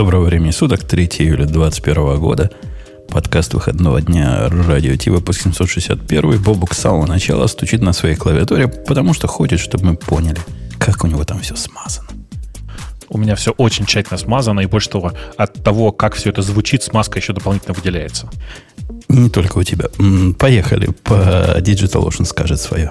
Доброго времени суток, 3 июля 2021 года. Подкаст выходного дня радио Ти, выпуск 761. Бобук с самого начала стучит на своей клавиатуре, потому что хочет, чтобы мы поняли, как у него там все смазано. У меня все очень тщательно смазано, и больше того, от того, как все это звучит, смазка еще дополнительно выделяется. Не только у тебя. Поехали. По DigitalOcean скажет свое.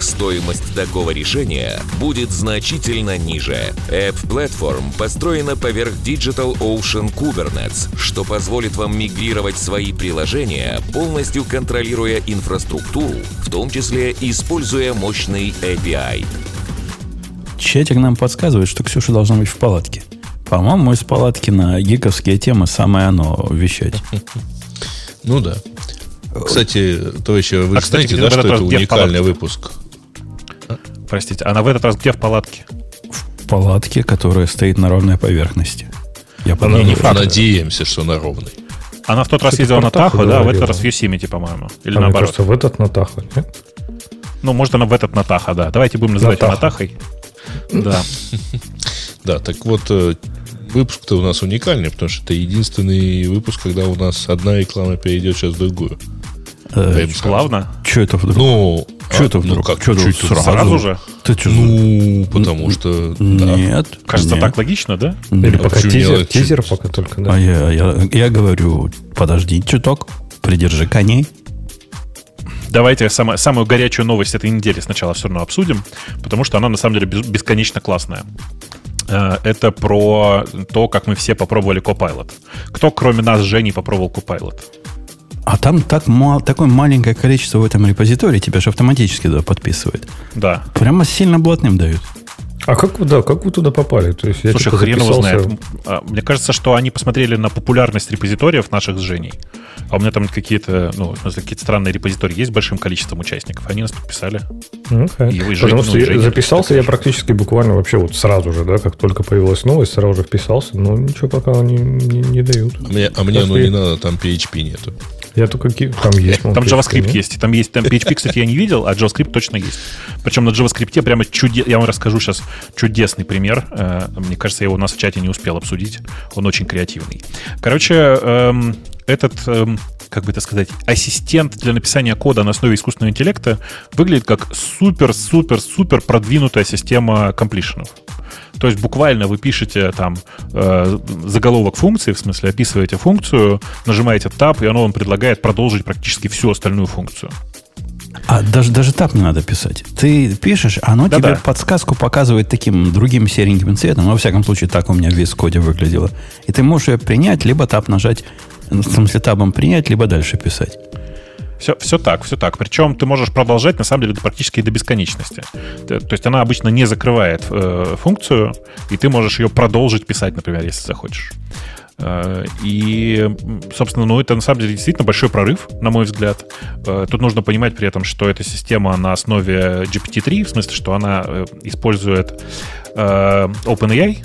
стоимость такого решения будет значительно ниже. App Platform построена поверх Digital Ocean Kubernetes, что позволит вам мигрировать свои приложения, полностью контролируя инфраструктуру, в том числе используя мощный API. Чатик нам подсказывает, что Ксюша должна быть в палатке. По-моему, из палатки на гиковские темы самое оно вещать. Ну да. Кстати, товарищи, вы а, знаете, да, что это уникальный выпуск? Простите, она в этот раз где в палатке? В палатке, которая стоит на ровной поверхности. Я ну, не факт. Надеемся, что на ровной. Она в тот раз ездила на Тахо, да, в этот раз в Yosemite, по-моему. Или а наоборот. Мне кажется, в этот на Тахо, нет? Ну, может, она в этот на Тахо, да. Давайте будем называть ее Натахой. Да. Да, так вот, э, выпуск-то у нас уникальный, потому что это единственный выпуск, когда у нас одна реклама перейдет сейчас в другую. Э, плавно? Что это вдруг? Ну, что это вдруг? Ну, как, что чуть сразу? сразу же? Ты что? Ну, потому что... Нет. Да. Кажется, нет. так логично, да? Или а пока тизер, тизер пока только, да. А я, я, я говорю, подожди чуток, придержи коней. Давайте самое, самую горячую новость этой недели сначала все равно обсудим, потому что она на самом деле бесконечно классная. Э, это про то, как мы все попробовали Copilot. Кто, кроме нас, Жени, попробовал Copilot? А там так мал, такое маленькое количество в этом репозитории тебя же автоматически туда подписывает. Да. Прямо сильно блатным дают. А как, да, как вы туда попали? То есть я Слушай, типа хрен его знает. А, мне кажется, что они посмотрели на популярность репозиториев наших с Женей. А у меня там какие-то, ну, в смысле, какие-то странные репозитории есть с большим количеством участников. Они нас подписали. Okay. И вы, Потому что я записался я практически буквально вообще вот сразу же, да, как только появилась новость, сразу же вписался. Но ничего пока они не, не дают. А мне, а мне ну, не надо, там PHP нету. Я только там есть. Там JavaScript есть. Там есть. Там PHP, кстати, я не видел, а JavaScript точно есть. Причем на JavaScript прямо чудес... Я вам расскажу сейчас чудесный пример. Э, мне кажется, я его у нас в чате не успел обсудить. Он очень креативный. Короче, эм, этот, эм, как бы это сказать, ассистент для написания кода на основе искусственного интеллекта выглядит как супер-супер-супер продвинутая система комплишенов. То есть буквально вы пишете там э, заголовок функции, в смысле описываете функцию, нажимаете Tab, и оно вам предлагает продолжить практически всю остальную функцию. А даже, даже так не надо писать. Ты пишешь, оно да, тебе да. подсказку показывает таким другим сереньким цветом. Ну, во всяком случае, так у меня в коде выглядело. И ты можешь ее принять, либо тап нажать, в смысле табом принять, либо дальше писать. Все, все так, все так. Причем ты можешь продолжать, на самом деле, практически до бесконечности. То есть она обычно не закрывает э, функцию, и ты можешь ее продолжить писать, например, если захочешь. Э, и, собственно, ну, это на самом деле действительно большой прорыв, на мой взгляд. Э, тут нужно понимать при этом, что эта система на основе GPT-3, в смысле, что она э, использует OpenAI,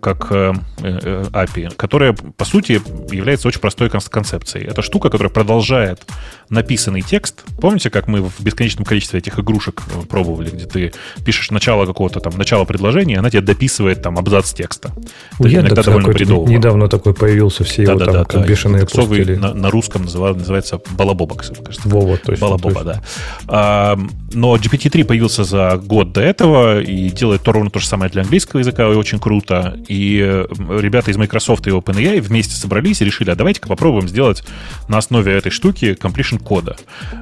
как э, э, API, которая, по сути, является очень простой концепцией. Это штука, которая продолжает написанный текст. Помните, как мы в бесконечном количестве этих игрушек пробовали, где ты пишешь начало какого-то там, начало предложения, она тебе дописывает там абзац текста. Это Я иногда довольно бредово. Недавно такой появился, все да, его да, там да, как да, бешеные пустили. На, на русском называется, называется балабобок, кажется. Вова, точно. Балабоба, точно. да. А, но GPT-3 появился за год до этого и делает то ровно то же самое для английского языка, и очень круто что-то, и ребята из Microsoft и OpenAI вместе собрались и решили, а давайте-ка попробуем сделать на основе этой штуки completion кода.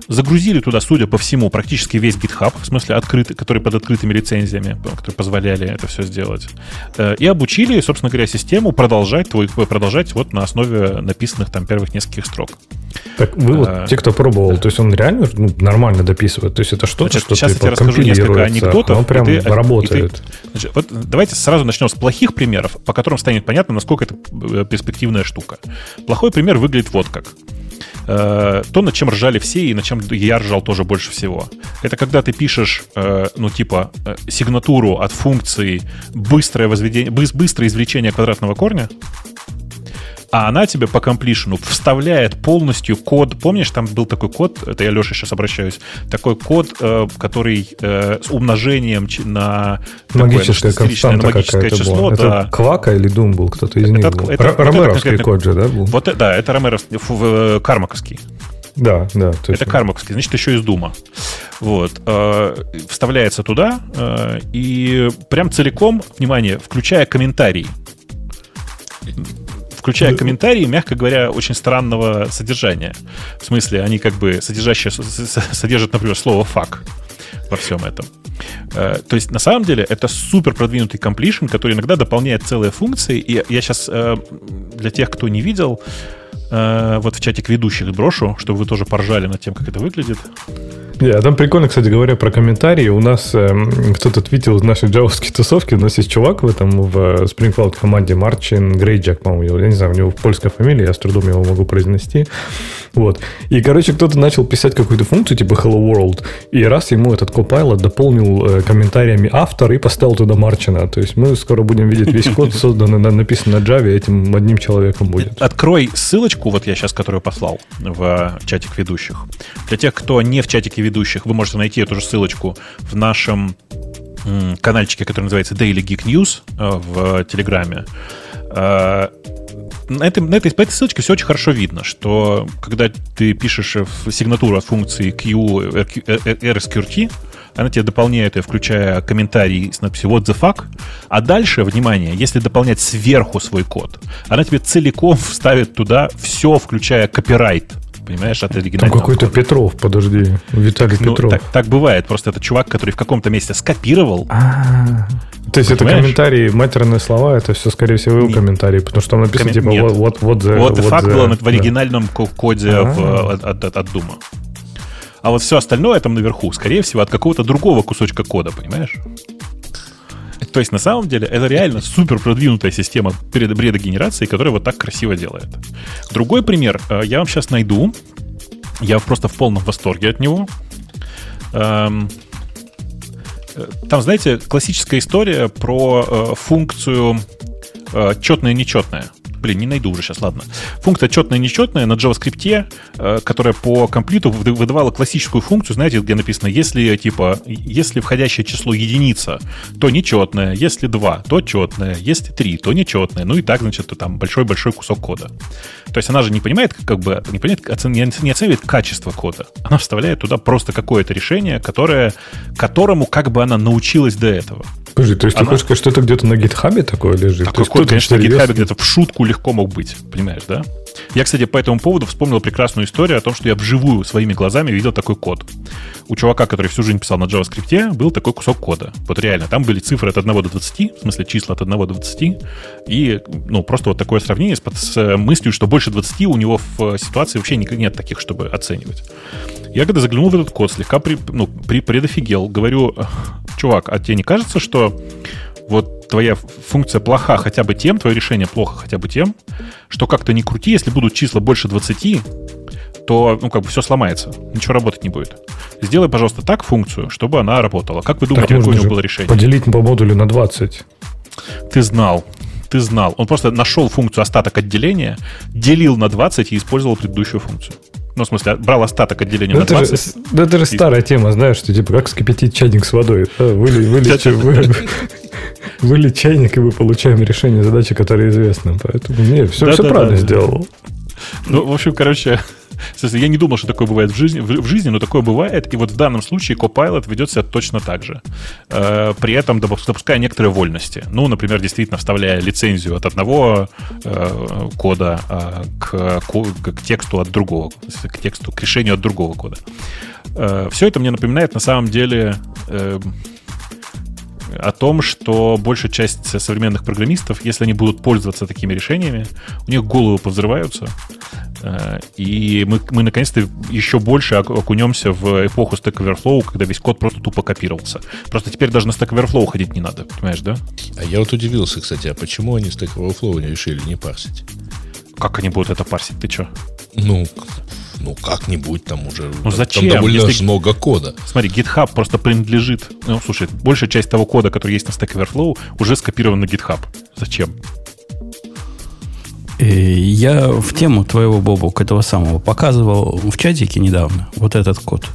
Загрузили туда, судя по всему, практически весь GitHub, в смысле открытый, который под открытыми лицензиями, которые позволяли это все сделать. Э, и обучили, собственно говоря, систему продолжать, твой, продолжать вот на основе написанных там первых нескольких строк. Так вы вот, а, те, кто пробовал, то есть он реально ну, нормально дописывает? То есть это что-то, что сейчас я тебе расскажу несколько анекдотов. Он прям ты, работает. Ты, значит, вот давайте сразу начнем с плохих примеров, по которым станет понятно, насколько это э, перспективная штука. Плохой пример выглядит вот как. Э, то, над чем ржали все, и над чем я ржал тоже больше всего. Это когда ты пишешь, э, ну, типа, сигнатуру от функции быстрое, возведение, быстрое извлечение квадратного корня, а она тебе по комплишену вставляет полностью код. Помнишь, там был такой код, это я Леша сейчас обращаюсь, такой код, э, который э, с умножением на магическое, такое, на магическое число. Да. Это Квака или Дум был, кто-то из них это, был. Это, Ромеровский вот код же, да, был? Вот, да, это Ромеровский, э, кармаковский. Да, да. Точно. Это кармаковский, значит, еще из Дума. Вот. Э, вставляется туда, э, и прям целиком, внимание, включая комментарии включая комментарии, мягко говоря, очень странного содержания. В смысле, они как бы содержащие, содержат, например, слово «фак» во всем этом. Э, то есть, на самом деле, это супер продвинутый комплишн, который иногда дополняет целые функции. И я сейчас э, для тех, кто не видел, э, вот в чатик ведущих брошу, чтобы вы тоже поржали над тем, как это выглядит. Yeah, там прикольно, кстати говоря, про комментарии. У нас э, кто-то твитил в нашей джавовской тусовке. У нас есть чувак в этом, в э, Spring Cloud команде Марчин Грейджак, по-моему, я не знаю, у него польская фамилия, я с трудом его могу произнести. Вот. И, короче, кто-то начал писать какую-то функцию, типа Hello World, и раз ему этот Copilot дополнил э, комментариями автор и поставил туда Марчина. То есть мы скоро будем видеть весь код, созданный, написан на Java, этим одним человеком будет. Открой ссылочку, вот я сейчас, которую послал в чатик ведущих. Для тех, кто не в чатике ведущих, вы можете найти эту же ссылочку в нашем каналчике, который называется Daily Geek News э, в Телеграме. Э, на этой, на, этой, по этой ссылочке все очень хорошо видно, что когда ты пишешь в сигнатуру от функции Q, RSQRT, она тебе дополняет ее, включая комментарий с надписью What the fuck, а дальше, внимание, если дополнять сверху свой код, она тебе целиком вставит туда все, включая копирайт понимаешь, от оригинального. Там какой-то Петров, подожди, Виталий ну, Петров. Так, так бывает, просто это чувак, который в каком-то месте скопировал. А-а-а. То есть это комментарии, матерные слова, это все, скорее всего, его комментарии, потому что там написано, типа, вот вот the... Вот the fact было в оригинальном коде от, от, от Дума. А вот все остальное там наверху, скорее всего, от какого-то другого кусочка кода, понимаешь? То есть, на самом деле, это реально супер продвинутая система бредогенерации, которая вот так красиво делает. Другой пример э, я вам сейчас найду. Я просто в полном восторге от него. Эм, э, там, знаете, классическая история про э, функцию четное-нечетное блин, не найду уже сейчас, ладно. Функция четная и нечетная на JavaScript, э, которая по комплиту выдавала классическую функцию, знаете, где написано, если типа, если входящее число единица, то нечетное, если 2, то четное, если 3, то нечетное, ну и так, значит, то там большой-большой кусок кода. То есть она же не понимает, как бы, не, понимает, не оценивает качество кода. Она вставляет туда просто какое-то решение, которое, которому как бы она научилась до этого. Подожди, то есть она... ты хочешь сказать, что это где-то на гитхабе такое лежит? Такой код, конечно, на гитхабе где-то в шутку легко мог быть, понимаешь, да? Я, кстати, по этому поводу вспомнил прекрасную историю о том, что я вживую своими глазами видел такой код. У чувака, который всю жизнь писал на JavaScript, был такой кусок кода. Вот реально, там были цифры от 1 до 20, в смысле числа от 1 до 20, и, ну, просто вот такое сравнение с, с мыслью, что больше 20 у него в ситуации вообще нет таких, чтобы оценивать. Я когда заглянул в этот код, слегка при, ну, при, предофигел, говорю, чувак, а тебе не кажется, что вот твоя функция плоха хотя бы тем, твое решение плохо хотя бы тем, что как-то не крути, если будут числа больше 20, то, ну, как бы все сломается, ничего работать не будет. Сделай, пожалуйста, так функцию, чтобы она работала. Как вы думаете, какое у него было решение? Поделить по модулю на 20. Ты знал, ты знал. Он просто нашел функцию остаток отделения, делил на 20 и использовал предыдущую функцию. Ну, в смысле, брал остаток отделения да на 20. Же, да это же и... старая тема, знаешь, что типа как скипятить чайник с водой. Выли, выли, выли чайник, и мы получаем решение задачи, которая известна. Поэтому не, все, все правильно сделал. Ну, в общем, короче, Я не думал, что такое бывает в жизни, в жизни, но такое бывает. И вот в данном случае Copilot ведет себя точно так же. Э, при этом допуская некоторые вольности. Ну, например, действительно вставляя лицензию от одного э, кода а, к, к тексту от другого, к тексту, к решению от другого кода. Все это мне напоминает на самом деле о том, что большая часть современных программистов, если они будут пользоваться такими решениями, у них головы повзрываются, э, и мы, мы наконец-то еще больше окунемся в эпоху Stack Overflow, когда весь код просто тупо копировался. Просто теперь даже на Stack Overflow ходить не надо, понимаешь, да? А я вот удивился, кстати, а почему они Stack Overflow не решили не парсить? Как они будут это парсить? Ты что? Ну, ну, как-нибудь там уже. Ну, зачем? Там довольно Если... много кода. Смотри, GitHub просто принадлежит... Ну, слушай, большая часть того кода, который есть на Stack Overflow, уже скопирован на GitHub. Зачем? Э, я в тему твоего, Бобук, этого самого показывал в чатике недавно. Вот этот код.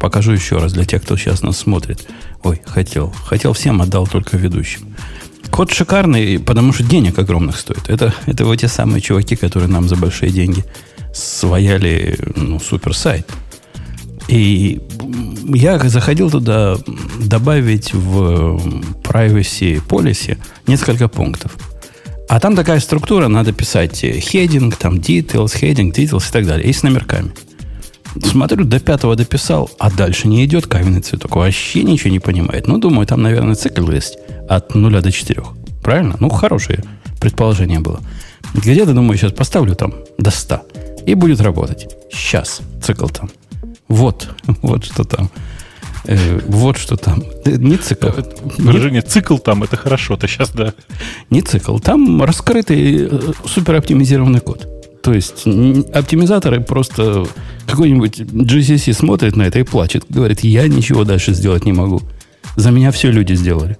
Покажу еще раз для тех, кто сейчас нас смотрит. Ой, хотел. Хотел всем, отдал только ведущим. Код шикарный, потому что денег огромных стоит. Это, это вот те самые чуваки, которые нам за большие деньги свояли ну, супер сайт. И я заходил туда добавить в privacy policy несколько пунктов. А там такая структура, надо писать heading, там details, heading, details и так далее. И с номерками. Смотрю, до пятого дописал, а дальше не идет каменный цветок. Вообще ничего не понимает. Ну, думаю, там, наверное, цикл есть от нуля до четырех. Правильно? Ну, хорошее предположение было. Где-то, думаю, сейчас поставлю там до 100 и будет работать. Сейчас. Цикл там. Вот. Вот что там. Э, вот что там. Э, не цикл. Выражение цикл там, это хорошо. Это сейчас, да. Не цикл. Там раскрытый э, супероптимизированный код. То есть оптимизаторы просто какой-нибудь GCC смотрит на это и плачет. Говорит, я ничего дальше сделать не могу. За меня все люди сделали.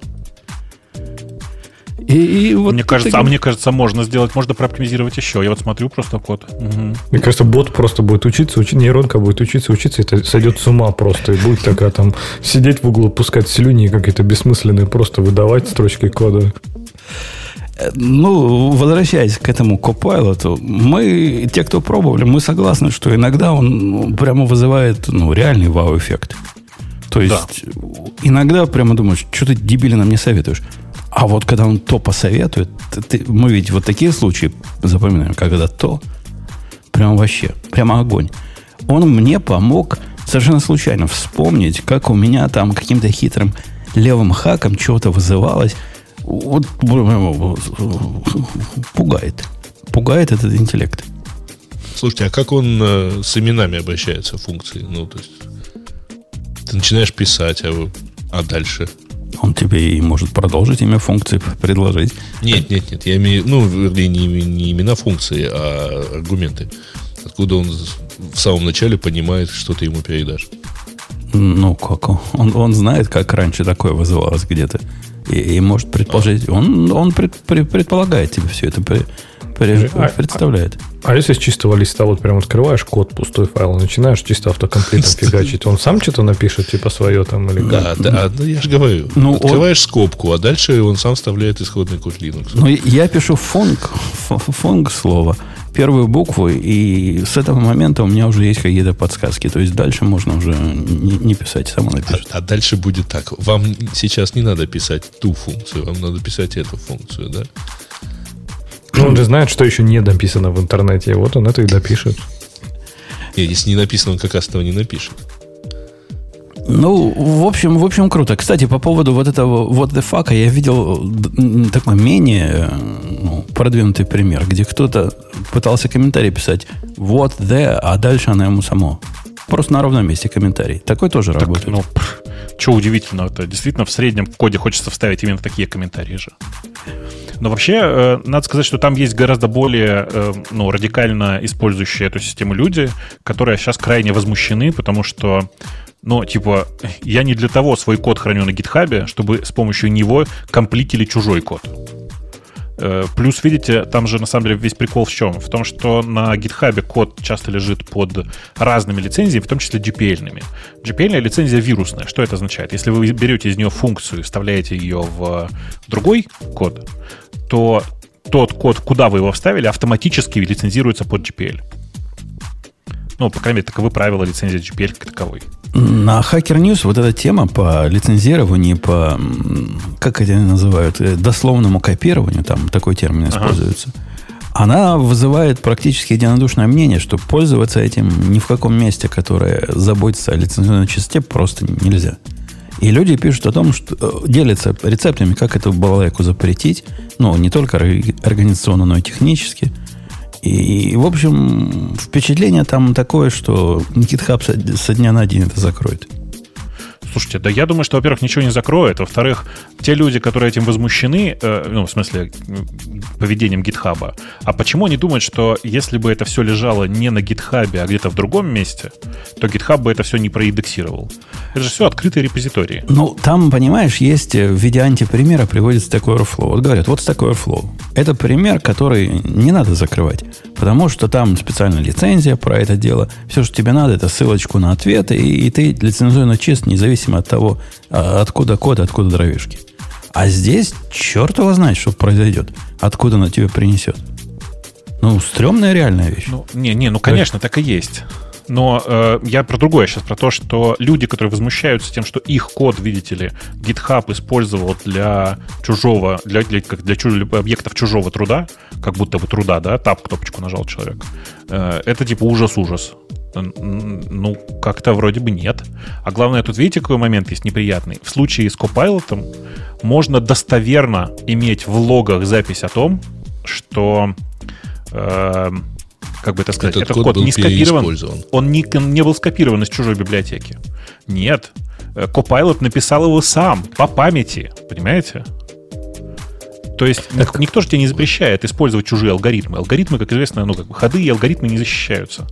И, и вот мне кажется, а мне кажется, можно сделать, можно прооптимизировать еще. Я вот смотрю просто код. Угу. Мне кажется, бот просто будет учиться, учить, нейронка будет учиться, учиться, и сойдет с ума просто. И будет такая там сидеть в углу, пускать слюни какие-то бессмысленные, просто выдавать строчки кода. Ну, возвращаясь к этому Copilot, мы, те, кто пробовали, мы согласны, что иногда он ну, прямо вызывает ну, реальный вау-эффект. То есть да. иногда прямо думаешь, что ты дебилина мне советуешь. А вот когда он то посоветует, ты, мы ведь вот такие случаи запоминаем, когда то, прям вообще, прямо огонь. Он мне помог совершенно случайно вспомнить, как у меня там каким-то хитрым левым хаком чего-то вызывалось. Вот пугает. Пугает этот интеллект. Слушайте, а как он э, с именами обращается функции? Ну, то есть ты начинаешь писать, а, а дальше? Он тебе и может продолжить имя функции предложить. Нет, нет, нет. Я имею, ну, вернее, не, не имена функции, а аргументы. Откуда он в самом начале понимает, что ты ему передашь. Ну, как он? Он, знает, как раньше такое вызывалось где-то. И, и может предположить. А. Он, он пред, пред, предполагает тебе все это, пред, пред, а, представляет. А если с чистого листа вот прям открываешь код, пустой файл, и начинаешь чисто автокомплитом фигачить, он сам что-то напишет, типа свое там или Да, да, да, я же говорю. Ну, Открываешь он... скобку, а дальше он сам вставляет исходный код Linux. Ну, я пишу фонг, фонг слово, первую букву, и с этого момента у меня уже есть какие-то подсказки. То есть дальше можно уже не, не писать, само напишет. А, а дальше будет так. Вам сейчас не надо писать ту функцию, вам надо писать эту функцию, да? Ну, он же знает, что еще не написано в интернете. Вот он это и допишет. Нет, если не написано, он как раз этого не напишет. Ну, в общем, в общем, круто. Кстати, по поводу вот этого вот the fuck, я видел такой менее ну, продвинутый пример, где кто-то пытался комментарий писать вот the, а дальше она ему само. Просто на ровном месте комментарий. Такой тоже так, работает. Ну, что удивительно, это действительно в среднем в коде хочется вставить именно такие комментарии же. Но вообще, э, надо сказать, что там есть гораздо более э, ну, радикально использующие эту систему люди, которые сейчас крайне возмущены, потому что ну, типа, я не для того свой код храню на гитхабе, чтобы с помощью него комплитили чужой код. Э, плюс, видите, там же на самом деле весь прикол в чем? В том, что на GitHub код часто лежит под разными лицензиями, в том числе GPL-ными. GPL лицензия вирусная. Что это означает? Если вы берете из нее функцию и вставляете ее в другой код, то тот код, куда вы его вставили, автоматически лицензируется под GPL. Ну, по крайней мере, таковы правила лицензии GPL как таковой. На Hacker News вот эта тема по лицензированию, по, как это называют, э, дословному копированию, там такой термин используется, ага. она вызывает практически единодушное мнение, что пользоваться этим ни в каком месте, которое заботится о лицензионной частоте, просто нельзя. И люди пишут о том, что э, делятся рецептами, как эту балалайку запретить, ну, не только организационно, но и технически. И, в общем, впечатление там такое, что GitHub со дня на день это закроет. Слушайте, да я думаю, что, во-первых, ничего не закроет. Во-вторых, те люди, которые этим возмущены, э, ну, в смысле, поведением гитхаба, а почему они думают, что если бы это все лежало не на гитхабе, а где-то в другом месте, то гитхаб бы это все не проиндексировал? Это же все открытые репозитории. Ну, там, понимаешь, есть э, в виде антипримера приводится такой Overflow. Вот говорят, вот такой Overflow. Это пример, который не надо закрывать, потому что там специальная лицензия про это дело. Все, что тебе надо, это ссылочку на ответы, и, и ты лицензионно чист, независимо от того, а, откуда код, откуда дровишки. А здесь черт его знает, что произойдет, откуда она тебе принесет. Ну, стрёмная реальная вещь. Ну, не, не, ну, конечно, так и есть. Но э, я про другое сейчас, про то, что люди, которые возмущаются тем, что их код, видите ли, GitHub использовал для чужого, для, для, как для чуж, объектов чужого труда, как будто бы труда, да, тап кнопочку нажал человек, э, это типа ужас-ужас. Ну, как-то вроде бы нет. А главное, тут видите, какой момент есть неприятный. В случае с Copilot можно достоверно иметь в логах запись о том, что э, как бы это сказать, этот, этот код, код не скопирован. Он не, не был скопирован из чужой библиотеки. Нет. Э, Copilot написал его сам, по памяти. Понимаете? То есть так... никто же тебе не запрещает использовать чужие алгоритмы. Алгоритмы, как известно, ну, как бы ходы и алгоритмы не защищаются.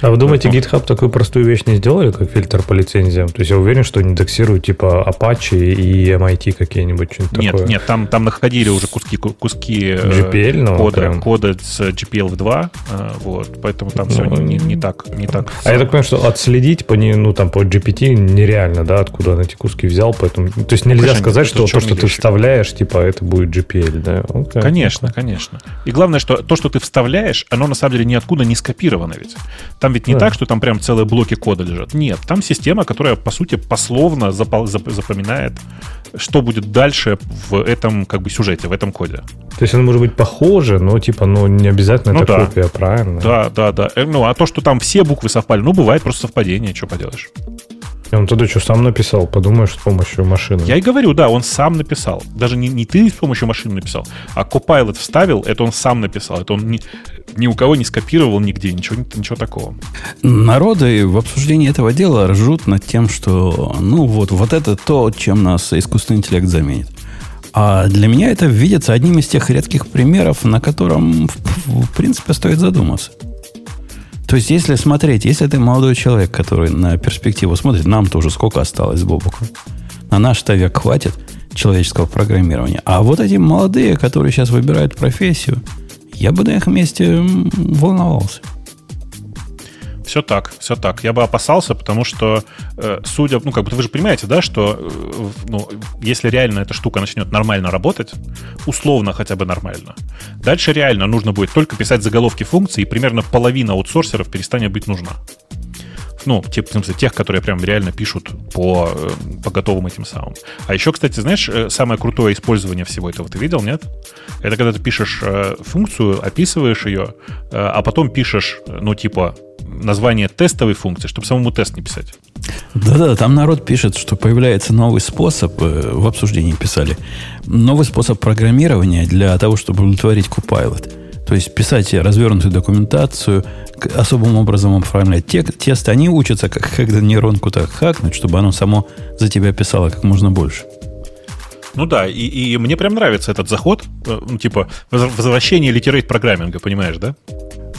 А вы думаете, GitHub такую простую вещь не сделали, как фильтр по лицензиям? То есть я уверен, что они индексируют типа Apache и MIT какие-нибудь, что-нибудь нет, такое. Нет, там, там находили уже куски, куски э, GPL, ну, кода, прям. кода с GPL в 2, э, вот, поэтому там ну, все не, не так. Не так а я так понимаю, что отследить по, ну, там, по GPT нереально, да, откуда он эти куски взял, поэтому, то есть нельзя Конечно, сказать, что то, что ты вставляешь, типа, это будет GPL, да? Okay. Конечно, конечно. И главное, что то, что ты вставляешь, оно на самом деле ниоткуда не скопировано ведь. Там ведь не да. так, что там прям целые блоки кода лежат. Нет, там система, которая, по сути, пословно запоминает, что будет дальше в этом как бы сюжете, в этом коде. То есть оно может быть похоже, но типа, ну, не обязательно ну, это да. копия, правильно? Да, да, да. Э, ну, а то, что там все буквы совпали, ну, бывает просто совпадение, что поделаешь. И он тогда что, сам написал? Подумаешь, с помощью машины. Я и говорю, да, он сам написал. Даже не, не ты с помощью машины написал, а Copilot вставил, это он сам написал. Это он ни, ни у кого не скопировал нигде, ничего, ничего такого. Народы в обсуждении этого дела ржут над тем, что, ну, вот, вот это то, чем нас искусственный интеллект заменит. А для меня это видится одним из тех редких примеров, на котором, в, в принципе, стоит задуматься. То есть, если смотреть, если ты молодой человек, который на перспективу смотрит, нам тоже сколько осталось, Бобуку? На наш-то век хватит человеческого программирования. А вот эти молодые, которые сейчас выбирают профессию, я бы на их месте волновался. Все так, все так. Я бы опасался, потому что, э, судя, ну, как бы вы же понимаете, да, что, э, ну, если реально эта штука начнет нормально работать, условно хотя бы нормально, дальше реально нужно будет только писать заголовки функций, и примерно половина аутсорсеров перестанет быть нужна. Ну, типа, в смысле, тех, которые прям реально пишут по, э, по готовым этим самым. А еще, кстати, знаешь, э, самое крутое использование всего этого ты видел, нет? Это когда ты пишешь э, функцию, описываешь ее, а потом пишешь, ну, типа, название тестовой функции, чтобы самому тест не писать. Да-да, там народ пишет, что появляется новый способ, в обсуждении писали, новый способ программирования для того, чтобы удовлетворить Copilot. То есть писать развернутую документацию, особым образом оформлять тек, тесты, они учатся, как, когда нейронку так хакнуть, чтобы оно само за тебя писало как можно больше. Ну да, и, и мне прям нравится этот заход, э, ну, типа возвращение литерейт программинга, понимаешь, да?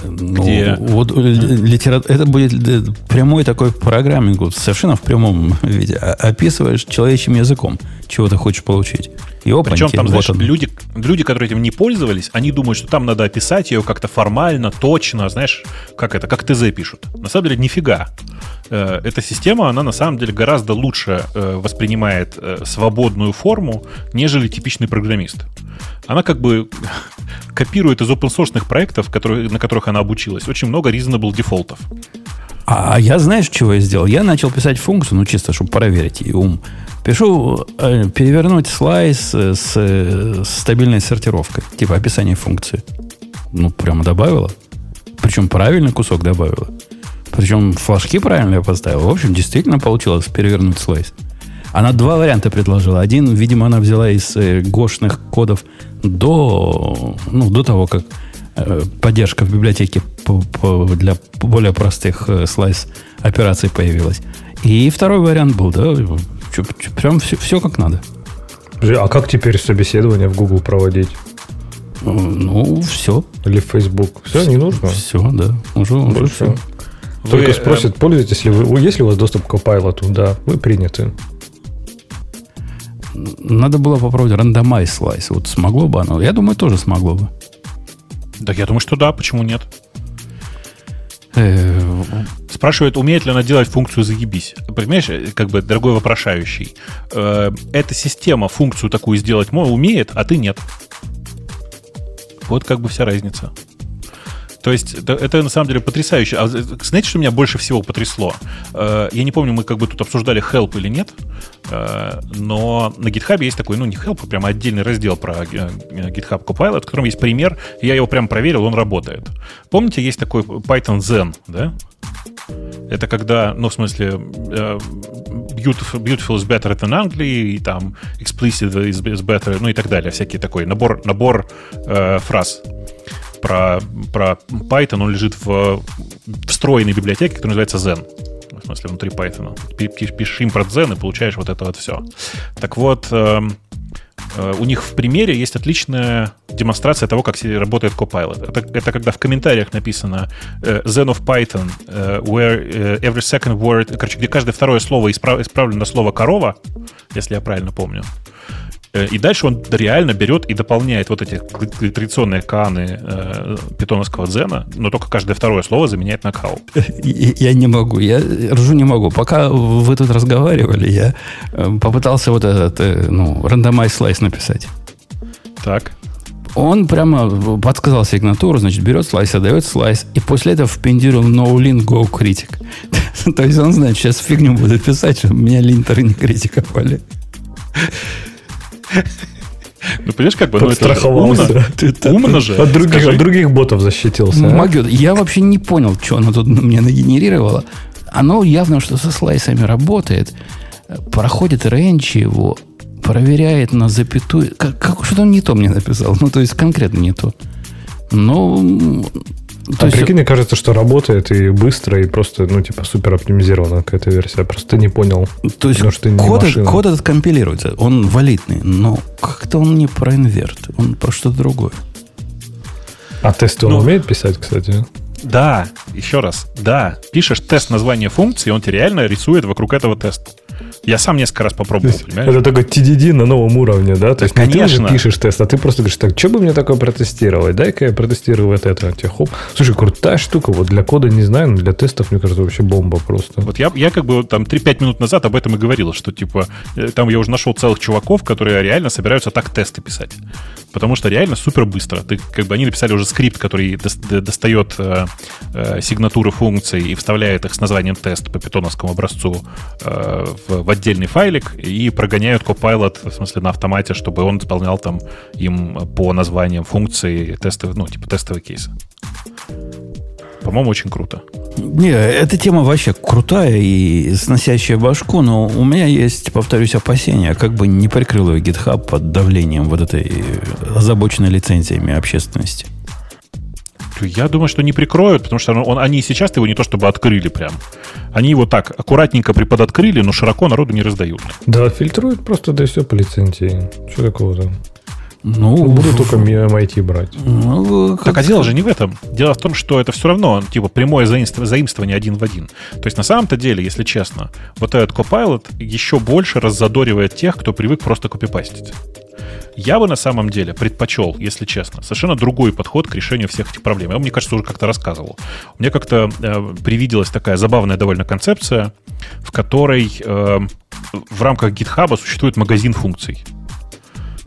Ну, где... вот, э, литера... Это будет э, прямой такой программинг, совершенно в прямом виде. Описываешь человеческим языком, чего ты хочешь получить. И опаньки, Причем там, вот знаешь, люди, люди, которые этим не пользовались, они думают, что там надо описать ее как-то формально, точно, знаешь, как это, как ТЗ пишут. На самом деле, нифига. Э, эта система, она на самом деле гораздо лучше воспринимает свободную форму, нежели типичный программист. Она как бы копирует из open source проектов, которые, на которых она обучилась, очень много reasonable дефолтов. А, а я знаешь, чего я сделал? Я начал писать функцию, ну чисто, чтобы проверить и ум. Пишу э, перевернуть слайс с, с стабильной сортировкой, типа описание функции. Ну, прямо добавила. Причем правильный кусок добавила. Причем флажки правильно я поставил. В общем, действительно получилось перевернуть слайс. Она два варианта предложила. Один, видимо, она взяла из э, гошных кодов до, ну, до того, как э, поддержка в библиотеке для более простых э, слайс операций появилась. И второй вариант был, да, прям все, все как надо. А как теперь собеседование в Google проводить? Ну, все. Или в Facebook. Все, не нужно? Все, да. Уже, уже все. Только вы, спросят, э... пользуетесь ли вы, есть ли у вас доступ к Copilot? Да, вы приняты. Надо было попробовать рандомайз слайс. Вот смогло бы оно? Я думаю, тоже смогло бы. Да, я думаю, что да, почему нет? Э, Спрашивает, умеет ли она делать функцию «заебись». Понимаешь, как бы, дорогой вопрошающий, э, эта система функцию такую сделать умеет, а ты нет. Вот как бы вся разница. То есть это, это на самом деле потрясающе. А знаете, что меня больше всего потрясло? Э, я не помню, мы как бы тут обсуждали help или нет, э, но на GitHub есть такой, ну не help, а прямо отдельный раздел про э, GitHub Copilot, в котором есть пример, я его прям проверил, он работает. Помните, есть такой Python Zen, да? Это когда, ну, в смысле, beautiful, beautiful is better than ugly, и там explicit is, better, ну и так далее. Всякий такой набор, набор э, фраз про, про Python, он лежит в встроенной библиотеке, которая называется Zen. В смысле, внутри Python. Пишешь импорт Zen и получаешь вот это вот все. Так вот, эм, э, у них в примере есть отличная демонстрация того, как работает Copilot. Это, это когда в комментариях написано э, Zen of Python, э, where every second word, короче, где каждое второе слово исправ, исправлено на слово корова, если я правильно помню. Э, и дальше он реально берет и дополняет вот эти традиционные каны э, питоновского дзена, но только каждое второе слово заменяет на кау. Я не могу, я ржу не могу. Пока вы тут разговаривали, я э, попытался вот этот, э, ну, рандомайз слайс написать. Так. Он прямо подсказал сигнатуру, значит, берет слайс, отдает слайс, и после этого впендюрил no link go critic. То есть он знает, сейчас фигню буду писать, чтобы меня линтеры не критиковали. Ну, понимаешь, как бы, ну, это умно, умно же. От других, от других ботов защитился. А? Магет, я вообще не понял, что оно тут мне нагенерировало. Оно явно, что со слайсами работает. Проходит рейндж его, проверяет на запятую. Как, как что-то он не то мне написал. Ну, то есть конкретно не то. Ну, то а есть... прикинь, мне кажется, что работает и быстро, и просто, ну, типа, супер оптимизирована какая-то версия. Просто не понял. То есть что код, код этот компилируется, он валидный, но как-то он не про инверт, он про что-то другое. А тесты он ну, умеет писать, кстати? Да, еще раз, да. Пишешь тест названия функции, он тебе реально рисует вокруг этого теста. Я сам несколько раз попробовал, понимаешь? Это такой TDD на новом уровне, да? То есть Конечно. не ты же пишешь тест, а ты просто говоришь, так, что бы мне такое протестировать? Дай-ка я протестирую вот это. Тебе, хоп. Слушай, крутая штука. Вот для кода не знаю, но для тестов, мне кажется, вообще бомба просто. Вот я, я как бы там 3-5 минут назад об этом и говорил, что типа э, там я уже нашел целых чуваков, которые реально собираются так тесты писать. Потому что реально супер быстро. Ты, как бы они написали уже скрипт, который достает э, э, сигнатуры функций и вставляет их с названием тест по питоновскому образцу э, в, отдельный файлик и прогоняют Copilot, в смысле, на автомате, чтобы он исполнял там им по названиям функций тестовые, ну, типа тестовые кейсы. По-моему, очень круто. Не, эта тема вообще крутая и сносящая башку, но у меня есть, повторюсь, опасения, как бы не прикрыл ее GitHub под давлением вот этой озабоченной лицензиями общественности. Я думаю, что не прикроют, потому что он, они сейчас его не то чтобы открыли прям. Они его так аккуратненько приподоткрыли, но широко народу не раздают. Да, фильтруют просто, да и все по лицензии. Что такого там? Ну, буду только MIT брать. Ну, так, а дело же не в этом. Дело в том, что это все равно типа прямое заимствование один в один. То есть на самом-то деле, если честно, вот этот Copilot еще больше раззадоривает тех, кто привык просто копипастить. Я бы на самом деле предпочел, если честно, совершенно другой подход к решению всех этих проблем. Я, мне кажется, уже как-то рассказывал. Мне как-то э, привиделась такая забавная довольно концепция, в которой э, в рамках GitHub существует магазин функций.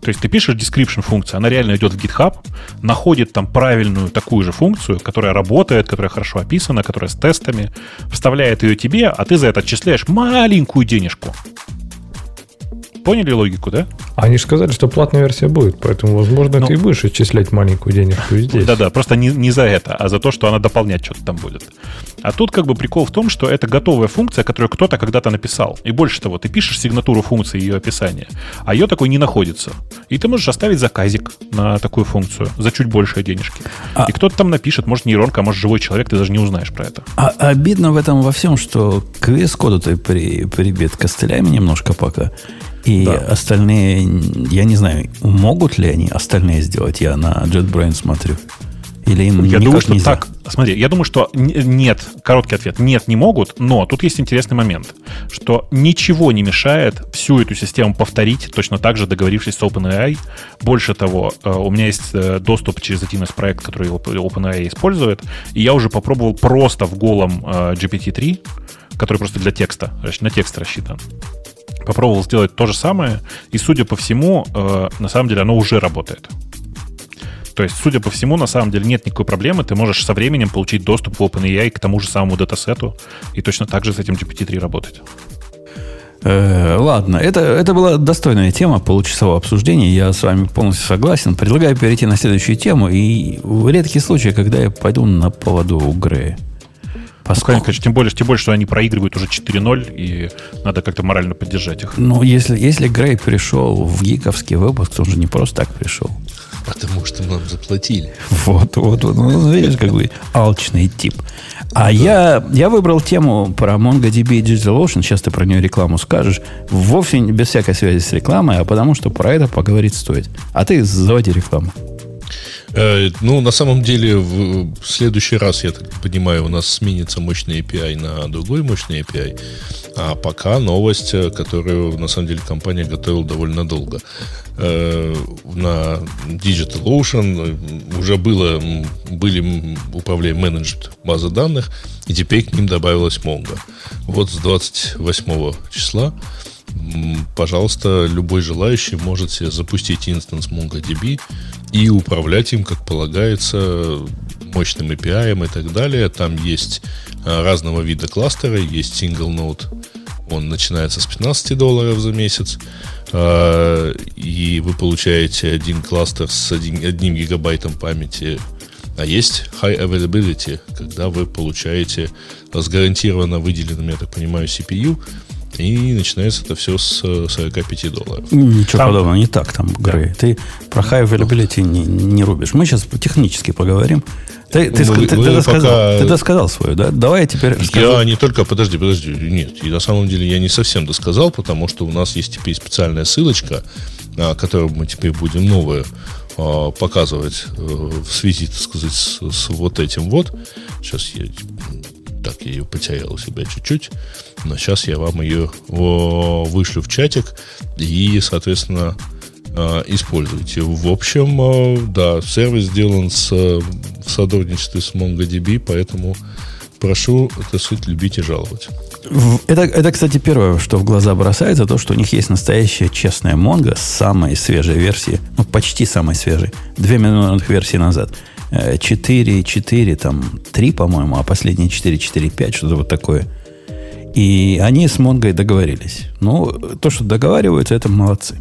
То есть ты пишешь description функцию, она реально идет в GitHub, находит там правильную такую же функцию, которая работает, которая хорошо описана, которая с тестами, вставляет ее тебе, а ты за это отчисляешь маленькую денежку. Поняли логику, да? Они же сказали, что платная версия будет, поэтому, возможно, ну, ты и будешь отчислять маленькую денежку здесь. Да-да, просто не, не за это, а за то, что она дополнять что-то там будет. А тут как бы прикол в том, что это готовая функция, которую кто-то когда-то написал. И больше того, ты пишешь сигнатуру функции ее описания, а ее такой не находится. И ты можешь оставить заказик на такую функцию за чуть большие денежки. А... И кто-то там напишет, может нейронка, а может живой человек, ты даже не узнаешь про это. А обидно в этом во всем, что к VS-коду ты при, прибит костылями немножко пока. И да. остальные, я не знаю, могут ли они остальные сделать? Я на JetBrains смотрю. Или им я думаю, что нельзя? так. Смотри, я думаю, что нет. Короткий ответ. Нет, не могут. Но тут есть интересный момент, что ничего не мешает всю эту систему повторить, точно так же договорившись с OpenAI. Больше того, э, у меня есть э, доступ через один из проектов, который OpenAI использует, и я уже попробовал просто в голом э, GPT-3, который просто для текста, на текст рассчитан попробовал сделать то же самое, и, судя по всему, э, на самом деле оно уже работает. То есть, судя по всему, на самом деле нет никакой проблемы. Ты можешь со временем получить доступ в OpenAI к тому же самому датасету и точно так же с этим GPT-3 работать. Э, ладно, это, это была достойная тема получасового обсуждения. Я с вами полностью согласен. Предлагаю перейти на следующую тему. И в редкие случаи, когда я пойду на поводу у Грея. Поскольку... Ну, конечно, тем более, тем более, что они проигрывают уже 4-0, и надо как-то морально поддержать их. Ну, если, если Грей пришел в гиковский выпуск, то он же не просто так пришел. Потому что нам заплатили. Вот, вот, вот. Ну, видишь, какой алчный тип. А да. я, я выбрал тему про MongoDB и DigitalOcean. Сейчас ты про нее рекламу скажешь. Вовсе без всякой связи с рекламой, а потому что про это поговорить стоит. А ты заводи рекламу. Э, ну, на самом деле, в следующий раз, я так понимаю, у нас сменится мощный API на другой мощный API. А пока новость, э, которую, на самом деле, компания готовила довольно долго. Э, на DigitalOcean уже было, были управляем менеджмент базы данных, и теперь к ним добавилась Mongo. Вот с 28 числа пожалуйста, любой желающий может себе запустить инстанс MongoDB и управлять им, как полагается, мощным API и так далее. Там есть а, разного вида кластеры, есть single node, он начинается с 15 долларов за месяц, а, и вы получаете один кластер с одним, одним гигабайтом памяти. А есть high availability, когда вы получаете с гарантированно выделенным, я так понимаю, CPU, и начинается это все с 45 долларов. Ничего там... подобного, не так там, Грей. Да. Ты про high availability не, не рубишь. Мы сейчас технически поговорим. Ты, ты, вы, ты, вы ты, досказал, пока... ты досказал свою, да? Давай я теперь расскажу. Я не только, подожди, подожди, нет. И на самом деле я не совсем досказал, потому что у нас есть теперь специальная ссылочка, которую мы теперь будем новую а, показывать э, в связи, так сказать, с, с вот этим вот. Сейчас я так, ее потерял у себя чуть-чуть. Но сейчас я вам ее вышлю в чатик и, соответственно, а, используйте. В общем, а, да, сервис сделан с, в сотрудничестве с MongoDB, поэтому прошу, так сказать, любить и жаловать. Это, это, кстати, первое, что в глаза бросается, то, что у них есть настоящая честная с самой свежей версии, ну, почти самой свежей, две минутных версии назад – 4, 4, там 3, по-моему, а последние 4, 4, 5, что-то вот такое. И они с Монгой договорились. Ну, то, что договариваются, это молодцы.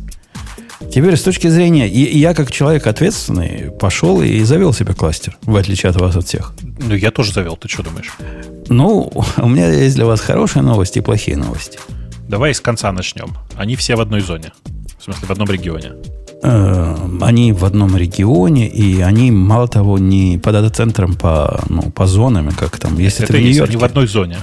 Теперь, с точки зрения... И я, как человек ответственный, пошел и завел себе кластер, в отличие от вас от всех. Ну, я тоже завел. Ты что думаешь? Ну, у меня есть для вас хорошие новости и плохие новости. Давай с конца начнем. Они все в одной зоне. В смысле, в одном регионе. Э, они в одном регионе, и они, мало того, не по дата-центрам, по, ну, по зонам, как там. Если Это ты в Нью-Йорке, они в одной зоне.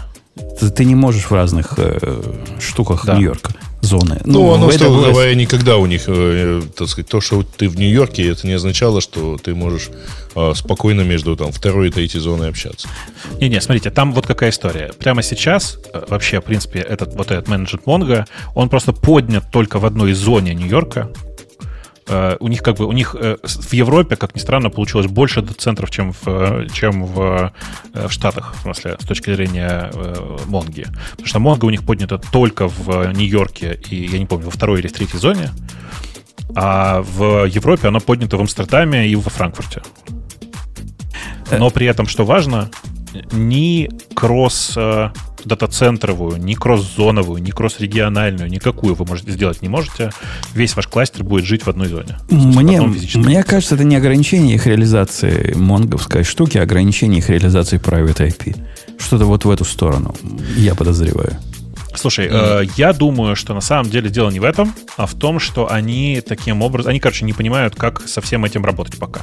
Ты, ты не можешь в разных э, штуках да. Нью-Йорка зоны. Ну, ну оно, что говоря, никогда у них, э, так сказать, то, что ты в Нью-Йорке, это не означало, что ты можешь э, спокойно между там второй и третьей зоной общаться. Не-не, смотрите, там вот какая история. Прямо сейчас, э, вообще, в принципе, этот вот этот менеджер Монго, он просто поднят только в одной зоне Нью-Йорка, Uh, у них как бы у них uh, в Европе, как ни странно, получилось больше центров, чем в, э, чем в, в Штатах, в смысле, с точки зрения Монги. Потому что Монга у них поднята только в Нью-Йорке и, я не помню, во второй или в третьей зоне. А в Европе оно поднято в Амстердаме и во Франкфурте. Но при этом, что важно, ни кросс э, дата-центровую, ни кросс-зоновую, ни кросс-региональную, никакую вы можете сделать не можете. Весь ваш кластер будет жить в одной зоне. Мне, мне кажется, это не ограничение их реализации монговской штуки, а ограничение их реализации private IP. Что-то вот в эту сторону, я подозреваю. Слушай, э, я думаю, что на самом деле дело не в этом, а в том, что они таким образом, они, короче, не понимают, как со всем этим работать пока.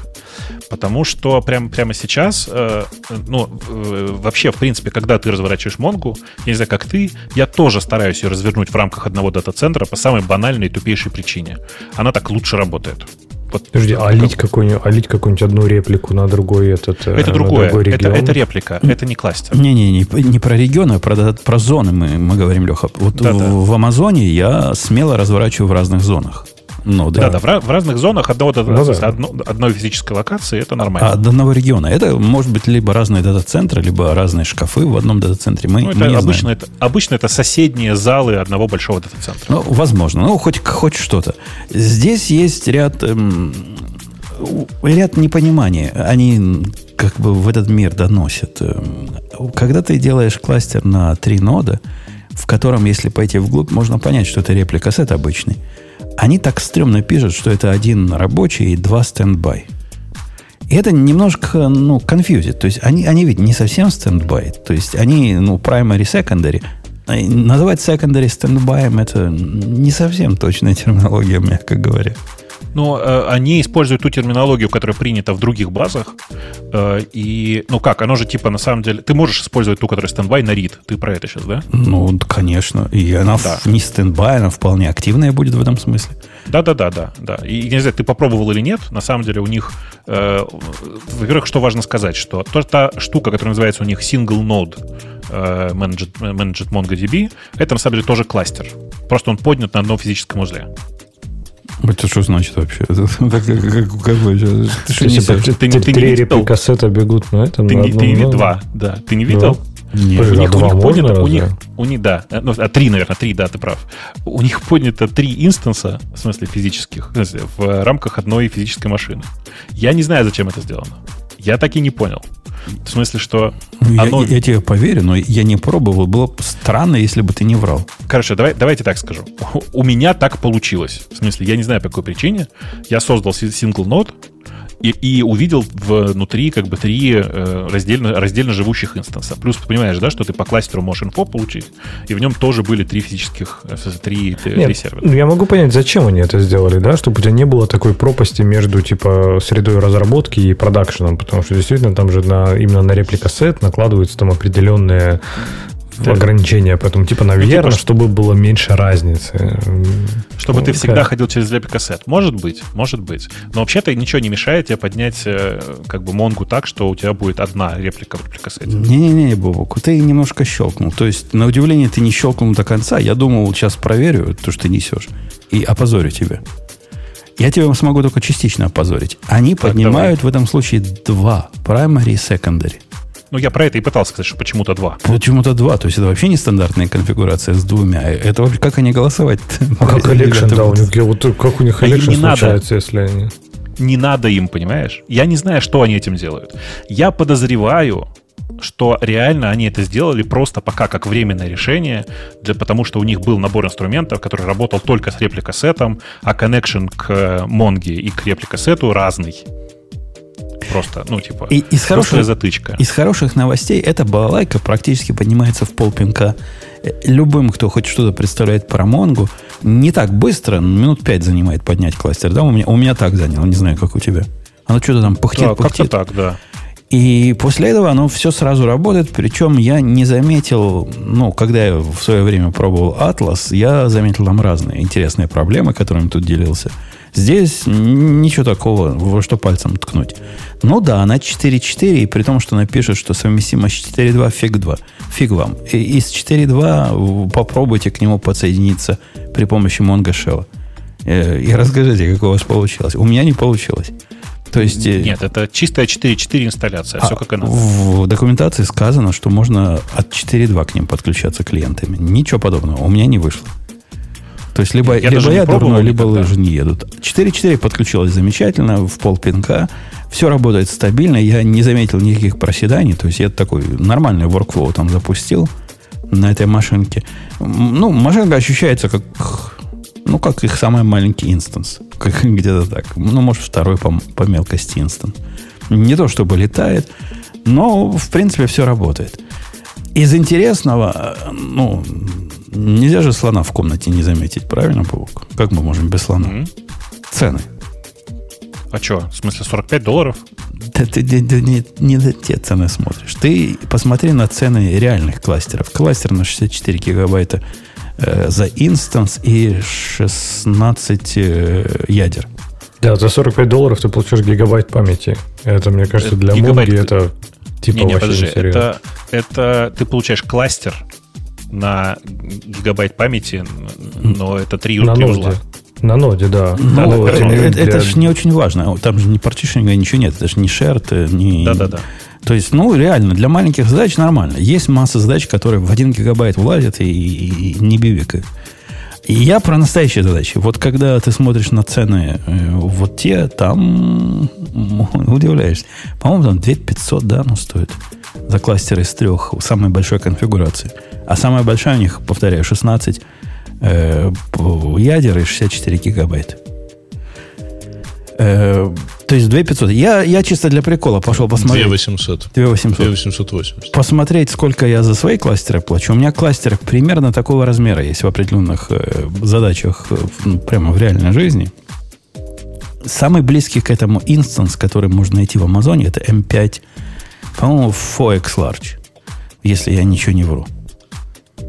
Потому что прямо, прямо сейчас, э, ну, э, вообще, в принципе, когда ты разворачиваешь Монгу, я не знаю, как ты, я тоже стараюсь ее развернуть в рамках одного дата-центра по самой банальной и тупейшей причине. Она так лучше работает. Подожди, а лить, какую-нибудь, а лить какую-нибудь одну реплику на другой этот э, Это другое, другой это, это реплика, это не кластер. Не-не, не, не про регионы, а про, про зоны мы, мы говорим, Леха. Вот да, в, да. в Амазоне я смело разворачиваю в разных зонах. Ну, да. да, да, в, разных зонах одного, ну, да. одно, одной физической локации это нормально. А одного региона. Это может быть либо разные дата-центры, либо разные шкафы в одном дата-центре. Мы, ну, это мы обычно, знаем. это, обычно это соседние залы одного большого дата-центра. Ну, возможно. Ну, хоть, хоть что-то. Здесь есть ряд эм, ряд непонимания. Они как бы в этот мир доносят. Эм, когда ты делаешь кластер на три нода, в котором, если пойти вглубь, можно понять, что это replica set обычный. Они так стрёмно пишут, что это один рабочий и два standby. И это немножко, ну, confuse ит. То есть они, они ведь не совсем standby. То есть они, ну, primary, secondary. Называть secondary standby ем это не совсем точная терминология, мягко говоря. Но э, они используют ту терминологию, которая принята в других базах. Э, и, ну как, оно же типа на самом деле... Ты можешь использовать ту, которая standby на read. Ты про это сейчас, да? Ну, конечно. И она да. не standby, она вполне активная будет в этом смысле. Да-да-да, да, да. И не знаю, ты попробовал или нет, на самом деле у них, э, во-первых, что важно сказать, что то, та штука, которая называется у них single node э, managed, managed MongoDB, это на самом деле тоже кластер. Просто он поднят на одном физическом узле. Это что значит вообще? Ты не видел? кассета бегут на этом? Ты, не, ты не, два, да. Ты не видел? Нет. У них, у них поднято, у них, у них, да, ну, а три, наверное, три, да, ты прав. У них поднято три инстанса, в смысле физических, в, смысле, в рамках одной физической машины. Я не знаю, зачем это сделано. Я так и не понял. В смысле, что ну, оно... я, я тебе поверю, но я не пробовал. Было бы странно, если бы ты не врал. Короче, давай, давайте так скажу. У меня так получилось. В смысле, я не знаю, по какой причине. Я создал single node, и, и увидел внутри как бы три э, раздельно, раздельно живущих инстанса. Плюс понимаешь, да, что ты по кластеру можешь инфо получить, и в нем тоже были три физических, э, три, Нет, три сервера. Ну, я могу понять, зачем они это сделали, да, чтобы у тебя не было такой пропасти между типа средой разработки и продакшеном, потому что действительно там же на, именно на реплика сет накладываются там определенные да. ограничения, поэтому типа, наверное, ну, типа, чтобы было меньше разницы. Чтобы ну, ты всегда ходил через репликассет. Может быть, может быть. Но вообще-то ничего не мешает тебе поднять э, как бы Монгу так, что у тебя будет одна реплика в репликассете. Не-не-не, Бобок, ты немножко щелкнул. То есть, на удивление, ты не щелкнул до конца. Я думал, сейчас проверю то, что ты несешь, и опозорю тебя. Я тебя смогу только частично опозорить. Они так, поднимают давай. в этом случае два primary и secondary. Ну, я про это и пытался сказать, что почему-то два. Почему-то два. То есть это вообще не стандартная конфигурация с двумя. Это вообще как они голосовать? А как election, да, у них, вот, как у них election случается, если они... Не надо им, понимаешь? Я не знаю, что они этим делают. Я подозреваю, что реально они это сделали просто пока как временное решение, для, потому что у них был набор инструментов, который работал только с replica set ом, а connection к Монге и к replica set у разный. Просто, ну, типа, и, из хороших, затычка. Из хороших новостей эта балалайка практически поднимается в полпинка. Э, любым, кто хоть что-то представляет про Монгу, не так быстро, минут пять занимает поднять кластер. Да, у меня, у меня так заняло, не знаю, как у тебя. Оно что-то там пыхтит, да, пыхтит. как-то так, да. И после этого оно все сразу работает. Причем я не заметил, ну, когда я в свое время пробовал Atlas, я заметил там разные интересные проблемы, которыми тут делился. Здесь ничего такого, во что пальцем ткнуть. Ну да, она 4.4, и при том, что она пишет, что совместимость 4.2, фиг 2. Фиг вам. И из 4.2 попробуйте к нему подсоединиться при помощи Mongo Shell. Э, и расскажите, как у вас получилось. У меня не получилось. То есть, э, Нет, это чистая 4.4 инсталляция, а все как и надо. В документации сказано, что можно от 4.2 к ним подключаться клиентами. Ничего подобного. У меня не вышло. То есть либо я, либо я дурной, либо никогда. лыжи не едут. 4.4 подключилось замечательно, в пол пинка. Все работает стабильно. Я не заметил никаких проседаний. То есть я такой нормальный workflow там запустил на этой машинке. Ну, машинка ощущается как, ну, как их самый маленький инстанс. Как, где-то так. Ну, может, второй по, по мелкости инстанс. Не то, чтобы летает, но, в принципе, все работает. Из интересного, ну, нельзя же слона в комнате не заметить, правильно, Паук? Как мы можем без слона? Mm-hmm. Цены. А что, в смысле 45 долларов? Да ты, ты, ты не, не на те цены смотришь. Ты посмотри на цены реальных кластеров. Кластер на 64 гигабайта э, за инстанс и 16 э, ядер. Да, за 45 долларов ты получаешь гигабайт памяти. Это, мне кажется, для гигабайт... Монги это типа не, не, подожди, это, это ты получаешь кластер на гигабайт памяти, но это три на узла. На ноде, да. да, да это, это, это же не очень важно. Там же не партишнинга, ничего нет. Это же не шерт, не... Да-да-да. То есть, ну, реально, для маленьких задач нормально. Есть масса задач, которые в 1 гигабайт влазят и, и, и не бивикают. И я про настоящие задачи. Вот когда ты смотришь на цены э, вот те, там удивляешься. По-моему, там 2500, да, ну, стоит за кластер из трех самой большой конфигурации. А самая большая у них, повторяю, 16 э, ядер и 64 гигабайта. Э, то есть 2500. Я, я чисто для прикола пошел посмотреть. 2800. 2800. 2880. Посмотреть, сколько я за свои кластеры плачу. У меня кластер примерно такого размера есть в определенных э, задачах э, ну, прямо в реальной жизни. Самый близкий к этому инстанс, который можно найти в Амазоне, это M5, по-моему, 4xlarge, если я ничего не вру.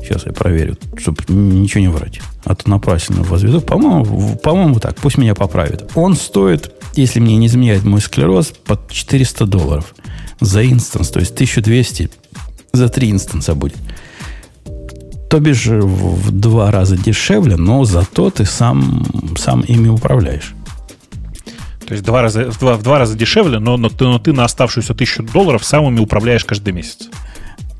Сейчас я проверю, чтобы ничего не врать. А то напрасно возведу. По-моему, по-моему так, пусть меня поправят. Он стоит, если мне не изменяет мой склероз, под 400 долларов за инстанс. То есть 1200 за три инстанса будет. То бишь в два раза дешевле, но зато ты сам, сам ими управляешь. То есть два раза, в, два, в два раза дешевле, но, но, ты, но ты на оставшуюся тысячу долларов самыми управляешь каждый месяц.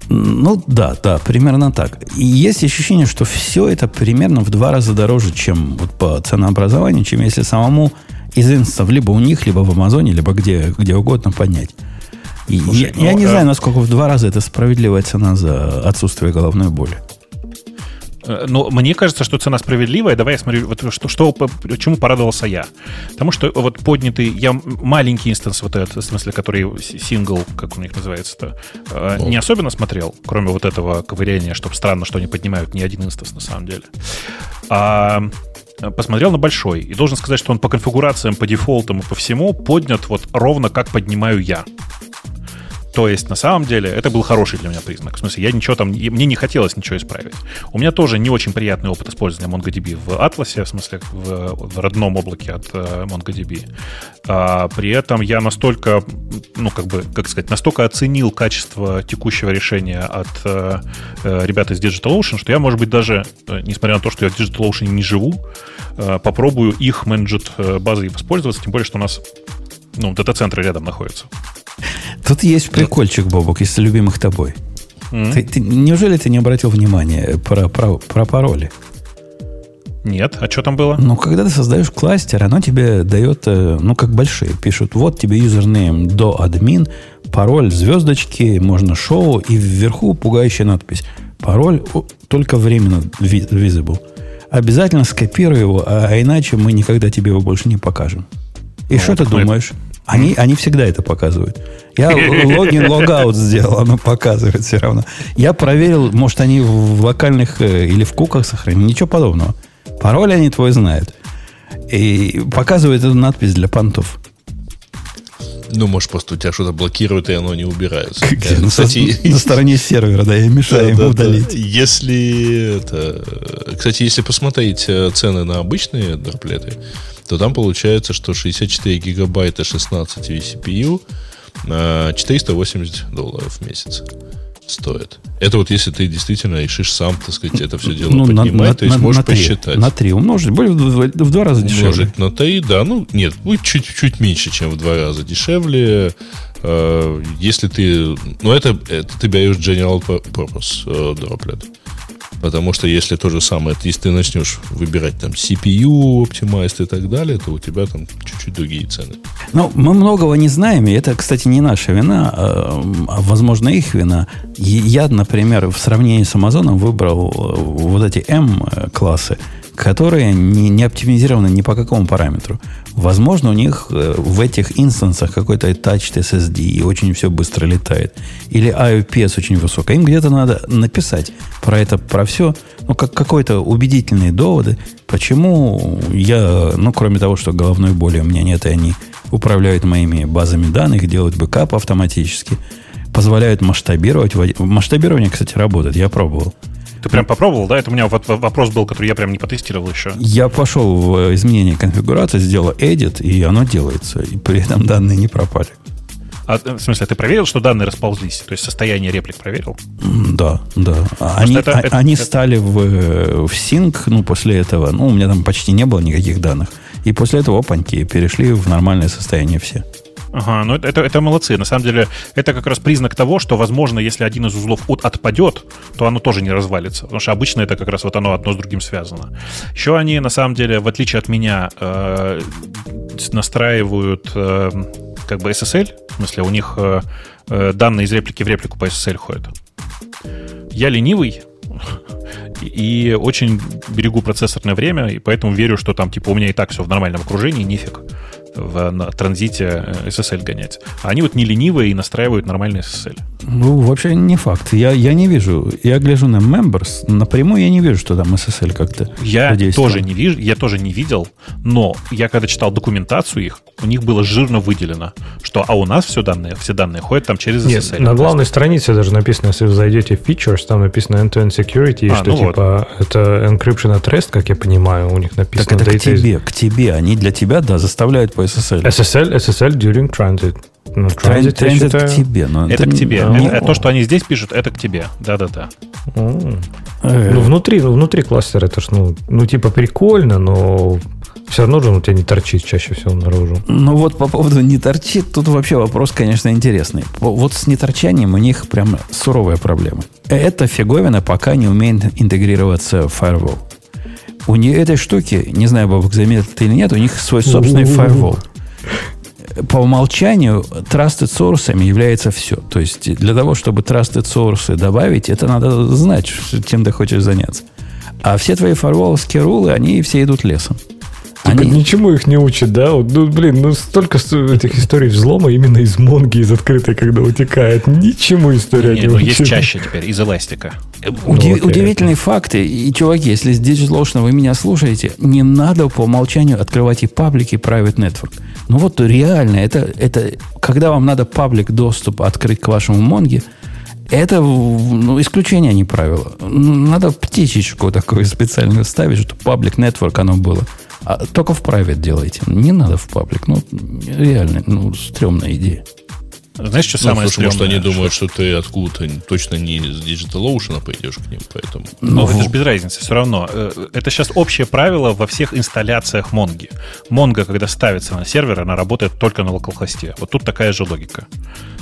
Ну да, да, примерно так. И есть ощущение, что все это примерно в два раза дороже, чем вот по ценообразованию, чем если самому из инстов либо у них, либо в Амазоне, либо где, где угодно поднять. И Слушай, я, ну, я не да. знаю, насколько в два раза это справедливая цена за отсутствие головной боли. Э, но мне кажется, что цена справедливая. Давай я смотрю, вот что, что, почему порадовался я. Потому что вот поднятый, я маленький инстанс вот этот, в смысле, который сингл, как у них называется-то, э, не особенно смотрел, кроме вот этого ковыряния, что странно, что они поднимают не один инстанс на самом деле. А посмотрел на большой. И должен сказать, что он по конфигурациям, по дефолтам и по всему поднят вот ровно как поднимаю я. То есть, на самом деле, это был хороший для меня признак. В смысле, я ничего там, мне не хотелось ничего исправить. У меня тоже не очень приятный опыт использования MongoDB в Атласе, в смысле, в, в родном облаке от uh, MongoDB. А, при этом я настолько, ну, как бы, как сказать, настолько оценил качество текущего решения от uh, ребят из DigitalOcean, что я, может быть, даже, несмотря на то, что я в DigitalOcean не живу, uh, попробую их менеджет базой воспользоваться, тем более, что у нас ну, дата-центры рядом находятся. Тут есть прикольчик, Бобок, из любимых тобой. Mm-hmm. Ты, ты, неужели ты не обратил внимания про, про, про пароли? Нет, а что там было? Ну, когда ты создаешь кластер, оно тебе дает, э, ну, как большие, пишут, вот тебе юзернейм до админ, пароль, звездочки, можно шоу, и вверху пугающая надпись. Пароль только временно visible. Обязательно скопируй его, а, а иначе мы никогда тебе его больше не покажем. И ну, что ты думаешь? Они, они всегда это показывают. Я логин, логаут сделал, оно показывает все равно. Я проверил, может, они в локальных э, или в куках сохранены. Ничего подобного. Пароль они твой знают. И показывает эту надпись для понтов. Ну, может, просто у тебя что-то блокирует, и оно не убирается. Где? На, кстати, на стороне сервера, да, я мешаю ему удалить. Если это... Кстати, если посмотреть э, цены на обычные дроплеты, то там получается, что 64 гигабайта 16 vCPU 480 долларов в месяц стоит. Это вот если ты действительно решишь сам, так сказать, это все дело ну, поднимать, на, то есть на, можешь на 3, посчитать. На 3 умножить, более в, в два раза дешевле. Умножить на 3, да, ну нет, будет чуть-чуть меньше, чем в два раза дешевле. Э, если ты, ну это, это ты берешь General Purpose э, Droplet. Потому что если то же самое, если ты начнешь выбирать там CPU, Optimized и так далее, то у тебя там чуть-чуть другие цены. Ну, мы многого не знаем, и это, кстати, не наша вина, а возможно, их вина. Я, например, в сравнении с Amazon выбрал э, вот эти M-классы, которые не, не оптимизированы ни по какому параметру. Возможно, у них э, в этих инстансах какой-то touched SSD, и очень все быстро летает. Или IOPS очень высокий. Им где-то надо написать про это, про все, ну, как какой-то убедительные доводы, почему я, ну, кроме того, что головной боли у меня нет, и они управляют моими базами данных, делают бэкап автоматически, позволяют масштабировать. Масштабирование, кстати, работает, я пробовал. Ты прям попробовал, да? Это у меня вот вопрос был, который я прям не потестировал еще. Я пошел в изменение конфигурации, сделал edit, и оно делается. И при этом данные не пропали. А, в смысле, ты проверил, что данные расползлись? То есть состояние реплик проверил? Да, да. Они, это, а, это, они это... стали в, в синк, ну, после этого, ну, у меня там почти не было никаких данных. И после этого, опаньки, перешли в нормальное состояние все. Ага, ну это, это, это молодцы. На самом деле, это как раз признак того, что, возможно, если один из узлов от, отпадет, то оно тоже не развалится. Потому что обычно это как раз вот оно одно с другим связано. Еще они, на самом деле, в отличие от меня, э, настраивают э, как бы SSL. В смысле, у них э, э, данные из реплики в реплику по SSL ходят. Я ленивый, и очень берегу процессорное время, и поэтому верю, что там, типа, у меня и так все в нормальном окружении, нифиг в, на транзите э, SSL гонять. А они вот не ленивые и настраивают нормальный SSL. Ну, вообще не факт. Я, я не вижу. Я гляжу на members. Напрямую я не вижу, что там SSL как-то Я тоже не вижу, я тоже не видел, но я когда читал документацию их, у них было жирно выделено, что а у нас все данные, все данные ходят там через SSL. Нет, на главной странице даже написано, если вы зайдете в features, там написано end-to-end security, а, что ну типа вот. это encryption at rest, как я понимаю, у них написано. Так это к тебе, к тебе. Они для тебя, да, заставляют по SSL. SSL, SSL during transit. Ну, транзит, транзит к тебе. Но это, это к тебе. Не... Это, то, что они здесь пишут, это к тебе. Да-да-да. Э. Ну, внутри, ну, внутри кластера это ж, ну, ну, типа прикольно, но все равно же он у тебя не торчит чаще всего наружу. Ну вот по поводу не торчит, тут вообще вопрос, конечно, интересный. Вот с неторчанием у них прям суровая проблема. Эта фиговина пока не умеет интегрироваться в firewall. У нее этой штуки, не знаю, Бабок заметил ты или нет, у них свой собственный firewall по умолчанию trusted source является все. То есть для того, чтобы trusted source добавить, это надо знать, чем ты хочешь заняться. А все твои фарволовские рулы, они все идут лесом. Они... Ничему их не учат, да? Вот, ну, блин, ну столько этих историй взлома именно из Монги, из открытой, когда утекает. Ничему история не, не, не ну, есть чаще теперь, из эластика. Удив... Ну, Удивительные факты. И, чуваки, если с DigitalOcean вы меня слушаете, не надо по умолчанию открывать и паблики, и private network. Ну вот реально, это, это когда вам надо паблик доступ открыть к вашему Монге, это ну, исключение, а не правило. Ну, надо птичечку такую специальную ставить, чтобы паблик network оно было. А только в private делайте. Не надо в паблик. Ну, реально, ну, стрёмная идея. Знаешь, что ну, самое слушай, может, они что... думают, что ты откуда-то точно не из DigitalOcean пойдешь к ним, поэтому... Ну, ну, это же без разницы, все равно. Э, это сейчас общее правило во всех инсталляциях Монги. Монга, когда ставится на сервер, она работает только на локал-хосте. Вот тут такая же логика.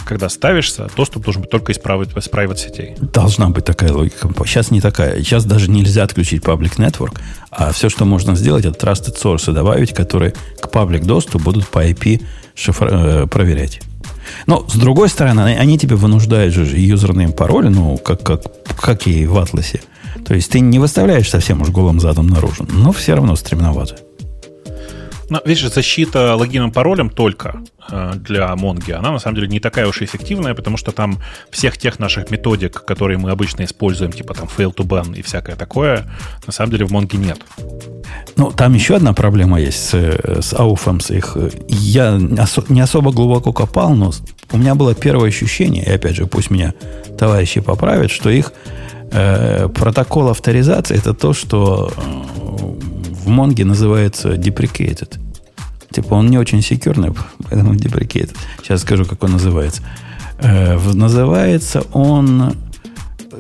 Когда ставишься, доступ должен быть только из private, из private сетей. Должна быть такая логика. Сейчас не такая. Сейчас даже нельзя отключить public network, а все, что можно сделать, это trusted source добавить, которые к public доступу будут по IP шифр... Э, проверять. Но, с другой стороны, они тебе вынуждают же юзерные пароли, ну, как, как, как и в Атласе. То есть ты не выставляешь совсем уж голым задом наружу, но все равно стремновато. Но, видишь, защита логином паролем только для Монги, она на самом деле не такая уж эффективная, потому что там всех тех наших методик, которые мы обычно используем, типа там fail to ban и всякое такое, на самом деле в Монге нет. Ну, там еще одна проблема есть с, с ауфом, с их. Я не особо глубоко копал, но у меня было первое ощущение, и опять же, пусть меня товарищи поправят, что их э, протокол авторизации это то, что э, в Монге называется deprecated. Типа он не очень секьюрный, поэтому deprecated. Сейчас скажу, как он называется. Э, называется он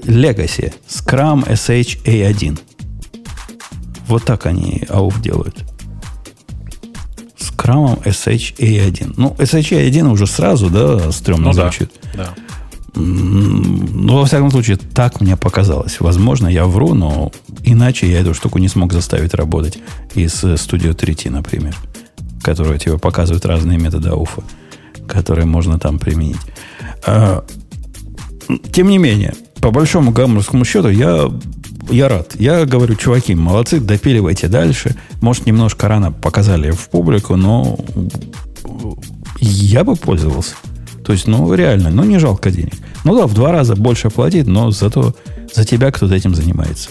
Legacy Scrum SHA1. Вот так они ауф делают. Scrum SHA1. Ну, SHA1 уже сразу, да, стрёмно ну, звучит. Да, да. Ну, во всяком случае, так мне показалось. Возможно, я вру, но иначе я эту штуку не смог заставить работать из Studio 3T, например, которая тебе показывает разные методы ауфа, которые можно там применить. А, тем не менее, по большому гаммурскому счету, я, я рад. Я говорю, чуваки, молодцы, допиливайте дальше. Может, немножко рано показали в публику, но я бы пользовался. То есть, ну, реально, ну, не жалко денег. Ну да, в два раза больше платить, но зато за тебя кто-то этим занимается.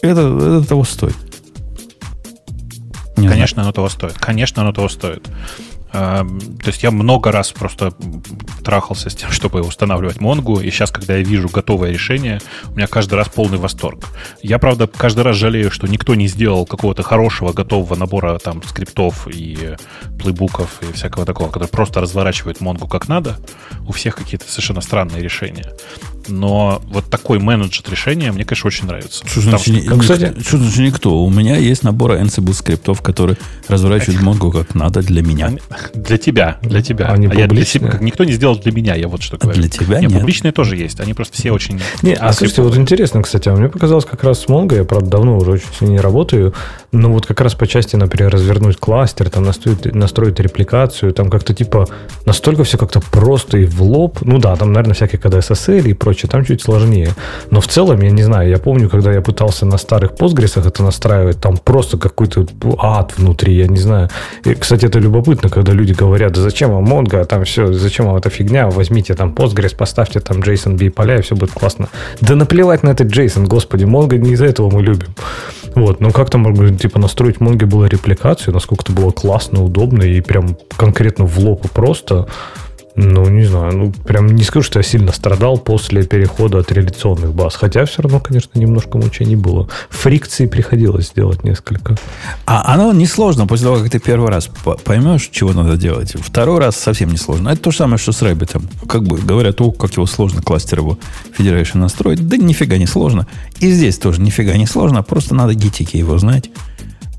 Это, это того стоит. Не Конечно, знаю. оно того стоит. Конечно, оно того стоит. Эм, то есть я много раз просто трахался с тем, чтобы устанавливать Монгу, и сейчас, когда я вижу готовое решение, у меня каждый раз полный восторг. Я, правда, каждый раз жалею, что никто не сделал какого-то хорошего, готового набора там скриптов и плейбуков и всякого такого, который просто разворачивает Монгу как надо. У всех какие-то совершенно странные решения. Но вот такой менеджер решения мне, конечно, очень нравится. Что значит, Там, кстати, что значит никто? У меня есть набор Ansible скриптов, которые разворачивают Монгу как надо для меня. Для тебя, для тебя. Они а я для себя, никто не сделал для меня, я вот что говорю. Для тебя нет. Публичные тоже есть, они просто все очень... Не, а слушайте, вот интересно, кстати, а мне показалось как раз с Mongo, я, правда, давно уже очень сильно не работаю, но вот как раз по части, например, развернуть кластер, там настроить, настроить репликацию, там как-то типа настолько все как-то просто и в лоб. Ну да, там, наверное, всякие когда SSL и прочее, там чуть сложнее. Но в целом, я не знаю, я помню, когда я пытался на старых Postgres это настраивать, там просто какой-то ад внутри, я не знаю. И, кстати, это любопытно, когда люди говорят, да зачем вам Mongo, а там все, зачем вам эта фигня, возьмите там Postgres, поставьте там JSON-B поля, и все будет классно. Да наплевать на этот JSON, господи, Mongo не из-за этого мы любим. Вот, но как там, типа, настроить Mongo было репликацию, насколько это было классно, удобно и прям конкретно в лоб и просто. Ну, не знаю, ну, прям не скажу, что я сильно страдал после перехода от реляционных баз. Хотя все равно, конечно, немножко мучений было. Фрикции приходилось сделать несколько. А оно несложно после того, как ты первый раз поймешь, чего надо делать. Второй раз совсем не сложно. Это то же самое, что с Рэббитом. Как бы говорят, о, как его сложно кластер его Federation настроить. Да нифига не сложно. И здесь тоже нифига не сложно. Просто надо гитики его знать.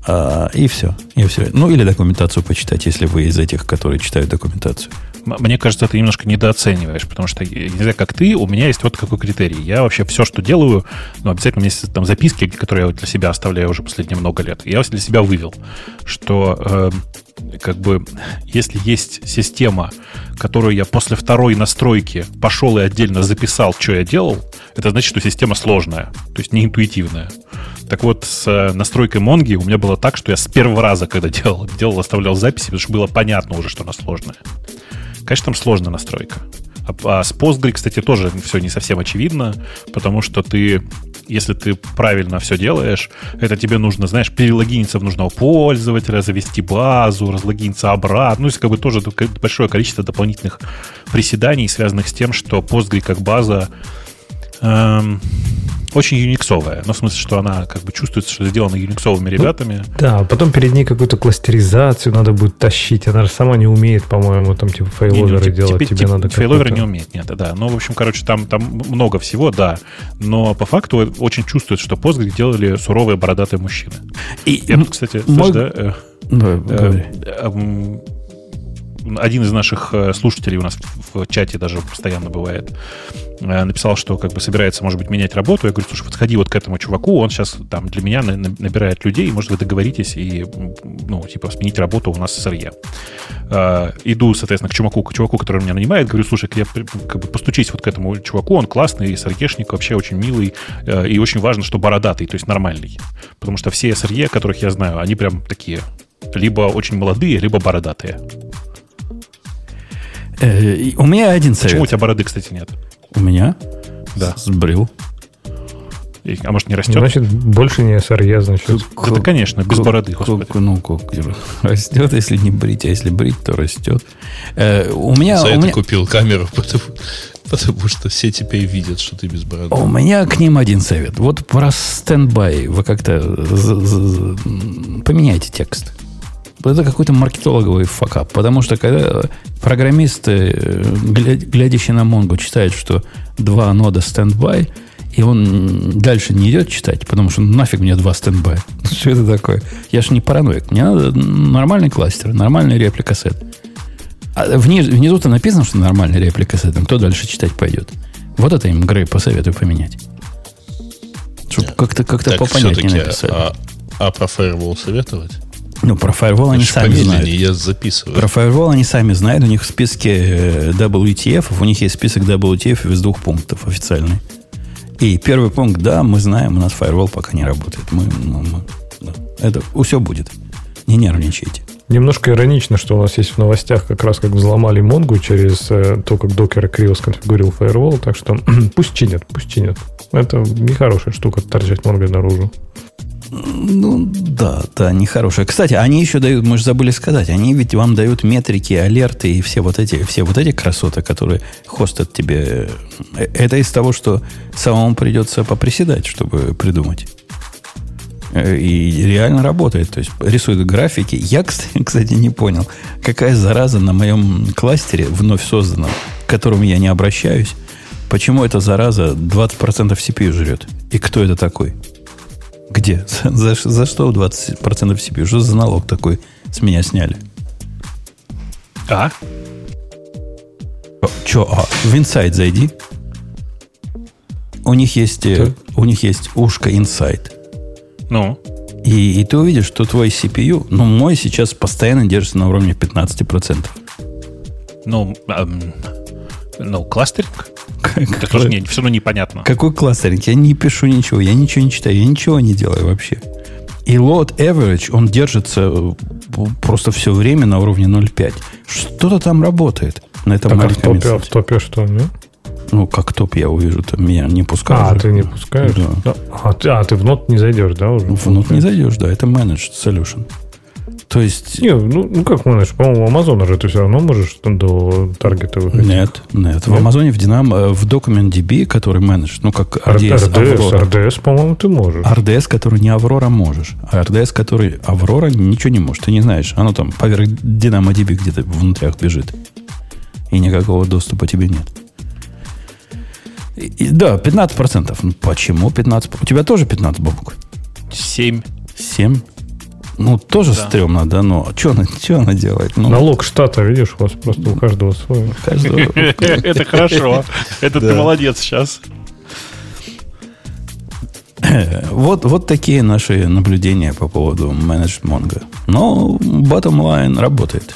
А, и все. И все. Ну, или документацию почитать, если вы из этих, которые читают документацию мне кажется, ты немножко недооцениваешь, потому что, не знаю, как ты, у меня есть вот какой критерий. Я вообще все, что делаю, ну, обязательно у меня есть там записки, которые я для себя оставляю уже последние много лет. Я для себя вывел, что э, как бы если есть система, которую я после второй настройки пошел и отдельно записал, что я делал, это значит, что система сложная, то есть не интуитивная. Так вот, с э, настройкой Монги у меня было так, что я с первого раза, когда делал, делал, оставлял записи, потому что было понятно уже, что она сложная. Конечно, там сложная настройка. А, а с Postgre, кстати, тоже все не совсем очевидно, потому что ты, если ты правильно все делаешь, это тебе нужно, знаешь, перелогиниться в нужного пользователя, завести базу, разлогиниться обратно. Ну, есть как бы тоже большое количество дополнительных приседаний, связанных с тем, что Postgre как база эм, очень юниксовая. Ну, в смысле, что она как бы чувствуется, что сделана юниксовыми ну, ребятами. Ну, да, а потом перед ней какую-то кластеризацию надо будет тащить. Она же сама не умеет, по-моему, там типа фейловеры не, не, делать. Типа, Тебе типа, надо фейловеры не умеет, нет, да. Ну, в общем, короче, там, там много всего, да. Но по факту очень чувствуется, что Postgre делали суровые бородатые мужчины. И, Я, кстати, мой... слышь, да, э, да, э, э, один из наших э, слушателей у нас в чате даже постоянно бывает, э, написал, что как бы собирается, может быть, менять работу. Я говорю, слушай, подходи вот к этому чуваку, он сейчас там для меня набирает людей, может, вы договоритесь и, ну, типа, сменить работу у нас с сырья. Э, иду, соответственно, к чуваку, к чуваку, который меня нанимает, говорю, слушай, я как бы постучись вот к этому чуваку, он классный, сырьешник, вообще очень милый, и очень важно, что бородатый, то есть нормальный. Потому что все SRE, которых я знаю, они прям такие либо очень молодые, либо бородатые. Э, у меня один совет. Почему у тебя бороды, кстати, нет? У меня? Да. Сбрил. А может, не растет? Значит, больше не СРЕ, значит. Это, конечно, без бороды, господи. Ну, как растет, если не брить, а если брить, то растет. Э, у меня... За у это меня... купил камеру, потому, потому что все теперь видят, что ты без бороды. У меня к ним один совет. Вот про standby вы как-то поменяйте текст это какой-то маркетологовый факап. Потому что когда программисты, глядящие на Mongo, читают, что два нода standby, и он дальше не идет читать, потому что нафиг мне два стендбай. Что это такое? Я же не параноик. Мне надо нормальный кластер, нормальный replica set. А вниз, внизу-то написано, что нормальная реплика с этим. Кто дальше читать пойдет? Вот это им Грей посоветую поменять. Чтобы как-то как попонятнее написали. А, а про Firewall советовать? Ну, про Firewall они сами знают. я записываю. Про Firewall они сами знают. У них в списке э, WTF, у них есть список WTF из двух пунктов официальный. И первый пункт, да, мы знаем, у нас Firewall пока не работает. Мы, мы, мы да. Это все будет. Не нервничайте. Немножко иронично, что у нас есть в новостях как раз как взломали Монгу через э, то, как докер криво сконфигурил Firewall, так что пусть чинят, пусть чинят. Это нехорошая штука, торчать Монгой наружу. Ну, да, да, нехорошая. Кстати, они еще дают, мы же забыли сказать, они ведь вам дают метрики, алерты и все вот эти, все вот эти красоты, которые хостят тебе. Э, это из того, что самому придется поприседать, чтобы придумать. Э, и реально работает. То есть рисует графики. Я, кстати, не понял, какая зараза на моем кластере, вновь созданном, к которому я не обращаюсь, почему эта зараза 20% CPU жрет? И кто это такой? Где? За, за, что 20% CPU? Что за налог такой с меня сняли? А? Че, а? В Insight зайди. У них есть, э, Что? у них есть ушко Insight. Ну? И, и ты увидишь, что твой CPU, ну, мой сейчас постоянно держится на уровне 15%. Ну, эм, ну, кластеринг? Это тоже не, все равно непонятно. Какой кластеринг? Я не пишу ничего, я ничего не читаю, я ничего не делаю вообще. И load average, он держится э, просто все время на уровне 0,5. Что-то там работает на этом так, маленьком а в топе, в топе что, нет? Ну, как топ я увижу, там меня не пускают. А, ты не пускаешь? Да. А, ты, а, ты в нот не зайдешь, да, уже? В нот не зайдешь, да, это managed solution. То есть... Не, ну, ну как манаж? По-моему, в Амазоне же ты все равно можешь до таргета выходить. Нет, нет. нет? В Амазоне, в Dynamo, э, в DocumentDB, который менедж, ну как RDS, RDS, Aurora. RDS, по-моему, ты можешь. RDS, который не Аврора, можешь. А RDS, который Аврора, ничего не может. Ты не знаешь. Оно там поверх DynamoDB где-то внутрях бежит. И никакого доступа тебе нет. И, да, 15%. Ну, почему 15%? У тебя тоже 15, Бобук? 7. 7? Ну, тоже да. стрёмно, да, но что она, что она делает? Ну, Налог штата, видишь, у вас просто у каждого свой. Это хорошо. Это ты молодец сейчас. Вот, вот такие наши наблюдения по поводу менедж Mongo. Но bottom line работает.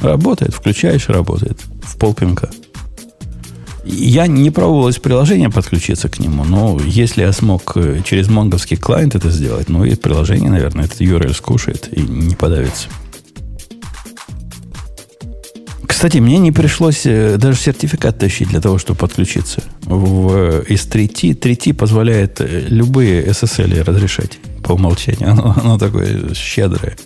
Работает, включаешь, работает. В полпинка. Я не пробовал из приложения подключиться к нему, но если я смог э, через монговский клиент это сделать, ну и приложение, наверное, этот URL скушает и не подавится. Кстати, мне не пришлось э, даже сертификат тащить для того, чтобы подключиться. В, из 3T, 3T позволяет э, любые SSL разрешать по умолчанию. Оно, оно такое щедрое.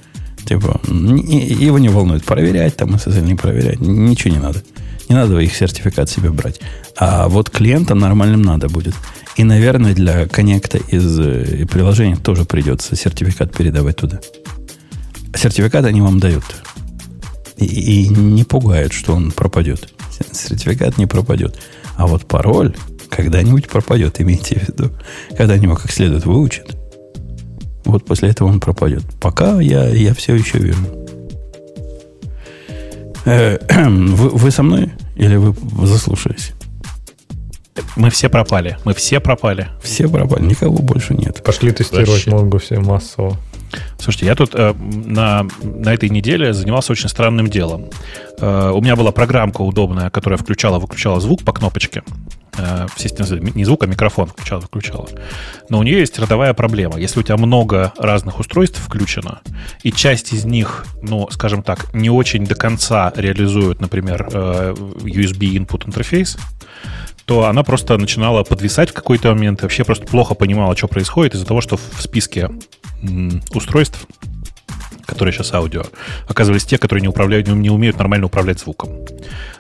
Типа, его не волнует проверять, там SSL не проверять, ничего не надо. Не надо их сертификат себе брать. А вот клиентам нормальным надо будет. И, наверное, для коннекта из э, приложения тоже придется сертификат передавать туда. Сертификат они вам дают. И, и не пугают, что он пропадет. Сертификат не пропадет. А вот пароль когда-нибудь пропадет, имейте в виду. Когда они его как следует выучат. Вот после этого он пропадет. Пока я, я все еще вижу. Э, вы, вы со мной или вы заслушались? Мы все пропали. Мы все пропали. Все пропали. Никого больше нет. Пошли тестировать. Монгу все массово. Слушайте, я тут э, на, на этой неделе занимался очень странным делом. Э, у меня была программка удобная, которая включала-выключала звук по кнопочке. Э, естественно, не звук, а микрофон включала-выключала. Но у нее есть родовая проблема. Если у тебя много разных устройств включено, и часть из них, ну, скажем так, не очень до конца реализуют, например, э, USB input интерфейс, то она просто начинала подвисать в какой-то момент, вообще просто плохо понимала, что происходит из-за того, что в списке устройств, которые сейчас аудио, оказывались те, которые не, управляют, не умеют нормально управлять звуком.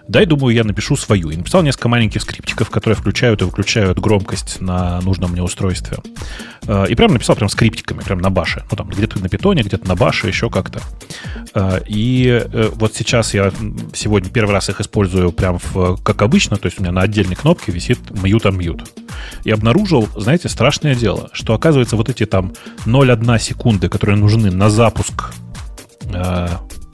Дай, думаю, я напишу свою. И написал несколько маленьких скриптиков, которые включают и выключают громкость на нужном мне устройстве. Э, и прям написал прям скриптиками, прям на баше. Ну, там где-то на питоне, где-то на баше, еще как-то. Э, и э, вот сейчас я сегодня первый раз их использую прям в, как обычно, то есть у меня на отдельной кнопке висит mute-unmute. И обнаружил, знаете, страшное дело, что оказывается вот эти там 0,1 секунды, которые нужны на запуск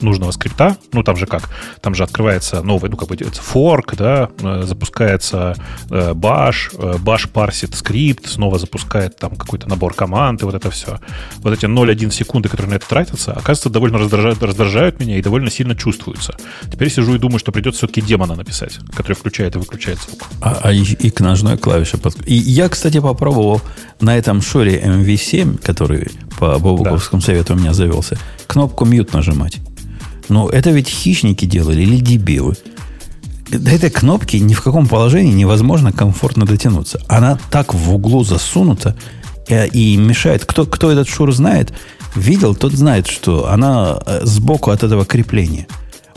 нужного скрипта, ну там же как, там же открывается новый, ну как бы форк, да, э, запускается э, bash, э, bash парсит скрипт, снова запускает там какой-то набор команд и вот это все. Вот эти 0,1 секунды, которые на это тратятся, оказывается, довольно раздражают, раздражают меня и довольно сильно чувствуются. Теперь сижу и думаю, что придется все-таки демона написать, который включает и выключает звук. А, а и, и к ножной клавише. Под... И я, кстати, попробовал на этом шоре MV7, который по Бобуковскому да. совету у меня завелся, кнопку mute нажимать. Но это ведь хищники делали или дебилы. До этой кнопки ни в каком положении невозможно комфортно дотянуться. Она так в углу засунута и, э, и мешает. Кто, кто этот шур знает, видел, тот знает, что она э, сбоку от этого крепления.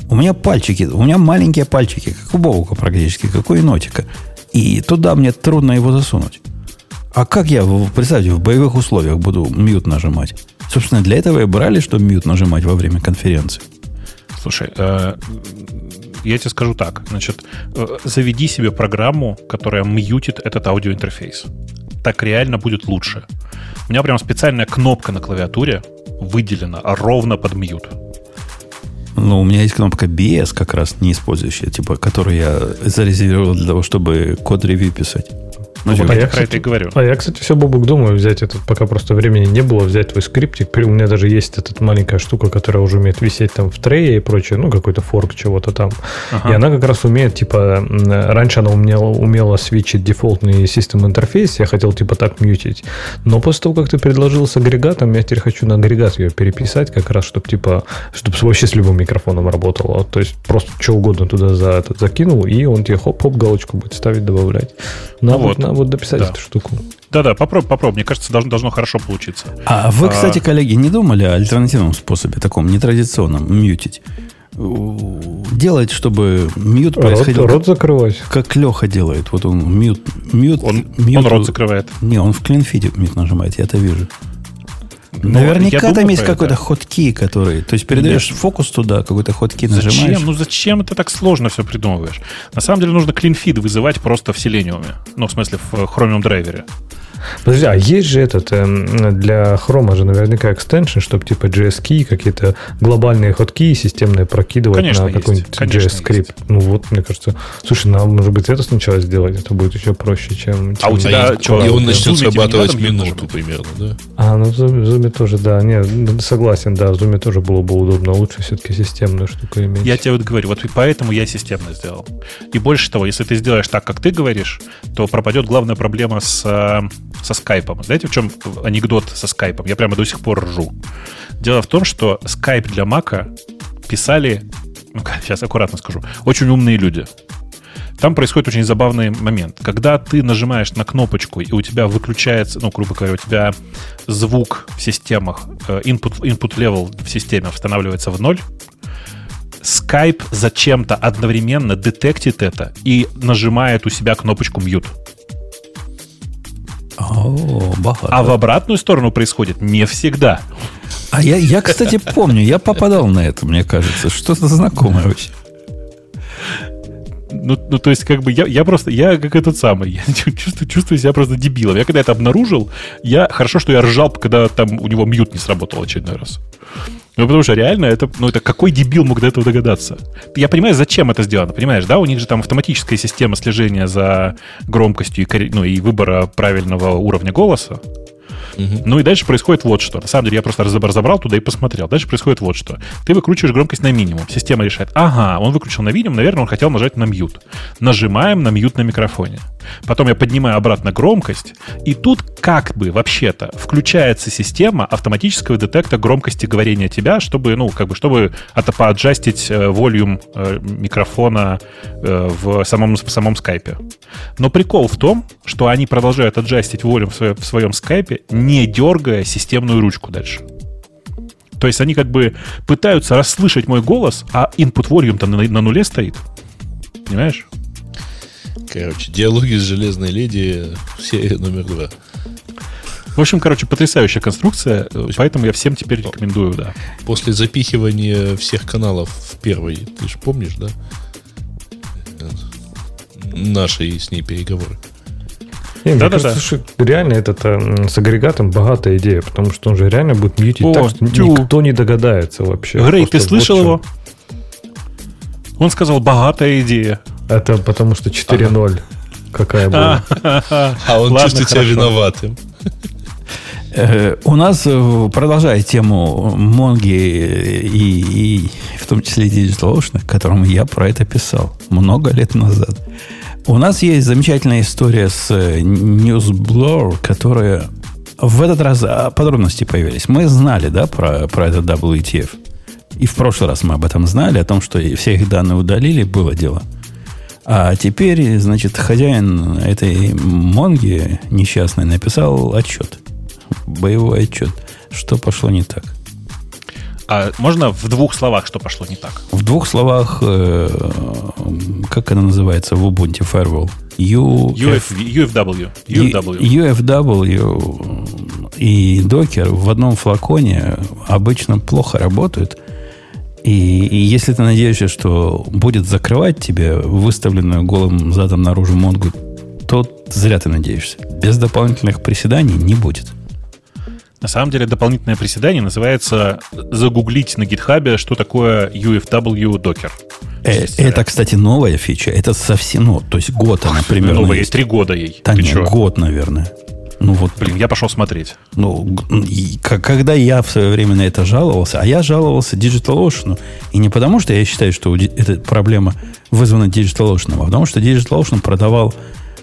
У меня пальчики, у меня маленькие пальчики, как у Бобука практически, как у енотика. И туда мне трудно его засунуть. А как я, представьте, в боевых условиях буду mute нажимать? Собственно, для этого и брали, чтобы mute нажимать во время конференции. Слушай, э, я тебе скажу так. Значит, э, заведи себе программу, которая мьютит этот аудиоинтерфейс. Так реально будет лучше. У меня прям специальная кнопка на клавиатуре выделена ровно под mute. Ну, у меня есть кнопка BS, как раз не использующая, типа, которую я зарезервировал для того, чтобы code review писать. Ну, вот а я, кстати, это и говорю. А я, кстати, все, Бобук, думаю взять этот, пока просто времени не было, взять твой скриптик. У меня даже есть эта маленькая штука, которая уже умеет висеть там в трее и прочее, ну, какой-то форк чего-то там. Ага. И она как раз умеет, типа, раньше она умела, умела свечить дефолтный систем интерфейс, я хотел, типа, так мьютить. Но после того, как ты предложил с агрегатом, я теперь хочу на агрегат ее переписать, как раз, чтобы, типа, чтобы вообще с любым микрофоном работало. То есть просто что угодно туда за закинул, и он тебе хоп-хоп галочку будет ставить, добавлять. Надо, ну вот. Надо вот дописать да. эту штуку. Да-да, попробуй, попробуй. Мне кажется, должно, должно хорошо получиться. А вы, кстати, а... коллеги, не думали о альтернативном способе, таком нетрадиционном, мьютить? делать, чтобы mute происходил. Рот, рот закрывать. Как Леха делает. Вот он mute. mute он, mute, он рот закрывает. Не, он в Cleanfeed е mute нажимает, я это вижу. Наверняка там есть какой-то hotkey, который... То есть передаешь Нет. фокус туда, какой-то hotkey нажимаешь. Зачем? Ну зачем ты так сложно все придумываешь? На самом деле нужно клинфид вызывать просто в Selenium. Ну, в смысле, в Chromium драйвере. Подожди, а есть же этот э, для Chrome же наверняка экстеншн, чтобы типа JS-key, какие-то глобальные ходки системные прокидывать конечно, на какой-нибудь JS-скрипт. Ну вот, мне кажется, слушай, нам может быть это сначала сделать, это будет еще проще, чем... чем а у тебя а что? И он начнет срабатывать минуту примерно, да? А, ну в Zoom, тоже, да. Не, ну, согласен, да, в Zoom тоже было бы удобно. Лучше все-таки системную штуку иметь. Я тебе вот говорю, вот поэтому я системно сделал. И больше того, если ты сделаешь так, как ты говоришь, то пропадет главная проблема с э, со скайпом. Знаете, в чем анекдот со скайпом? Я прямо до сих пор ржу. Дело в том, что скайп для Мака писали, ну, сейчас аккуратно скажу, очень умные люди. Там происходит очень забавный момент. Когда ты нажимаешь на кнопочку, и у тебя выключается, ну, грубо говоря, у тебя звук в системах, э, input, input level в системе устанавливается в ноль, Skype зачем-то одновременно детектит это и нажимает у себя кнопочку mute. О, богато. А в обратную сторону происходит не всегда. А я, я, кстати, помню, я попадал на это, мне кажется. Что-то знакомое вообще. Ну, ну, то есть, как бы, я, я просто, я как этот самый, я чувствую, чувствую себя просто дебилом. Я когда это обнаружил, я, хорошо, что я ржал, когда там у него мьют не сработал очередной раз. Ну, потому что реально это, ну, это какой дебил мог до этого догадаться? Я понимаю, зачем это сделано, понимаешь, да? У них же там автоматическая система слежения за громкостью и, ну, и выбора правильного уровня голоса. Угу. Ну и дальше происходит вот что. На самом деле я просто разобрал туда и посмотрел. Дальше происходит вот что. Ты выкручиваешь громкость на минимум. Система решает, ага, он выключил на минимум, наверное, он хотел нажать на мьют. Нажимаем на мьют на микрофоне. Потом я поднимаю обратно громкость, и тут как бы вообще-то включается система автоматического детекта громкости говорения тебя, чтобы, ну, как бы, чтобы это поаджастить э, волюм э, микрофона э, в самом, в самом скайпе. Но прикол в том, что они продолжают аджастить волюм в, в своем скайпе, не дергая системную ручку дальше. То есть они как бы пытаются расслышать мой голос, а input volume-то на, на нуле стоит. Понимаешь? Короче, диалоги с железной леди, серия номер два. В общем, короче, потрясающая конструкция, поэтому я всем теперь рекомендую, да. После запихивания всех каналов в первый, ты же помнишь, да? Наши с ней переговоры. Не, мне да, кажется, да. что реально этот э, с агрегатом богатая идея, потому что он же реально будет мьютить О, так, что тю. никто не догадается вообще. Грей, ты слышал его? Он сказал, богатая идея. Это потому что 4.0. Ага. Какая была. А он чувствует себя виноватым. Э, у нас, э, продолжая тему Монги и, и в том числе DigitalOcean, которому я про это писал много лет назад, у нас есть замечательная история с NewsBlur, которая в этот раз а, подробности появились. Мы знали, да, про, про этот WTF. И в прошлый раз мы об этом знали, о том, что все их данные удалили, было дело. А теперь, значит, хозяин этой Монги несчастной написал отчет – боевой отчет. Что пошло не так? А можно в двух словах, что пошло не так? В двух словах, э, как она называется в Ubuntu Firewall? U, Uf, UFW. UFW. UFW и Docker в одном флаконе обычно плохо работают. И, и если ты надеешься, что будет закрывать тебе выставленную голым задом наружу Монгу, то зря ты надеешься. Без дополнительных приседаний не будет. На самом деле дополнительное приседание называется загуглить на гитхабе, что такое UFW Docker. Э, это, кстати, новая фича. Это совсем, ну, то есть год она примерно Новая, есть. три года ей. Да нет, год, наверное. Ну вот, блин, я пошел смотреть. Ну, и, когда я в свое время на это жаловался, а я жаловался DigitalOcean, и не потому, что я считаю, что эта проблема вызвана DigitalOcean, а потому что DigitalOcean продавал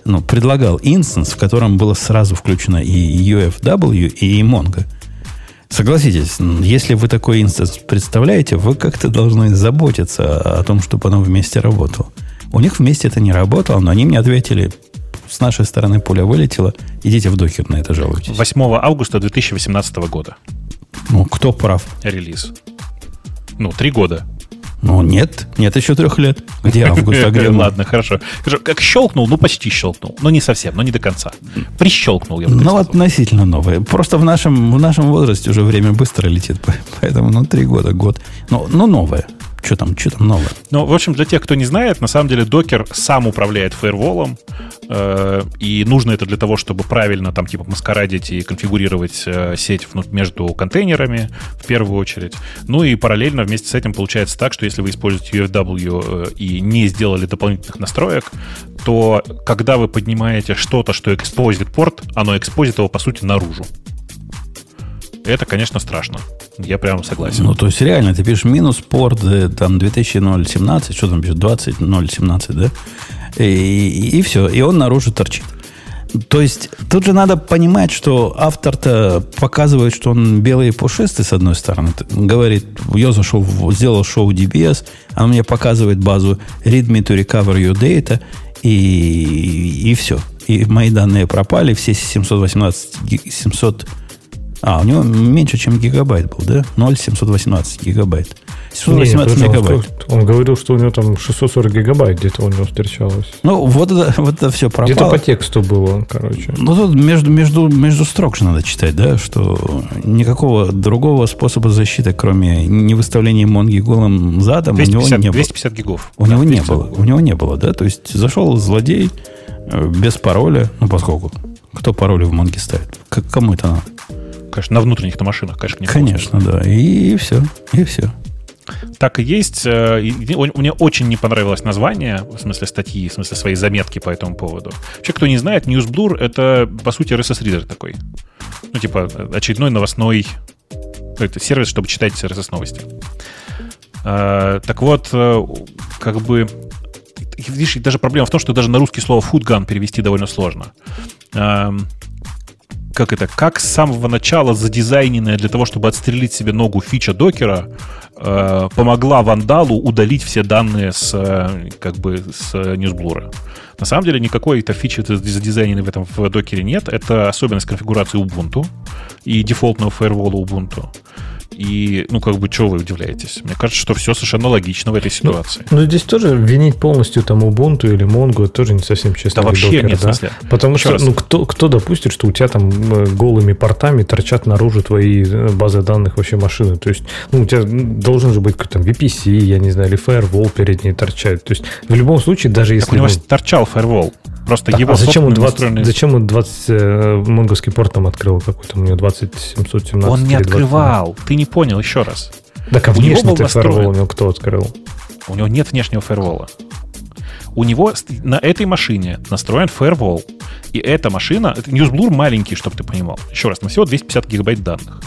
ну, предлагал инстанс, в котором было сразу включено и UFW, и Mongo. Согласитесь, если вы такой инстанс представляете, вы как-то должны заботиться о том, чтобы оно вместе работало. У них вместе это не работало, но они мне ответили, с нашей стороны пули вылетели, идите в Docker на это жалуйтесь. 8 августа 2018 года. Ну, кто прав? Релиз. Ну, три года. Ну, нет, нет еще трех лет. Где август, а где Ладно, хорошо. Как щелкнул, ну, почти щелкнул. Но не совсем, но не до конца. Прищелкнул, я бы Ну, относительно новое. Просто в нашем, в нашем возрасте уже время быстро летит, поэтому, ну, три года, год. Ну, ну новое. Что там, что там новое? Ну, в общем, для тех, кто не знает, на самом деле докер сам управляет фаерволом, э, и нужно это для того, чтобы правильно там типа маскарадить и конфигурировать э, сеть между контейнерами в первую очередь. Ну и параллельно вместе с этим получается так, что если вы используете UFW э, и не сделали дополнительных настроек, то когда вы поднимаете что-то, что экспозит порт, оно экспозит его по сути наружу. Это, конечно, страшно. Я прям согласен. Ну, то есть реально, ты пишешь минус порт, э, там 2017, что там пишет, 20.017, да? И, и, и все, и он наружу торчит. То есть тут же надо понимать, что автор-то показывает, что он белый и пушистый, с одной стороны. Говорит, я зашел, сделал шоу DBS, он мне показывает базу read me to recover your data, и, и все. И мои данные пропали, все 718, 700 а, у него меньше, чем гигабайт был, да? 0,718 гигабайт. 718 Нет, мегабайт. Он, говорил, что у него там 640 гигабайт где-то у него встречалось. Ну, вот это, вот это все пропало. Где-то по тексту было, короче. Ну, тут между, между, между строк же надо читать, да, что никакого другого способа защиты, кроме не выставления Монги голым задом, 250, у него не 250 было. гигов. У да, него не было. У него не было, да? То есть зашел злодей э, без пароля, ну, поскольку кто пароли в Монге ставит? Как, кому это надо? Конечно, на внутренних на машинах, конечно, не Конечно, да. И, и все. И все. Так и есть. Э, мне очень не понравилось название, в смысле статьи, в смысле своей заметки по этому поводу. Вообще, кто не знает, NewsBlur — это, по сути, RSS-ридер такой. Ну, типа, очередной новостной это сервис, чтобы читать RSS-новости. Э, так вот, э, как бы... Видишь, даже проблема в том, что даже на русский слово «фудган» перевести довольно сложно. Как это, как с самого начала задизайненная для того, чтобы отстрелить себе ногу фича докера, э, помогла вандалу удалить все данные с, э, как бы, с ньюсблура. На самом деле никакой это фичи задизайненной в этом в докере нет. Это особенность конфигурации Ubuntu и дефолтного фаервола Ubuntu. И, ну, как бы, чего вы удивляетесь? Мне кажется, что все совершенно логично в этой ну, ситуации. Ну, но здесь тоже винить полностью там Ubuntu или Mongo тоже не совсем честно. Да вообще докер, нет да? смысла. Потому Еще что, раз. ну, кто, кто допустит, что у тебя там э, голыми портами торчат наружу твои э, базы данных вообще машины? То есть, ну, у тебя должен же быть какой-то там VPC, я не знаю, или Firewall перед ней торчать. То есть, в любом случае, даже если... Так у него ну, торчал Firewall. Просто так, его а зачем он 20, настроенный... зачем он 20 э, монговский порт там открыл какой-то? У него 2717. Он не открывал. Ты не понял еще раз. Так, а внешний фаервол у него кто открыл? У него нет внешнего фаервола. У него на этой машине настроен фаервол. И эта машина, это NewsBlur маленький, чтобы ты понимал. Еще раз, на всего 250 гигабайт данных.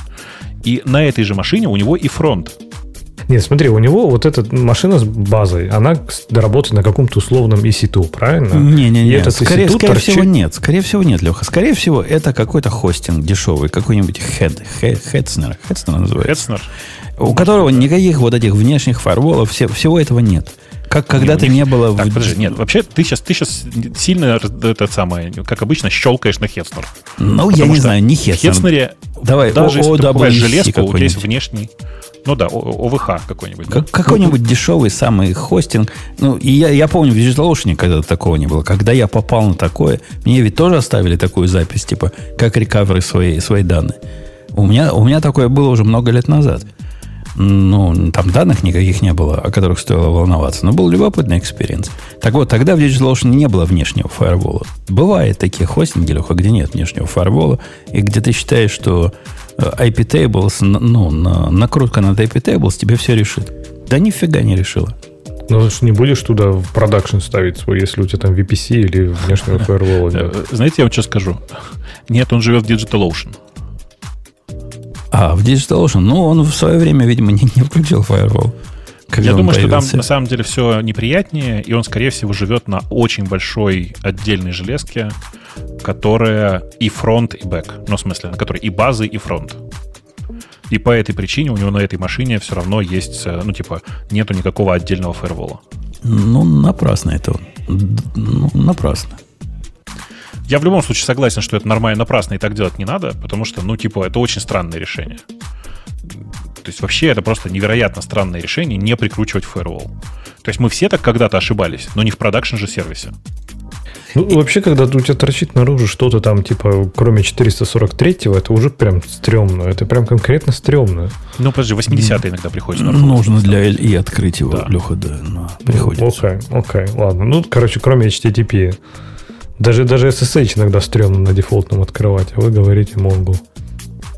И на этой же машине у него и фронт. Нет, смотри, у него вот эта машина с базой, она работает на каком-то условном EC2, правильно? Не-не-не, скорее, скорее торчит... всего нет. Скорее всего нет, Леха. Скорее всего это какой-то хостинг дешевый, какой-нибудь Head, Headster, Headster называется. Headster. У которого никаких вот этих внешних фарволов, все, всего этого нет. Как когда-то не, не было... Так, в... подожди, нет, вообще ты сейчас, ты сейчас сильно, это самое, как обычно, щелкаешь на Хетснер. Ну, я не знаю, не Хетснер. В Хетснере, Давай, даже о, если о, ты покупаешь железку, у тебя есть внешний... Ну да, ОВХ какой-нибудь. Как, да? Какой-нибудь дешевый самый хостинг. Ну, и я, я помню, в DigitalOcean когда такого не было. Когда я попал на такое, мне ведь тоже оставили такую запись, типа, как recover свои, свои данные. У меня, у меня такое было уже много лет назад ну, там данных никаких не было, о которых стоило волноваться. Но был любопытный experience. Так вот, тогда в DigitalOcean не было внешнего фаервола. Бывают такие хостинги, Леха, где нет внешнего фаервола, и где ты считаешь, что IP tables, ну, на, накрутка над IP tables тебе все решит. Да нифига не решила. Ну, не будешь туда в production ставить свой, если у тебя там VPC или внешнего фаервола нет. Э, знаете, я вам что скажу? Нет, он живет в DigitalOcean. А, в DigitalOcean? Ну, он в свое время, видимо, не, не включил Firewall. Я думаю, появился. что там на самом деле все неприятнее, и он, скорее всего, живет на очень большой отдельной железке, которая и фронт, и бэк. Ну, в смысле, на которой и базы, и фронт. И по этой причине у него на этой машине все равно есть, э, ну, типа, нету никакого отдельного фаервола. Ну, напрасно это. Ну, напрасно. Я в любом случае согласен, что это нормально, напрасно и так делать не надо, потому что, ну, типа, это очень странное решение. То есть вообще это просто невероятно странное решение не прикручивать фаервол. То есть мы все так когда-то ошибались, но не в продакшн же сервисе. Ну, вообще, когда у тебя торчит наружу что-то там, типа, кроме 443-го, это уже прям стрёмно. Это прям конкретно стрёмно. Ну, подожди, 80 иногда приходится наружу. Нужно для LE открыть его, да. Леха, да, но приходится. Окей, окей, ладно. Ну, короче, кроме HTTP. Даже, даже SSH иногда стрёмно на дефолтном открывать, а вы говорите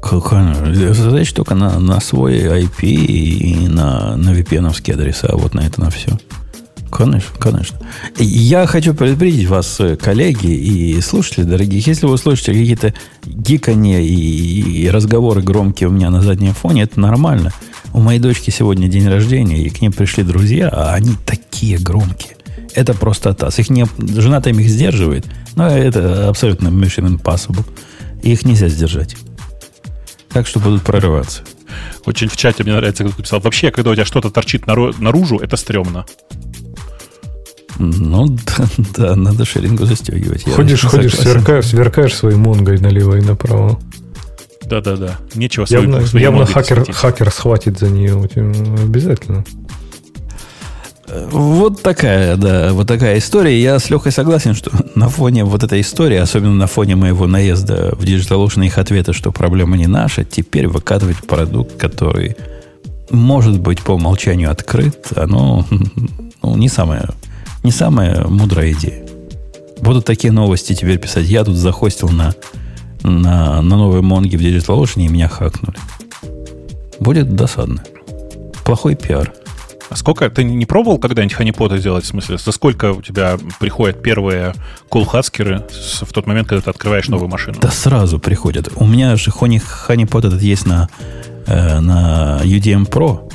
Mongo. SSH только на, на свой IP и на, на VPN адреса, а вот на это на все. Конечно, конечно. Я хочу предупредить вас, коллеги и слушатели дорогие, если вы слышите какие-то гиканье и, и разговоры громкие у меня на заднем фоне, это нормально. У моей дочки сегодня день рождения, и к ним пришли друзья, а они такие громкие это просто таз. Их не, жена-то им их сдерживает, но это абсолютно mission impossible. Их нельзя сдержать. Так что будут прорываться. Очень в чате мне нравится, как ты писал. Вообще, когда у тебя что-то торчит наружу, это стрёмно. Ну, да, да надо шерингу застегивать. Ходишь, ходишь, сверкаешь, сверкаешь своей монгой налево и направо. Да-да-да. Нечего Явно, явно хакер, хакер схватит за нее. Обязательно. Вот такая, да, вот такая история. Я с Лехой согласен, что на фоне вот этой истории, особенно на фоне моего наезда в DigitalOcean их ответа, что проблема не наша, теперь выкатывать продукт, который может быть по умолчанию открыт, оно ну, не, самая, не самая мудрая идея. Будут такие новости теперь писать. Я тут захостил на, на, на новой Монге в DigitalOcean, и меня хакнули. Будет досадно. Плохой пиар. А сколько ты не пробовал когда-нибудь ханипоты делать? В смысле, за сколько у тебя приходят первые кулхацкеры в тот момент, когда ты открываешь новую машину? Да сразу приходят. У меня же ханипот этот есть на, э, на UDM Pro.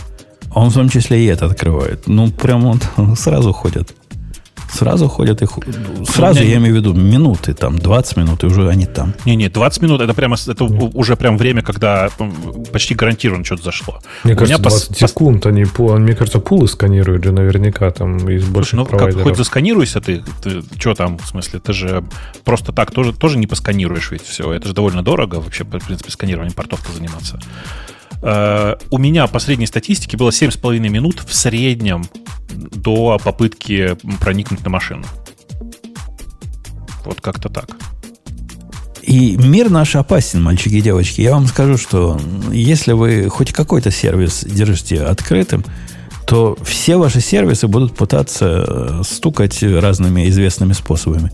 Он в том числе и это открывает. Ну, прям он сразу ходят. Сразу ходят их... Сразу, меня... я имею в виду, минуты, там, 20 минут, и уже они там. Не-не, 20 минут, это прямо это уже прям время, когда почти гарантированно что-то зашло. Мне У кажется, 20 пос... секунд они, мне кажется, пулы сканируют же наверняка там из больших ну, провайдеров. Как, хоть засканируйся ты, ты, что там, в смысле, ты же просто так тоже, тоже не посканируешь ведь все. Это же довольно дорого вообще, в принципе, сканированием портов-то заниматься. Uh, у меня по средней статистике было 7,5 минут в среднем до попытки проникнуть на машину. Вот как-то так. И мир наш опасен, мальчики и девочки. Я вам скажу, что если вы хоть какой-то сервис держите открытым, то все ваши сервисы будут пытаться стукать разными известными способами.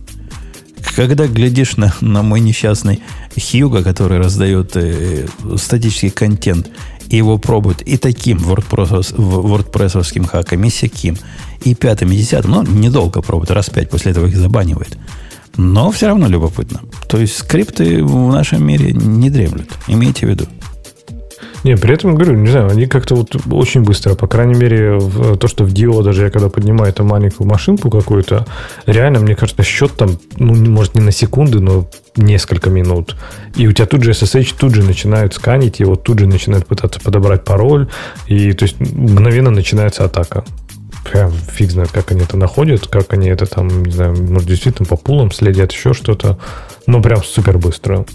Когда глядишь на, на мой несчастный Хьюга, который раздает э, статический контент, и его пробуют и таким WordPress, WordPress хаком, и всяким, и пятым, и десятым, ну, недолго пробуют, раз пять после этого их забанивает. Но все равно любопытно. То есть скрипты в нашем мире не дремлют. Имейте в виду. Не, при этом, говорю, не знаю, они как-то вот очень быстро, по крайней мере, то, что в Dio даже я когда поднимаю эту маленькую машинку какую-то, реально, мне кажется, счет там, ну, может, не на секунды, но несколько минут. И у тебя тут же SSH тут же начинают сканить, и вот тут же начинают пытаться подобрать пароль, и то есть мгновенно начинается атака. Прям фиг знает, как они это находят, как они это там, не знаю, может, действительно по пулам следят, еще что-то. Но прям супер быстро.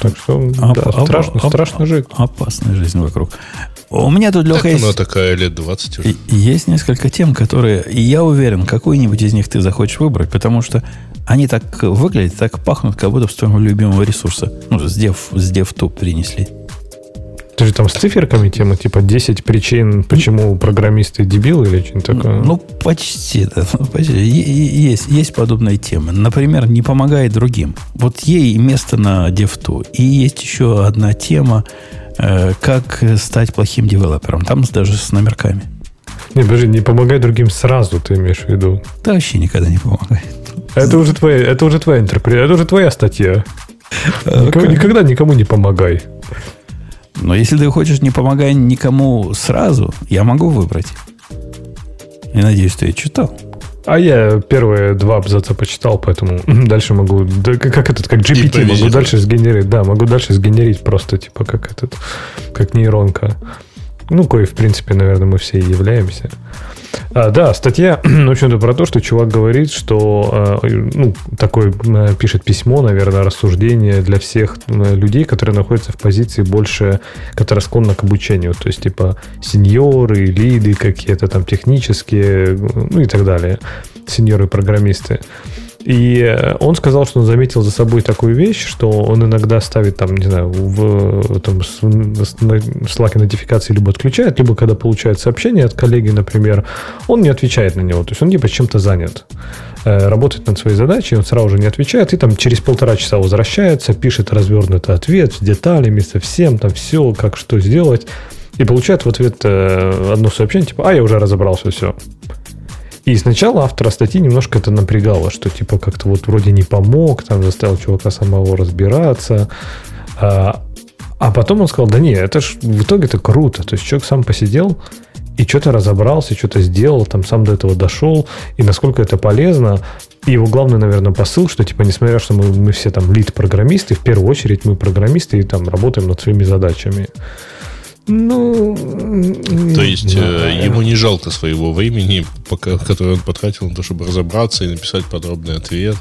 Так что оп, да, оп, страшно, оп, страшно жить. Опасная жизнь вокруг. У меня тут, Леха, так есть... она такая лет 20 уже. Есть несколько тем, которые, я уверен, какую-нибудь из них ты захочешь выбрать, потому что они так выглядят, так пахнут, как будто с твоего любимого ресурса. Ну, с Dev, с DevTube принесли. Ты же там с циферками тема, типа 10 причин, почему программисты дебилы или что-нибудь такое? Ну, почти, да. Почти. Есть, есть подобные темы. Например, не помогает другим. Вот ей место на девту. И есть еще одна тема, э, как стать плохим девелопером. Там даже с номерками. Не, подожди, не помогай другим сразу, ты имеешь в виду? Да вообще никогда не помогает. Это уже твоя, это уже твоя интерпретация, это уже твоя статья. Никого, никогда никому не помогай. Но если ты хочешь, не помогая никому сразу, я могу выбрать. Я надеюсь, ты читал. А я первые два абзаца почитал, поэтому дальше могу, да, как этот, как GPT, могу дальше сгенерить, да, могу дальше сгенерить просто, типа, как этот, как нейронка. Ну, кое, в принципе, наверное, мы все и являемся. А, да, статья, в общем-то, про то, что чувак говорит, что, э, ну, такое э, пишет письмо, наверное, рассуждение для всех э, людей, которые находятся в позиции больше, которые склонны к обучению. То есть, типа, сеньоры, лиды какие-то там технические, ну и так далее. Сеньоры-программисты. И э, он сказал, что он заметил за собой такую вещь, что он иногда ставит там, не знаю, в там, в Slack нотификации либо отключает, либо когда получает сообщение от коллеги, например, он не отвечает на него. То есть он типа чем-то занят. Э, работает над своей задачей, он сразу же не отвечает, и там через полтора часа возвращается, пишет развернутый ответ с деталями, со всем, там все, как что сделать. И получает в ответ э, одно сообщение, типа, а, я уже разобрался, все. И сначала автора статьи немножко это напрягало, что типа как-то вот вроде не помог, там заставил чувака самого разбираться. А, а потом он сказал, да не, это ж в итоге это круто. То есть человек сам посидел и что-то разобрался, что-то сделал, там сам до этого дошел, и насколько это полезно. И его главный, наверное, посыл, что типа, несмотря что мы, мы все там лид-программисты, в первую очередь мы программисты и там работаем над своими задачами. Ну, то есть э, ему не жалко своего времени, пока, которое он потратил на то, чтобы разобраться и написать подробный ответ.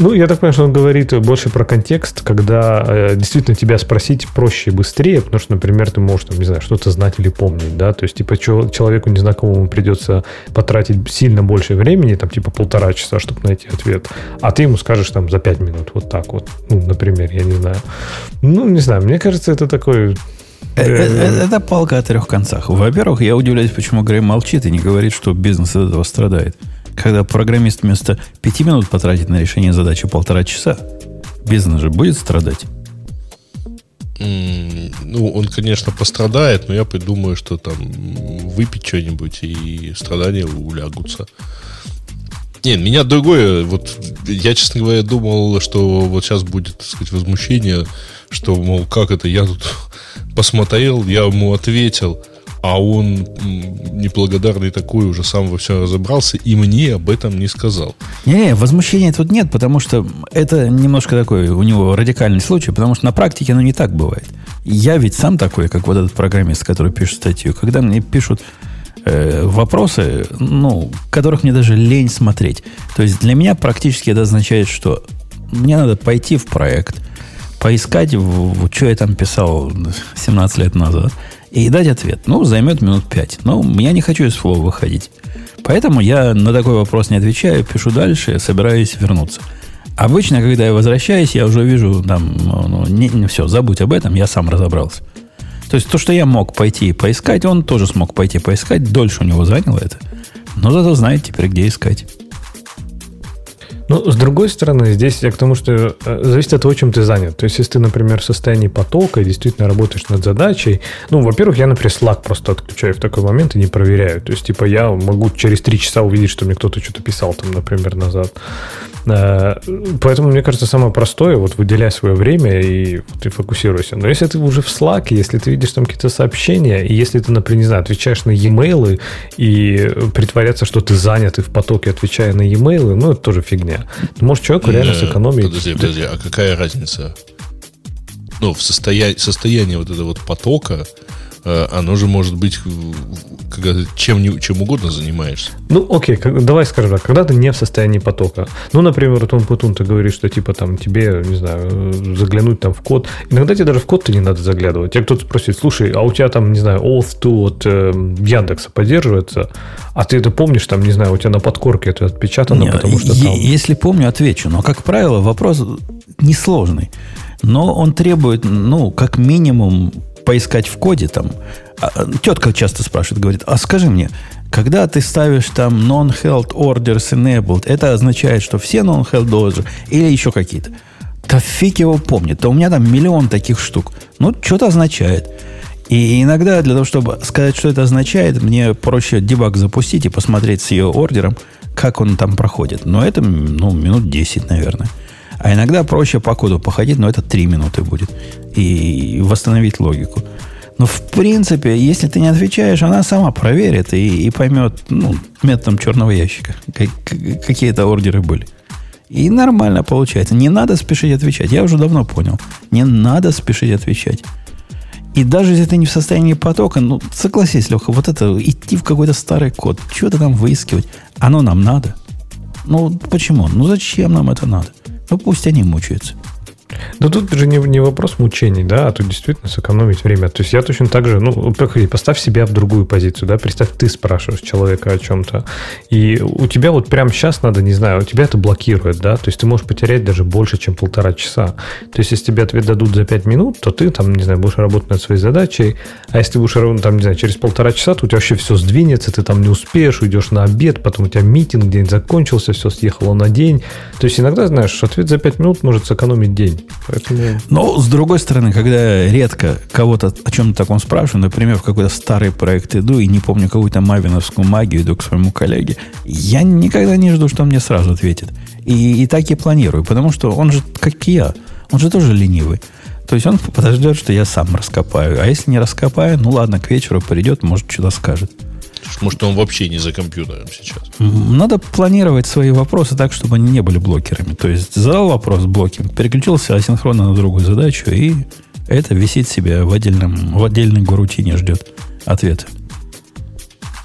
Ну, я так понимаю, что он говорит больше про контекст, когда э, действительно тебя спросить проще и быстрее, потому что, например, ты можешь, там, не знаю, что-то знать или помнить, да, то есть, типа, человеку незнакомому придется потратить сильно больше времени, там, типа, полтора часа, чтобы найти ответ, а ты ему скажешь, там, за пять минут, вот так вот, ну, например, я не знаю. Ну, не знаю, мне кажется, это такой Э, э, э, это палка о трех концах. Во-первых, я удивляюсь, почему Грей молчит и не говорит, что бизнес от этого страдает. Когда программист вместо пяти минут потратит на решение задачи полтора часа, бизнес же будет страдать. Ну, он, конечно, пострадает, но я придумаю, что там выпить что-нибудь и страдания улягутся. Нет, меня другое. Вот я, честно говоря, думал, что вот сейчас будет, так сказать, возмущение, что, мол, как это, я тут посмотрел, я ему ответил, а он неблагодарный такой уже сам во всем разобрался и мне об этом не сказал. Не, возмущения тут нет, потому что это немножко такой у него радикальный случай, потому что на практике оно не так бывает. Я ведь сам такой, как вот этот программист, который пишет статью, когда мне пишут э, вопросы, ну, которых мне даже лень смотреть. То есть для меня практически это означает, что мне надо пойти в проект, поискать, что я там писал 17 лет назад, и дать ответ. Ну, займет минут 5. Но я не хочу из флоу выходить. Поэтому я на такой вопрос не отвечаю, пишу дальше, собираюсь вернуться. Обычно, когда я возвращаюсь, я уже вижу, там, ну, не, не, все, забудь об этом, я сам разобрался. То есть то, что я мог пойти поискать, он тоже смог пойти поискать, дольше у него заняло это. Но зато знает теперь, где искать. Ну, с другой стороны, здесь я к тому, что э, зависит от того, чем ты занят. То есть, если ты, например, в состоянии потока и действительно работаешь над задачей, ну, во-первых, я, например, Slack просто отключаю в такой момент и не проверяю. То есть, типа, я могу через три часа увидеть, что мне кто-то что-то писал там, например, назад. Э, поэтому, мне кажется, самое простое, вот выделяй свое время и ты фокусируйся. Но если ты уже в Slack, если ты видишь там какие-то сообщения, и если ты, например, не знаю, отвечаешь на e-mail и притворяться, что ты занят и в потоке, отвечая на e-mail, ну, это тоже фигня. Ты можешь человеку реально сэкономить. Подожди, подожди, а какая разница? Ну, в состоянии, состоянии вот этого вот потока, Э, оно же может быть когда чем, чем угодно занимаешься. Ну, окей, как, давай скажем так, когда ты не в состоянии потока. Ну, например, Том Путун, ты говоришь, что типа там тебе, не знаю, заглянуть там в код. Иногда тебе даже в код-то не надо заглядывать. Тебя кто-то спросит, слушай, а у тебя там, не знаю, auth2 от э, Яндекса поддерживается, а ты это помнишь, там, не знаю, у тебя на подкорке это отпечатано, не, потому что там... Если помню, отвечу. Но, как правило, вопрос несложный. Но он требует, ну, как минимум поискать в коде там. А, тетка часто спрашивает, говорит, а скажи мне, когда ты ставишь там non-held orders enabled, это означает, что все non-held orders или еще какие-то? Да фиг его помнит. Да у меня там миллион таких штук. Ну, что-то означает. И иногда для того, чтобы сказать, что это означает, мне проще дебаг запустить и посмотреть с ее ордером, как он там проходит. Но это, ну, минут 10, наверное. А иногда проще по коду походить, но это 3 минуты будет. И восстановить логику. Но в принципе, если ты не отвечаешь, она сама проверит и, и поймет, ну, методом черного ящика, как, какие это ордеры были. И нормально получается. Не надо спешить отвечать. Я уже давно понял. Не надо спешить отвечать. И даже если ты не в состоянии потока, ну, согласись, Леха, вот это, идти в какой-то старый код, что-то там выискивать, оно нам надо. Ну, почему? Ну, зачем нам это надо? Ну, пусть они мучаются. Да тут же не, не вопрос мучений, да, а тут действительно сэкономить время. То есть я точно так же, ну, поставь себя в другую позицию, да, представь, ты спрашиваешь человека о чем-то, и у тебя вот прямо сейчас надо, не знаю, у тебя это блокирует, да, то есть ты можешь потерять даже больше, чем полтора часа. То есть если тебе ответ дадут за пять минут, то ты там, не знаю, будешь работать над своей задачей, а если ты будешь, там, не знаю, через полтора часа, то у тебя вообще все сдвинется, ты там не успеешь, уйдешь на обед, потом у тебя митинг, день закончился, все съехало на день. То есть иногда, знаешь, ответ за пять минут может сэкономить день. Поэтому... Но, с другой стороны, когда редко кого-то о чем-то таком спрашиваю, например, в какой-то старый проект иду и не помню какую-то мавиновскую магию, иду к своему коллеге, я никогда не жду, что он мне сразу ответит. И, и так и планирую, потому что он же, как и я, он же тоже ленивый. То есть он подождет, что я сам раскопаю. А если не раскопаю, ну ладно, к вечеру придет, может, что-то скажет. Может, он вообще не за компьютером сейчас. Надо планировать свои вопросы так, чтобы они не были блокерами. То есть задал вопрос блокинг, переключился асинхронно на другую задачу, и это висит себе в, отдельном, в отдельной рутине, ждет ответа.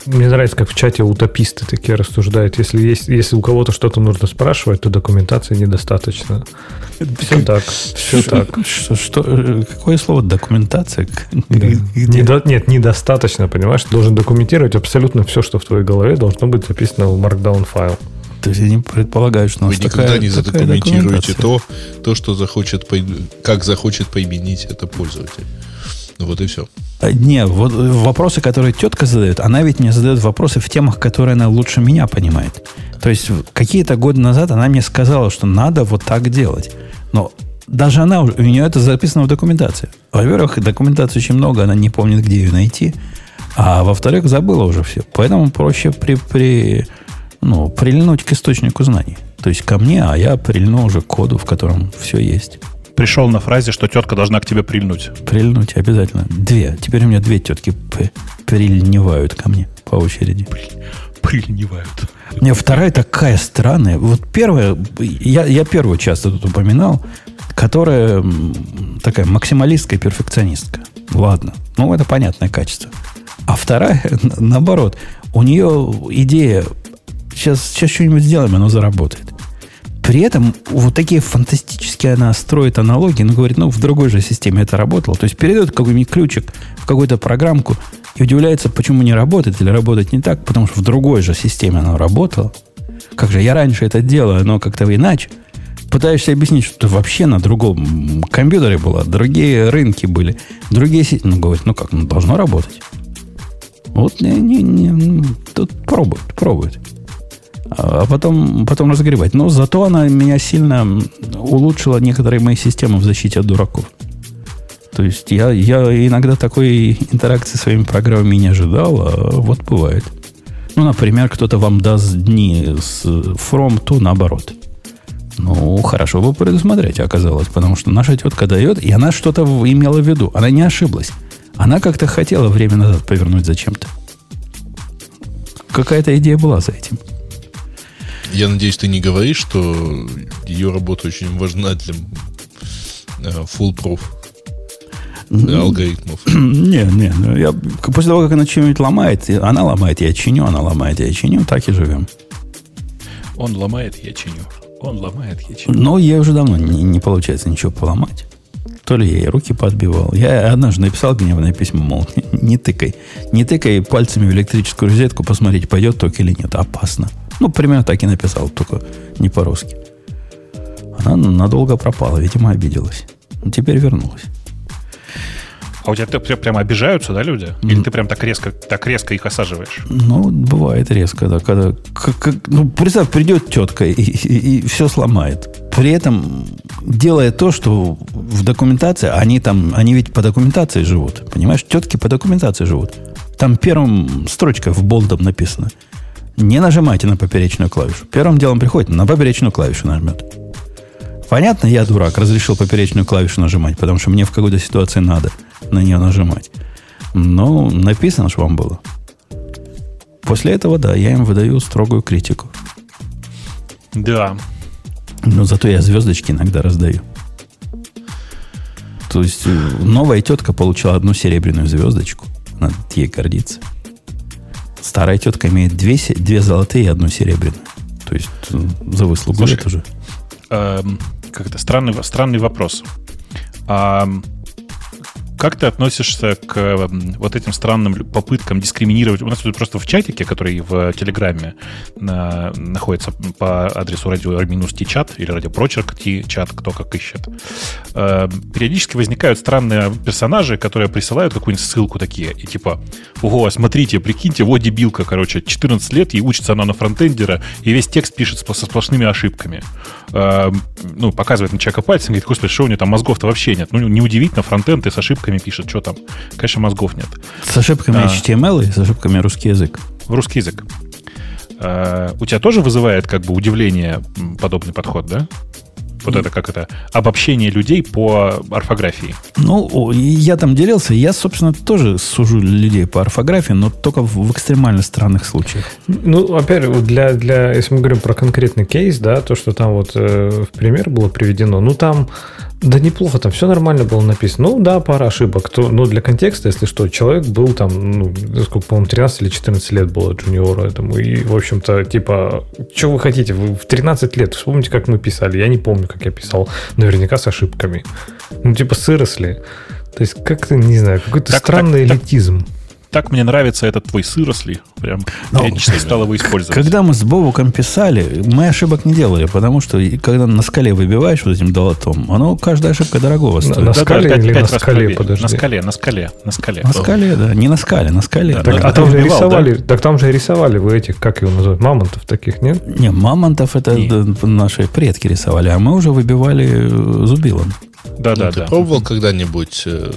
Мне нравится, как в чате утописты такие рассуждают. Если, есть, если у кого-то что-то нужно спрашивать, то документации недостаточно. Все так. Все так. Что, что, какое слово документация? Да. Недо, нет, недостаточно, понимаешь? Ты должен документировать абсолютно все, что в твоей голове должно быть записано в Markdown файл. То есть я не предполагаю, что у нас Вы никогда такая, не задокументируете то, то, что захочет, как захочет поименить это пользователь. Ну вот и все. А, не, вот вопросы, которые тетка задает, она ведь мне задает вопросы в темах, которые она лучше меня понимает. То есть какие-то годы назад она мне сказала, что надо вот так делать. Но даже она, у нее это записано в документации. Во-первых, документации очень много, она не помнит, где ее найти. А во-вторых, забыла уже все. Поэтому проще при, при, ну, прильнуть к источнику знаний. То есть ко мне, а я прильну уже к коду, в котором все есть пришел на фразе, что тетка должна к тебе прильнуть. Прильнуть, обязательно. Две. Теперь у меня две тетки прильневают ко мне по очереди. Прильневают. Не, вторая такая странная. Вот первая, я, я первую часто тут упоминал, которая такая максималистская перфекционистка. Ладно, ну это понятное качество. А вторая, наоборот, у нее идея, сейчас, сейчас что-нибудь сделаем, оно заработает. При этом вот такие фантастические она строит аналогии, но говорит, ну, в другой же системе это работало. То есть передает какой-нибудь ключик в какую-то программку и удивляется, почему не работает или работает не так, потому что в другой же системе оно работало. Как же я раньше это делаю, оно как-то иначе. Пытаешься объяснить, что вообще на другом компьютере было, другие рынки были, другие сети. Ну, говорит, ну как, ну должно работать. Вот не, не, не, тут пробуют, пробуют. А потом, потом разогревать. Но зато она меня сильно улучшила некоторые мои системы в защите от дураков. То есть я, я иногда такой интеракции с своими программами не ожидал, а вот бывает. Ну, например, кто-то вам даст дни с from to наоборот. Ну, хорошо бы предусмотреть, оказалось, потому что наша тетка дает, и она что-то имела в виду. Она не ошиблась. Она как-то хотела время назад повернуть зачем-то. Какая-то идея была за этим. Я надеюсь, ты не говоришь, что ее работа очень важна для э, full proof алгоритмов. Не, не, ну, я, после того, как она что-нибудь ломает, она ломает, я чиню, она ломает, я чиню, так и живем. Он ломает, я чиню. Он ломает, я чиню. Но ей уже давно не, не получается ничего поломать. То ли я ей руки подбивал. Я однажды написал гневное письмо, мол, не тыкай. Не тыкай пальцами в электрическую розетку, посмотреть, пойдет ток или нет. Опасно. Ну, примерно так и написал, только не по-русски. Она надолго пропала, видимо, обиделась. Но теперь вернулась. А у тебя прямо обижаются, да, люди? Или ты прям так резко, так резко их осаживаешь? Ну, бывает резко, да. Когда, как, как, ну, представь, придет тетка и, и, и все сломает. При этом делая то, что в документации, они там, они ведь по документации живут. Понимаешь, тетки по документации живут. Там первым строчка в болдом написано. Не нажимайте на поперечную клавишу. Первым делом приходит, на поперечную клавишу нажмет. Понятно, я дурак, разрешил поперечную клавишу нажимать, потому что мне в какой-то ситуации надо на нее нажимать. Но написано, что вам было. После этого, да, я им выдаю строгую критику. Да. Но зато я звездочки иногда раздаю. То есть э, новая тетка получила одну серебряную звездочку. Надо ей гордиться. Старая тетка имеет две, две золотые и одну серебряную. То есть э, за выслугу Слушай, тоже. Эм, как это странный, странный вопрос. Эм, как ты относишься к вот этим странным попыткам дискриминировать? У нас тут просто в чатике, который в Телеграме на, находится по адресу радио минус чат или радиопрочерк чат, кто как ищет, э, периодически возникают странные персонажи, которые присылают какую-нибудь ссылку такие, и типа, ого, смотрите, прикиньте, вот дебилка, короче, 14 лет, и учится она на фронтендера, и весь текст пишет со сплошными ошибками. Э, ну, показывает на человека пальцем, говорит, господи, что у него там мозгов-то вообще нет. Ну, неудивительно, фронтенд и с ошибками ошибками пишет, что там. Конечно, мозгов нет. С ошибками а, HTML и с ошибками русский язык? Русский язык. А, у тебя тоже вызывает как бы удивление подобный подход, да? Вот это как это обобщение людей по орфографии. Ну, я там делился. Я, собственно, тоже сужу людей по орфографии, но только в, в экстремально странных случаях. Ну, опять для, для, если мы говорим про конкретный кейс, да, то, что там вот э, в пример было приведено, ну, там да неплохо, там все нормально было написано. Ну да, пара ошибок. То, но для контекста, если что, человек был там, ну, сколько, по-моему, 13 или 14 лет было джуниору этому. И, в общем-то, типа, что вы хотите? Вы в 13 лет, вспомните, как мы писали. Я не помню, как я писал. Наверняка с ошибками. Ну, типа, сыросли. То есть, как-то, не знаю, какой-то так, странный так, элитизм. Так так мне нравится этот твой сыросли. Прям Но, периодически стал его использовать. Когда мы с Бобуком писали, мы ошибок не делали, потому что когда на скале выбиваешь вот этим долотом, оно каждая ошибка дорогого стоит. На, на скале да, или 5, на скале, подожди. На скале, на скале, на скале. На скале, да. Не на скале, на скале. Да, так, да, а там же выбивал, рисовали, да? так там же рисовали вы этих, как его называют, мамонтов таких, нет? Не, мамонтов это не. наши предки рисовали, а мы уже выбивали э, зубилом. Да, да, ну, да. Ты пробовал когда-нибудь э,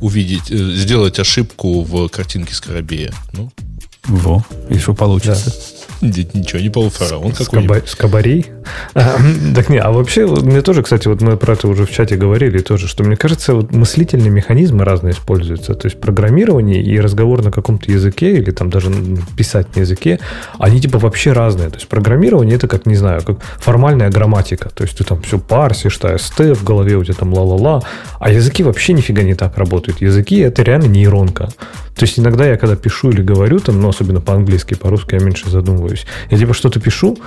увидеть, э, сделать ошибку в картинке Скоробея. Ну. Во, и что получится? Да. Ничего, не полуфараон какой-нибудь. Скобарей? А, так не, а вообще, мне тоже, кстати, вот мы про это уже в чате говорили тоже, что мне кажется, вот мыслительные механизмы разные используются. То есть программирование и разговор на каком-то языке или там даже писать на языке, они типа вообще разные. То есть программирование это как, не знаю, как формальная грамматика. То есть ты там все парсишь, что ст в голове у тебя там ла-ла-ла. А языки вообще нифига не так работают. Языки это реально нейронка. То есть иногда я когда пишу или говорю, там, ну, особенно по-английски, по-русски я меньше задумываюсь. Я типа что-то пишу,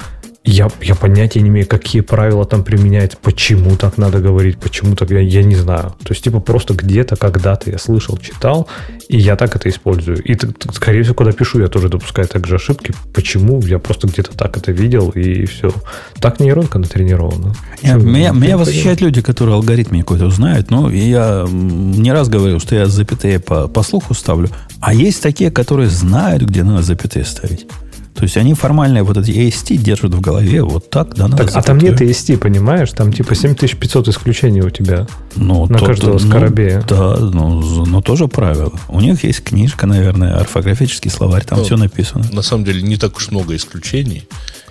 я, я понятия не имею, какие правила там применяют, почему так надо говорить, почему так, я, я не знаю. То есть, типа, просто где-то, когда-то я слышал, читал, и я так это использую. И, скорее всего, когда пишу, я тоже допускаю также ошибки. Почему? Я просто где-то так это видел, и все. Так нейронка натренирована. Я, меня меня восхищают люди, которые алгоритмы какой-то знают, но я не раз говорил, что я запятые по, по слуху ставлю, а есть такие, которые знают, где надо запятые ставить. То есть они формально вот эти AST держат в голове вот так, да, надо Так, а там нет AST, понимаешь? Там типа 7500 исключений у тебя ну, на то, каждого то, скоробея. Ну, да, ну, но тоже правило. У них есть книжка, наверное, орфографический словарь, там ну, все написано. На самом деле не так уж много исключений.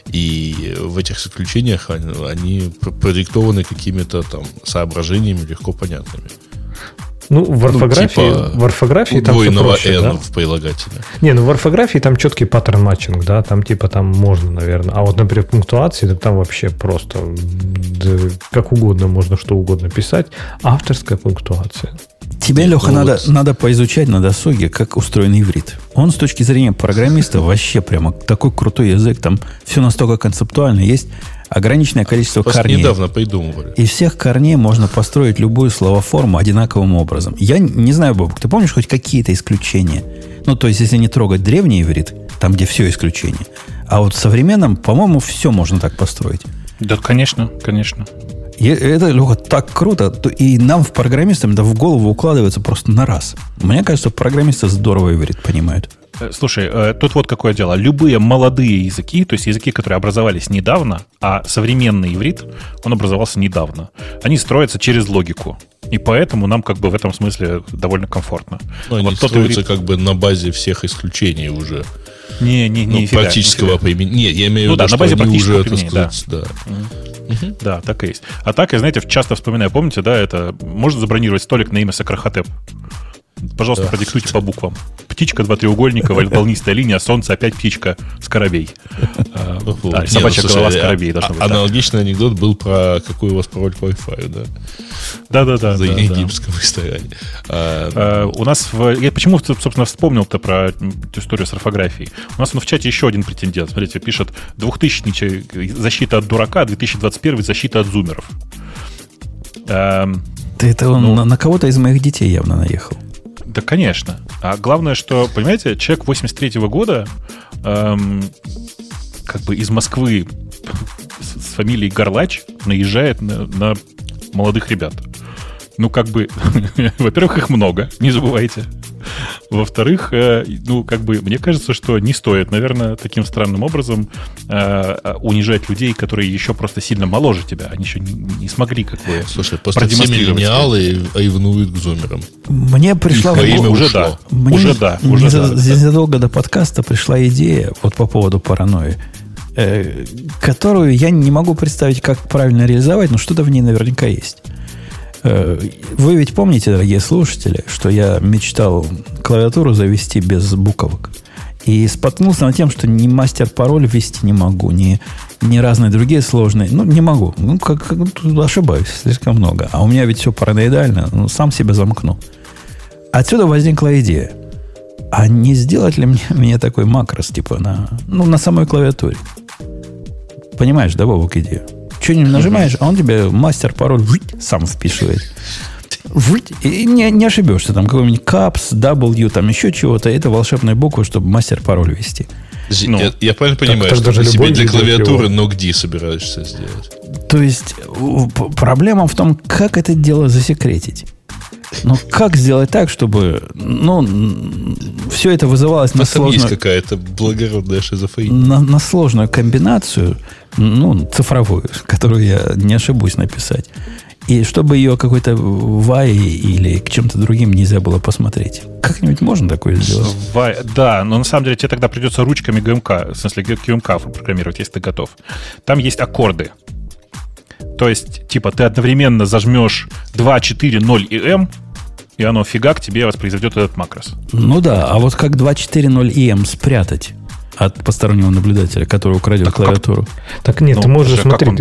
И в этих исключениях они продиктованы какими-то там соображениями легко понятными. Ну, в орфографии, ну, типа в орфографии там все проще, N да? в прилагательне. Не, ну в орфографии там четкий паттерн матчинг, да, там типа там можно, наверное. А вот, например, пунктуации, там вообще просто да, как угодно можно что угодно писать. Авторская пунктуация. Тебе, Леха, ну, надо, вот. надо поизучать на досуге, как устроен иврит. Он с точки зрения программиста вообще прямо такой крутой язык. Там все настолько концептуально. Есть ограниченное количество Просто корней. недавно придумывали. Из всех корней можно построить любую словоформу одинаковым образом. Я не знаю, Бобок, ты помнишь хоть какие-то исключения? Ну, то есть, если не трогать древний иврит, там, где все исключения. А вот в современном, по-моему, все можно так построить. Да, конечно, конечно. И это, Леха, так круто. И нам, в программистам, это в голову укладывается просто на раз. Мне кажется, программисты здорово иврит понимают. Э, слушай, э, тут вот какое дело. Любые молодые языки, то есть языки, которые образовались недавно, а современный иврит, он образовался недавно, они строятся через логику. И поэтому нам как бы в этом смысле довольно комфортно. Но вот они строятся иврит... как бы на базе всех исключений уже. Не, не, не. Ну, фига, практического применения. Нет, я имею в ну, виду, да, что на базе они уже, так сказать, да. да. Угу. Да, так и есть. А так, я, знаете, часто вспоминаю, помните, да, это можно забронировать столик на имя Сакрахотеп. Пожалуйста, да. продиктуйте по буквам. Птичка, два треугольника, волнистая линия, солнце, опять птичка, скоробей. А, собачья ну, голова скоробей должна быть. Аналогичный анекдот был про какой у вас пароль по Wi-Fi, да? Да-да-да. За египетском ресторане. А, у нас в... Я почему, собственно, вспомнил-то про историю с орфографией? У нас в чате еще один претендент. Смотрите, пишет 2000 защита от дурака, 2021 защита от зумеров. Ты это он ну, на, на кого-то из моих детей явно наехал. Да, конечно. А главное, что, понимаете, человек 83-го года эм, как бы из Москвы с, с фамилией Горлач наезжает на, на молодых ребят. Ну, как бы, во-первых, их много, не забывайте. Во-вторых, э, ну, как бы, мне кажется, что не стоит, наверное, таким странным образом э, унижать людей, которые еще просто сильно моложе тебя. Они еще не, не смогли, как бы, Слушай, просто все миллениалы ревнуют к зумерам. Мне пришла... Их имя уже да. Мне уже да. Уже да. Незадолго до подкаста пришла идея вот по поводу паранойи э, которую я не могу представить, как правильно реализовать, но что-то в ней наверняка есть. Э, вы ведь помните, дорогие слушатели, что я мечтал клавиатуру завести без буквок. И споткнулся над тем, что ни мастер-пароль ввести не могу, ни, ни разные другие сложные. Ну, не могу. Ну, как, как ошибаюсь, слишком много. А у меня ведь все параноидально. Ну, сам себя замкну. Отсюда возникла идея. А не сделать ли мне, мне такой макрос, типа, на, ну, на самой клавиатуре? Понимаешь, да, Бобок, идею? Что-нибудь нажимаешь, а он тебе мастер-пароль сам вписывает. И не, не ошибешься, там какой-нибудь caps, W, там еще чего-то. Это волшебная буква, чтобы мастер-пароль ввести. Ну, я, я правильно понимаю, так, что ты себе для клавиатуры NoGD собираешься сделать? То есть проблема в том, как это дело засекретить. Ну, как сделать так, чтобы, ну, все это вызывалось на сложную... есть какая-то благородная шизофрения. На, на сложную комбинацию, ну, цифровую, которую я не ошибусь написать. И чтобы ее какой-то вай или к чем-то другим нельзя было посмотреть. Как-нибудь можно такое сделать? Вай, да, но на самом деле тебе тогда придется ручками ГМК, в смысле QMK программировать, если ты готов. Там есть аккорды. То есть, типа, ты одновременно зажмешь 2, 4, 0 и M, и оно фигак тебе воспроизведет этот макрос. Ну да, а вот как 2.4.0 EM спрятать от постороннего наблюдателя, который украдет так клавиатуру? Как? Так нет, ну, ты можешь, смотри, он...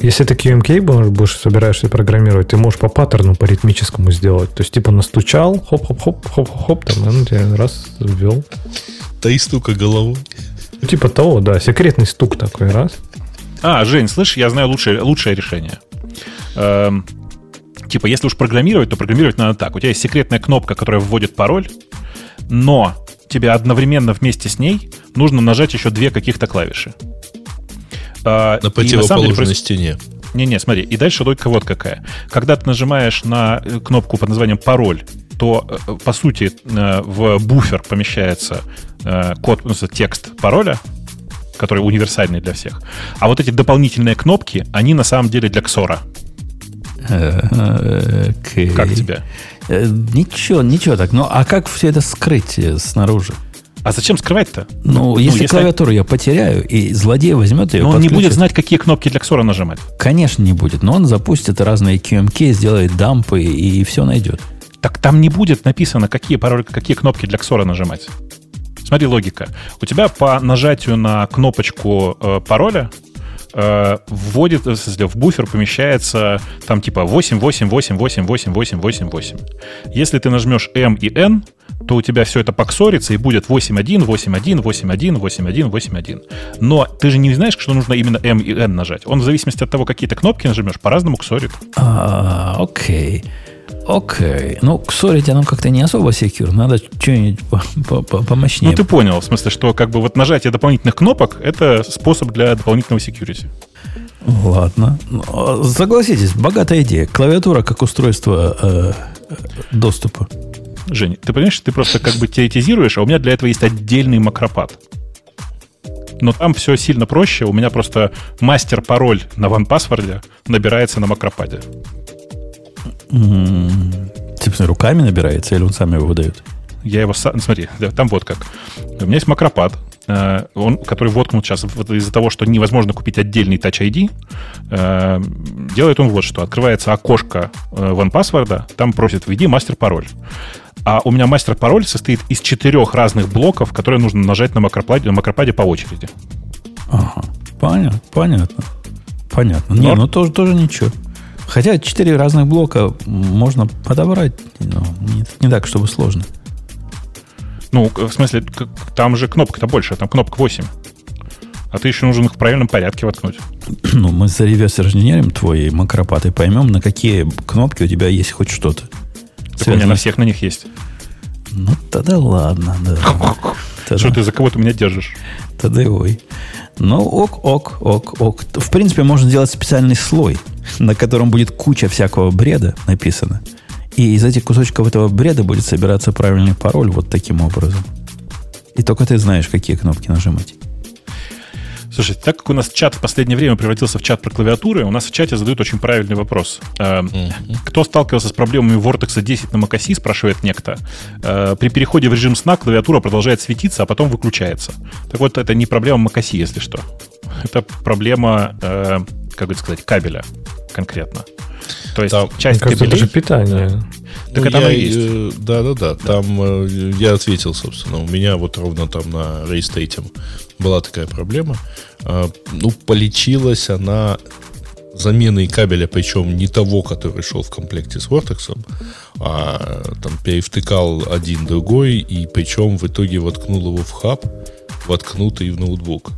если ты QMK будешь, собираешься программировать, ты можешь по паттерну, по ритмическому сделать. То есть, типа, настучал, хоп-хоп-хоп-хоп-хоп, там, он тебе раз ввел. Да и стука головой. Ну, типа того, да, секретный стук такой, раз. А, Жень, слышь, я знаю лучшее, лучшее решение. Эм, Типа, если уж программировать, то программировать надо так. У тебя есть секретная кнопка, которая вводит пароль, но тебе одновременно вместе с ней нужно нажать еще две каких-то клавиши. А, на противоположной деле, стене. Не-не, смотри, и дальше логика вот какая. Когда ты нажимаешь на э, кнопку под названием пароль, то, э, по сути, э, в буфер помещается код, ну, текст пароля, который универсальный для всех. А вот эти дополнительные кнопки, они на самом деле для Ксора. Okay. Как тебе? Э, ничего, ничего так. Ну, а как все это скрыть э, снаружи? А зачем скрывать-то? Ну, ну если, если клавиатуру я потеряю, и злодей возьмет ее, Но он не будет знать, какие кнопки для Ксора нажимать. Конечно, не будет. Но он запустит разные QMK, сделает дампы и, и все найдет. Так там не будет написано, какие, пароли, какие кнопки для Ксора нажимать. Смотри, логика. У тебя по нажатию на кнопочку э, пароля э, вводит, в, смысле, в буфер помещается там типа 8, 8, 8, 8, 8, 8, 8, 8. Если ты нажмешь M и N, то у тебя все это поксорится и будет 8.1, 8.1, 8.1, 8.1, 8.1. Но ты же не знаешь, что нужно именно M и N нажать. Он в зависимости от того, какие то кнопки нажмешь, по-разному ксорит. А, окей. Окей. Ну, ксорить оно как-то не особо секьюр. Надо что-нибудь помощнее. Ну, ты понял. В смысле, что как бы вот нажатие дополнительных кнопок — это способ для дополнительного security. Ладно. Ну, согласитесь, богатая идея. Клавиатура как устройство э, доступа. Жень, ты понимаешь, ты просто как бы теоретизируешь, а у меня для этого есть отдельный макропад. Но там все сильно проще. У меня просто мастер-пароль на OnePassword набирается на макропаде. Типа руками набирается или он сам его выдает? Я его сам... Смотри, там вот как. У меня есть макропад, э, он, который воткнут сейчас из-за того, что невозможно купить отдельный Touch ID, э, делает он вот что. Открывается окошко э, OnePassword, там просит «введи мастер-пароль». А у меня мастер-пароль состоит из четырех разных блоков, которые нужно нажать на макропаде, на макропаде по очереди. Ага, понятно, понятно. Понятно. Не, ну тоже, тоже ничего. Хотя четыре разных блока можно подобрать. Но не, не так, чтобы сложно. Ну, в смысле, там же кнопка-то больше, там кнопка 8. А ты еще нужен их в правильном порядке воткнуть. Ну, мы за реверс инженерим твой макропат и поймем, на какие кнопки у тебя есть хоть что-то. Так у меня на всех на них есть. Ну, тогда ладно, да. Тогда... Что ты за кого-то меня держишь? Тогда ой. Ну, ок, ок, ок, ок. В принципе, можно сделать специальный слой, на котором будет куча всякого бреда написано. И из этих кусочков этого бреда будет собираться правильный пароль вот таким образом. И только ты знаешь, какие кнопки нажимать. Слушай, так как у нас чат в последнее время превратился в чат про клавиатуры, у нас в чате задают очень правильный вопрос. Mm-hmm. Кто сталкивался с проблемами Vortex 10 на macOS, спрашивает некто. Э, при переходе в режим сна клавиатура продолжает светиться, а потом выключается. Так вот, это не проблема macOS, если что. Это проблема, э, как бы сказать, кабеля конкретно. То есть там, часть кажется, кабелей... это же питание. Так ну, это я, есть. Э, да, да, да. Там э, я ответил, собственно. У меня вот ровно там на рейстейте была такая проблема. А, ну, полечилась она заменой кабеля, причем не того, который шел в комплекте с Vortex, а там перевтыкал один другой, и причем в итоге воткнул его в хаб, воткнутый в ноутбук.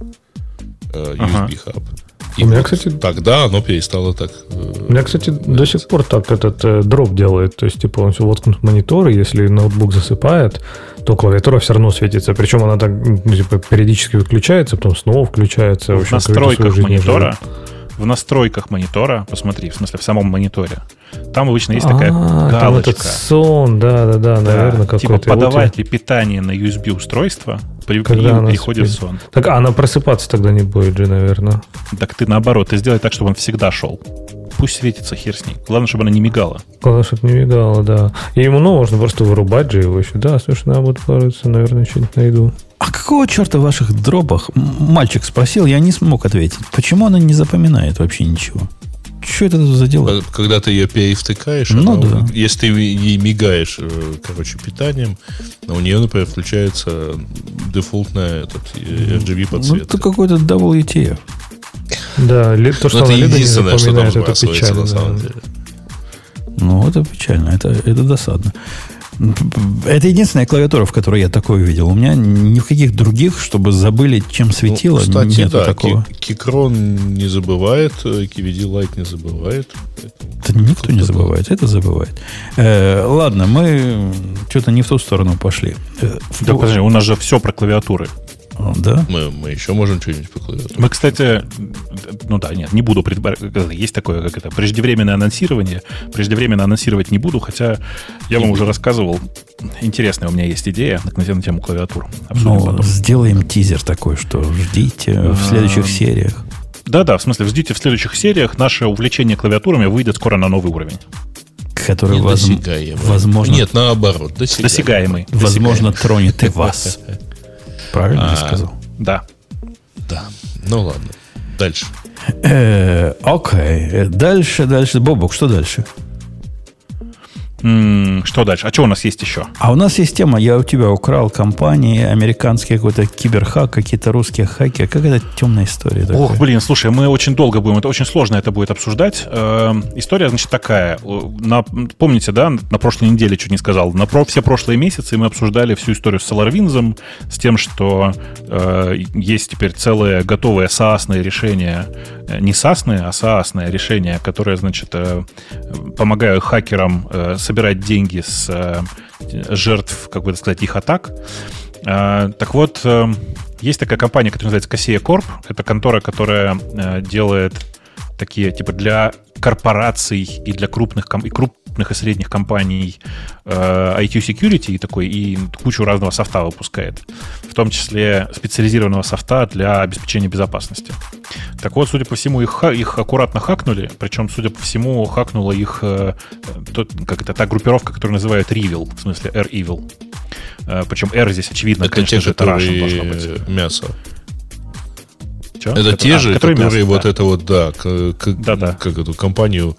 Э, USB-хаб. И у меня, вот кстати, тогда оно перестало так. Э, у меня, кстати, двигаться. до сих пор так этот э, дроп делает. То есть, типа, он все воткнут в монитор, и если ноутбук засыпает, то клавиатура все равно светится. Причем она так ну, типа, периодически выключается, потом снова включается. В, общем, в настройках монитора. В настройках монитора, посмотри, в смысле, в самом мониторе. Там обычно есть такая а, галочка. Там этот сон, да, да, да, наверное, какой-то. Типа подавать ли питание на USB устройство при Когда переходе в сон. Так, а она просыпаться тогда не будет же, наверное. Так ты наоборот, ты сделай так, чтобы он всегда шел. Пусть светится, хер с ней. Главное, чтобы она не мигала. Главное, чтобы не мигала, да. И ему, ну, можно просто вырубать же его еще. Да, слушай, надо будет порыться, наверное, что-нибудь найду. А какого черта в ваших дробах? Мальчик спросил, я не смог ответить. Почему она не запоминает вообще ничего? Что это за дело? Когда ты ее перевтыкаешь, ну, она, да. если ты ей мигаешь, э, короче, питанием, у нее, например, включается дефолтная этот RGB подсветка. Ну, это какой-то WTF. Да, то, что она единственное, что там это печально. На самом деле. Ну, это печально, это, это досадно. Это единственная клавиатура, в которой я такое видел. У меня ни в каких других, чтобы забыли, чем светило, ну, кстати, нету да, такого. Кикрон не забывает, KVD Lite не забывает. Это никто не забывает, это забывает. Э, ладно, мы что-то не в ту сторону пошли. Э, да, подожди, у нас же все про клавиатуры. Да? Мы, мы еще можем что-нибудь по клавиатуре. Мы, кстати, ну да, нет, не буду предбар... Есть такое, как это, преждевременное анонсирование. Преждевременно анонсировать не буду, хотя я вам уже рассказывал. Интересная у меня есть идея на, на тему клавиатур. Ну, сделаем тизер такой, что ждите в следующих сериях. Да-да, в смысле, ждите в следующих сериях. Наше увлечение клавиатурами выйдет скоро на новый уровень. Который воз... возможно... Нет, наоборот, досягаемый. досягаемый. Возможно, тронет и вас. Правильно я а, сказал? Да. Да. Ну ладно. Дальше. Э, окей. Дальше, дальше. Бобок, что дальше? Что дальше? А что у нас есть еще? А у нас есть тема, я у тебя украл компании, американские какой-то киберхак, какие-то русские хаки. Как это темная история? Такая? Ох, блин, слушай, мы очень долго будем, это очень сложно это будет обсуждать. Э, история, значит, такая. На, помните, да, на прошлой неделе чуть не сказал, на про, все прошлые месяцы мы обсуждали всю историю с SolarWinds, с тем, что э, есть теперь целое готовое SaaS решение, э, не SaaS, а SaaS решение, которое, значит, э, помогают хакерам э, собирать деньги с э, жертв, как бы сказать, их атак. Э, так вот, э, есть такая компания, которая называется Kaseya Corp. Это контора, которая делает такие, типа, для корпораций и для крупных, и крупных и средних компаний э, IT security и такой, и кучу разного софта выпускает. В том числе специализированного софта для обеспечения безопасности. Так вот, судя по всему, их, их аккуратно хакнули, причем, судя по всему, хакнула их э, тот, как это, та группировка, которую называют Revil, в смысле R-Evil. Э, причем R здесь, очевидно, это конечно те, же, это Russian должно быть. Мясо. Че? Это, это те а, же, которые, которые мясо, вот да. это вот, да, к, к, да, да. как эту компанию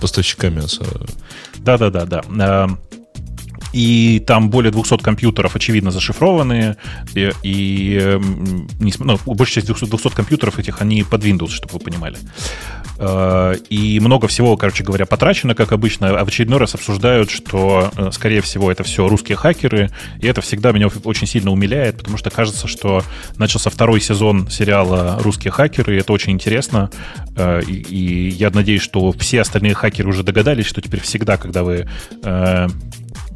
поставщика мяса. Да-да-да, да. Эм, и там более 200 компьютеров, очевидно, зашифрованные, и, и эм, ну, большая часть 200, 200 компьютеров этих, они под Windows, чтобы вы понимали. Э, и много всего, короче говоря, потрачено, как обычно, а в очередной раз обсуждают, что, э, скорее всего, это все русские хакеры, и это всегда меня очень сильно умиляет, потому что кажется, что начался второй сезон сериала «Русские хакеры», и это очень интересно, э, и, я надеюсь, что все остальные хакеры уже догадались, что теперь всегда, когда вы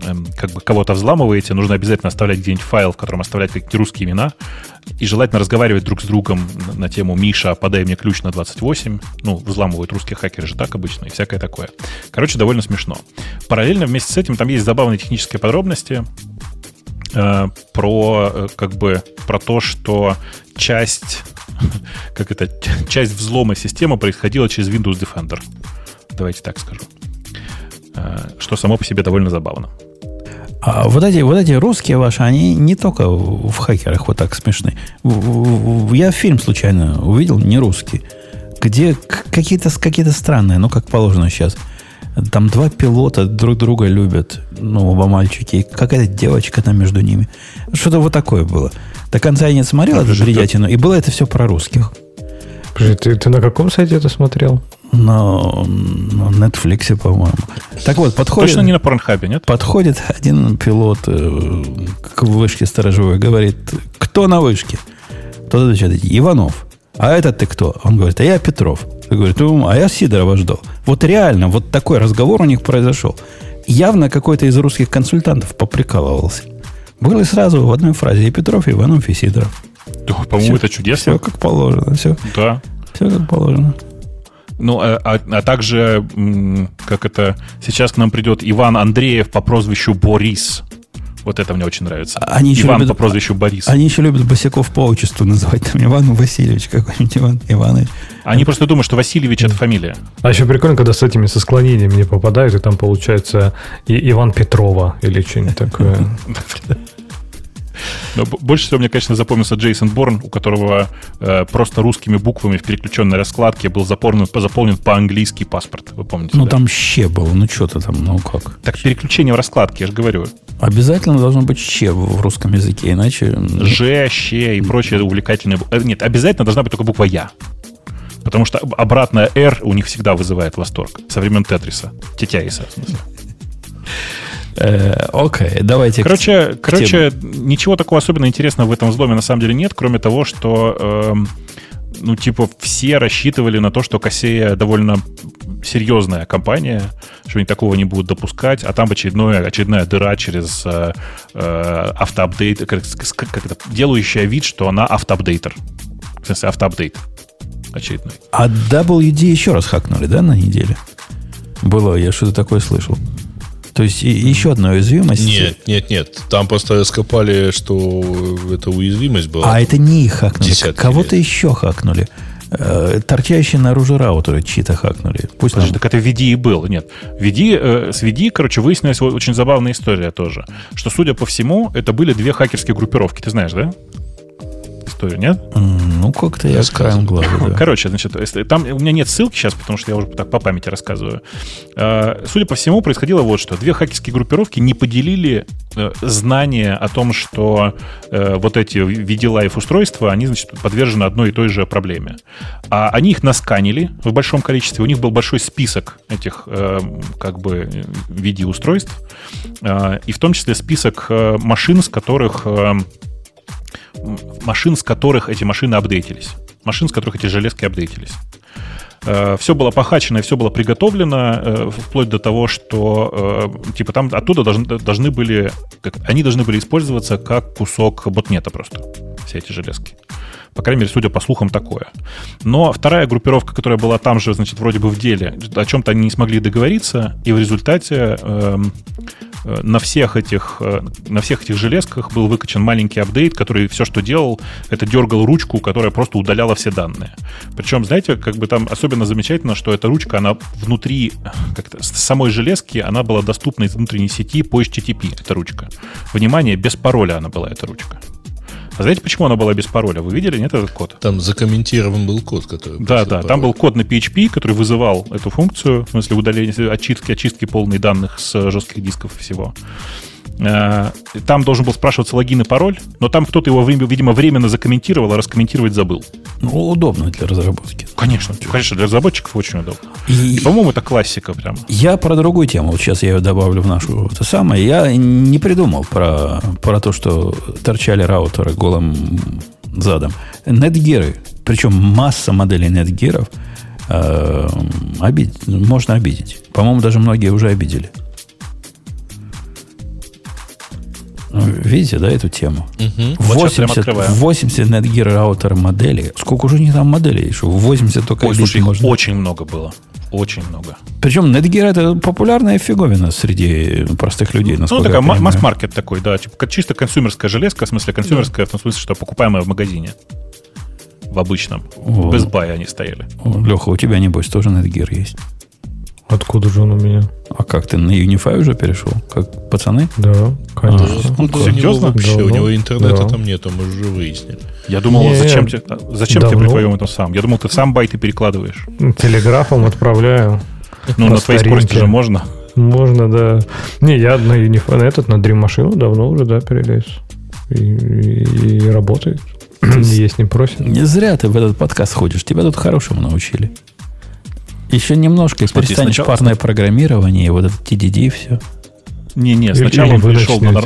Эм, как бы кого-то взламываете, нужно обязательно оставлять где-нибудь файл, в котором оставлять какие-то русские имена, и желательно разговаривать друг с другом на тему «Миша, подай мне ключ на 28». Ну, взламывают русские хакеры же так обычно, и всякое такое. Короче, довольно смешно. Параллельно вместе с этим там есть забавные технические подробности, э, про э, как бы про то, что часть как это часть взлома системы происходила через Windows Defender. Давайте так скажу. Э, что само по себе довольно забавно. А вот эти, вот эти русские ваши, они не только в хакерах вот так смешны. Я фильм случайно увидел, не русский, где какие-то какие странные, ну, как положено сейчас. Там два пилота друг друга любят, ну, оба мальчики, и какая-то девочка там между ними. Что-то вот такое было. До конца я не смотрел эту бредятину, и было это все про русских. Ты, ты на каком сайте это смотрел? На, на Netflix, по-моему. Так вот, подходит... Точно не на Порнхабе, нет? Подходит один пилот э, к вышке сторожевой, говорит, кто на вышке? Тот отвечает, Иванов. А этот ты кто? Он говорит, а я Петров. Он говорит, а я Сидорова ждал. Вот реально, вот такой разговор у них произошел. Явно какой-то из русских консультантов поприкалывался. Было сразу в одной фразе и Петров, и Иванов, и Сидоров. Да, по-моему, это чудесно. Все как положено. Все, да. все как положено. Ну, а, а, а также, как это, сейчас к нам придет Иван Андреев по прозвищу Борис. Вот это мне очень нравится. Они еще Иван любят, по прозвищу Борис. Они еще любят босиков по отчеству называть. Там Иван Васильевич какой-нибудь, Иван Иванович. Они просто думают, что Васильевич это фамилия. А еще прикольно, когда с этими со склонениями не попадают, и там получается и Иван Петрова или что-нибудь такое. Но больше всего мне, конечно, запомнился Джейсон Борн, у которого э, просто русскими буквами в переключенной раскладке был заполнен, заполнен по-английски паспорт. Вы помните? Ну, да? там ще было. Ну, что-то там, ну как? Так переключение в раскладке, я же говорю. Обязательно должно быть ще в русском языке, иначе... Ж, ще и прочие увлекательные... Э, нет, обязательно должна быть только буква Я. Потому что обратная R у них всегда вызывает восторг. Со времен Тетриса. Тетяиса, в смысле. Э, окей, давайте. Короче, к, короче к ничего такого особенно интересного в этом взломе на самом деле нет, кроме того, что, э, ну, типа, все рассчитывали на то, что Кассея довольно серьезная компания, что они такого не будут допускать, а там очередное, очередная дыра через э, э, автоапдейт, как, как это, делающая вид, что она автоапдейтер. В смысле, автоапдейт очередной. А WD еще раз хакнули, да, на неделе? Было, я что-то такое слышал. То есть и, еще одна уязвимость. Нет, нет, нет. Там просто скопали, что это уязвимость была. А это не их хакнули. Кого-то еще хакнули. Э, торчащие наружу раутеры чьи-то хакнули. Пусть Подожди, нам... так это VD и был. Нет. VD, э, с VD, короче, выяснилась очень забавная история тоже. Что, судя по всему, это были две хакерские группировки. Ты знаешь, да? Историю, нет? Ну, как-то я краем глаза, да. Короче, значит, там у меня нет ссылки сейчас, потому что я уже так по памяти рассказываю. А, судя по всему, происходило вот что. Две хакерские группировки не поделили э, знания о том, что э, вот эти VD-Live устройства, они, значит, подвержены одной и той же проблеме. А они их насканили в большом количестве. У них был большой список этих, э, как бы, VD-устройств. И в том числе список машин, с которых машин, с которых эти машины апдейтились. Машин, с которых эти железки апдейтились. Э, все было похачено все было приготовлено, э, вплоть до того, что э, типа там оттуда должны, должны были, как, они должны были использоваться как кусок ботнета просто, все эти железки. По крайней мере, судя по слухам, такое. Но вторая группировка, которая была там же, значит, вроде бы в деле, о чем-то они не смогли договориться, и в результате э, э, на всех этих, э, на всех этих железках был выкачан маленький апдейт, который все, что делал, это дергал ручку, которая просто удаляла все данные. Причем, знаете, как бы там особенно замечательно, что эта ручка, она внутри самой железки, она была доступна из внутренней сети по HTTP, эта ручка. Внимание, без пароля она была, эта ручка. А знаете, почему она была без пароля? Вы видели, нет, этот код? Там закомментирован был код, который... Да, да, пароль. там был код на PHP, который вызывал эту функцию, в смысле удаления, очистки, очистки полной данных с жестких дисков и всего. Э, там должен был спрашиваться логин и пароль, но там кто-то его, видимо, временно закомментировал, а раскомментировать забыл. Ну, удобно для разработки. Конечно, конечно, для разработчиков очень удобно. И, и по-моему, это классика прямо. Я про другую тему, вот сейчас я ее добавлю в нашу это самое. Я не придумал про, про то, что торчали раутеры голым задом. Netgear, причем масса моделей Netgear, э, обид, можно обидеть. По-моему, даже многие уже обидели. Видите, да, эту тему? Угу. 80, 80 Netgear раутер моделей. Сколько уже не там моделей? Что 80 только Ой, слушай, можно. очень много было. Очень много. Причем Netgear это популярная фиговина среди простых людей. Ну, такая масс-маркет такой, да. Типа, чисто консюмерская железка, в смысле консюмерская, в том смысле, что покупаемая в магазине. В обычном. О. В Best Buy они стояли. Леха, у тебя, небось, тоже Netgear есть? Откуда же он у меня? А как ты на Unify уже перешел? Как пацаны? Да, конечно. А, ну, серьезно? Вообще, да, у него интернета да. там нету, мы уже выяснили. Я думал, Нет, зачем, тебе, зачем тебе при твоем этом сам? Я думал, ты сам байты перекладываешь. Телеграфом отправляю. Ну, на твоей скорости же можно. Можно, да. Не, я на Unify, на этот, на Dream машину давно уже, да, перелез. И, и, и работает. Есть не просит. Не зря ты в этот подкаст ходишь. Тебя тут хорошему научили. Еще немножко, и Смотри, перестанешь сначала... парное программирование, и вот этот TDD и все. Не-не, сначала он перешел на...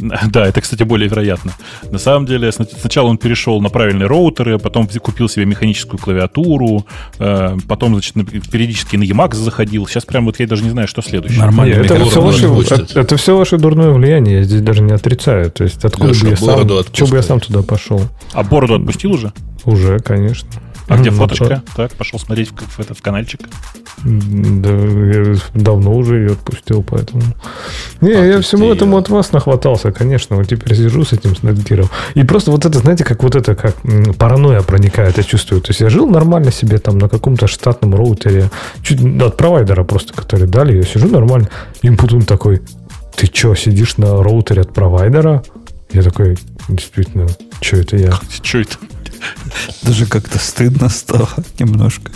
Да, это, кстати, более вероятно. На самом деле, сначала он перешел на правильные роутеры, потом купил себе механическую клавиатуру, э, потом, значит, периодически на Emacs заходил. Сейчас прям вот я даже не знаю, что следующее. Нормально. Это, все ваше, это, это все ваше дурное влияние, я здесь даже не отрицаю. То есть, откуда Леша, бы я сам, что бы я сам туда пошел? А бороду отпустил уже? Уже, конечно. А где фоточка? Так, пошел смотреть в, этот в каналчик. Да, я давно уже ее отпустил, поэтому. Не, а, я всему ты... этому от вас нахватался, конечно. Вот теперь сижу с этим снэпгиром. И просто вот это, знаете, как вот это, как паранойя проникает, я чувствую. То есть я жил нормально себе там на каком-то штатном роутере, чуть от провайдера просто, который дали, я сижу нормально. И потом такой, ты что, сидишь на роутере от провайдера? Я такой, действительно, что это я? Что это? Даже как-то стыдно стало немножко.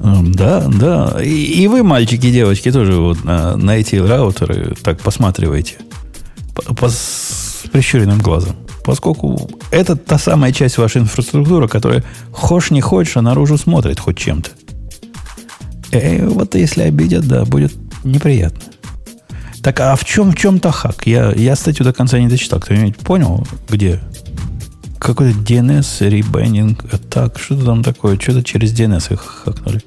Да, да. И, и вы, мальчики и девочки, тоже вот на, на эти раутеры так посматривайте. По, по, с прищуренным глазом. Поскольку это та самая часть вашей инфраструктуры, которая хочешь не хочешь, а наружу смотрит хоть чем-то. И э, вот если обидят, да, будет неприятно. Так, а в чем в чем-то хак? Я, я статью до конца не дочитал. Кто-нибудь понял, где какой-то DNS rebinding, так, что-то там такое, что-то через DNS их хакнули.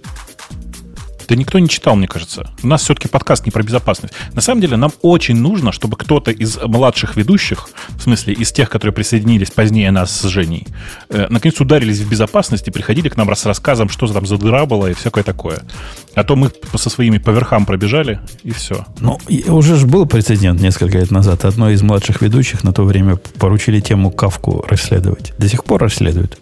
Да никто не читал, мне кажется. У нас все-таки подкаст не про безопасность. На самом деле нам очень нужно, чтобы кто-то из младших ведущих, в смысле из тех, которые присоединились позднее нас с Женей, э, наконец ударились в безопасность и приходили к нам с рассказом, что там за дыра была и всякое такое. А то мы со своими по верхам пробежали, и все. Ну, уже же был прецедент несколько лет назад. Одной из младших ведущих на то время поручили тему Кавку расследовать. До сих пор расследуют.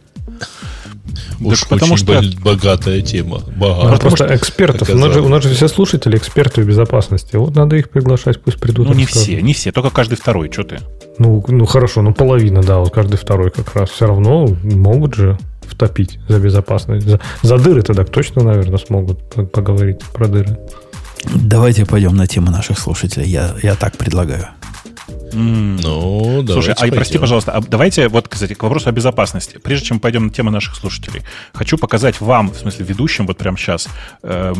Уж так потому очень что... богатая тема. Богатая. Ну, просто что экспертов. У нас, же, у нас же все слушатели эксперты в безопасности. Вот надо их приглашать, пусть придут. Ну, не все, не все, только каждый второй. Что ты? Ну, ну, хорошо, ну, половина, да, вот каждый второй как раз. Все равно могут же втопить за безопасность. За, за дыры тогда точно, наверное, смогут поговорить про дыры. Давайте пойдем на тему наших слушателей. Я, я так предлагаю. Ну, да. Слушай, а прости, пожалуйста, а давайте вот, кстати, к вопросу о безопасности. Прежде чем пойдем на тему наших слушателей, хочу показать вам, в смысле ведущим, вот прямо сейчас, э,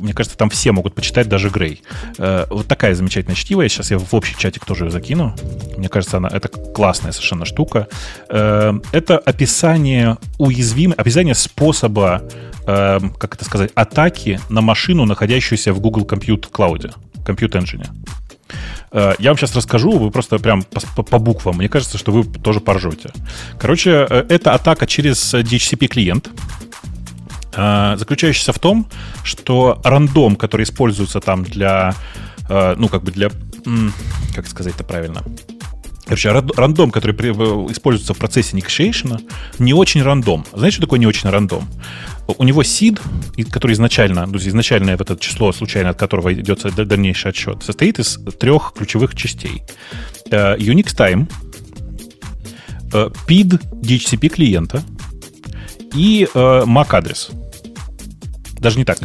мне кажется, там все могут почитать, даже Грей. Э, вот такая замечательная чтиво. Сейчас я в общий чатик тоже ее закину. Мне кажется, она это классная совершенно штука. Э, это описание уязвим, описание способа, э, как это сказать, атаки на машину, находящуюся в Google Compute Cloud, Compute Engine. Э, я вам сейчас расскажу, вы просто прям по, по буквам. Мне кажется, что вы тоже поржете. Короче, э, это атака через DHCP клиент, э, заключающаяся в том, что рандом, который используется там для, ну, как бы для, как сказать это правильно, Короче, рандом, который используется в процессе negotiation, не очень рандом. Знаете, что такое не очень рандом? У него seed, который изначально, то есть изначальное вот это число, случайно от которого идет дальнейший отсчет, состоит из трех ключевых частей. Э, Unix time, э, PID DHCP клиента и э, MAC адрес. Даже не так.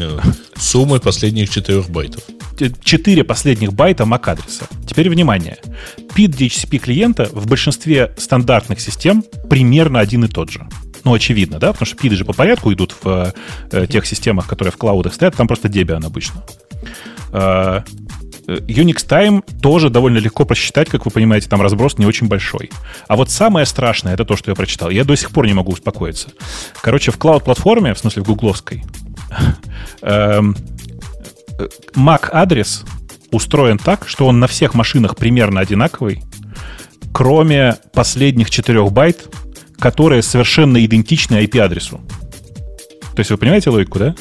Суммы последних четырех байтов. 4 последних байта MAC-адреса. Теперь внимание. PID DHCP клиента в большинстве стандартных систем примерно один и тот же. Ну, очевидно, да, потому что PID же по порядку идут в э, тех системах, которые в клаудах стоят, там просто Debian обычно. Э, Unix Time тоже довольно легко просчитать, как вы понимаете, там разброс не очень большой. А вот самое страшное, это то, что я прочитал. Я до сих пор не могу успокоиться. Короче, в клауд-платформе, в смысле в гугловской, эм, MAC-адрес устроен так, что он на всех машинах примерно одинаковый, кроме последних 4 байт, которые совершенно идентичны IP-адресу. То есть вы понимаете логику, да?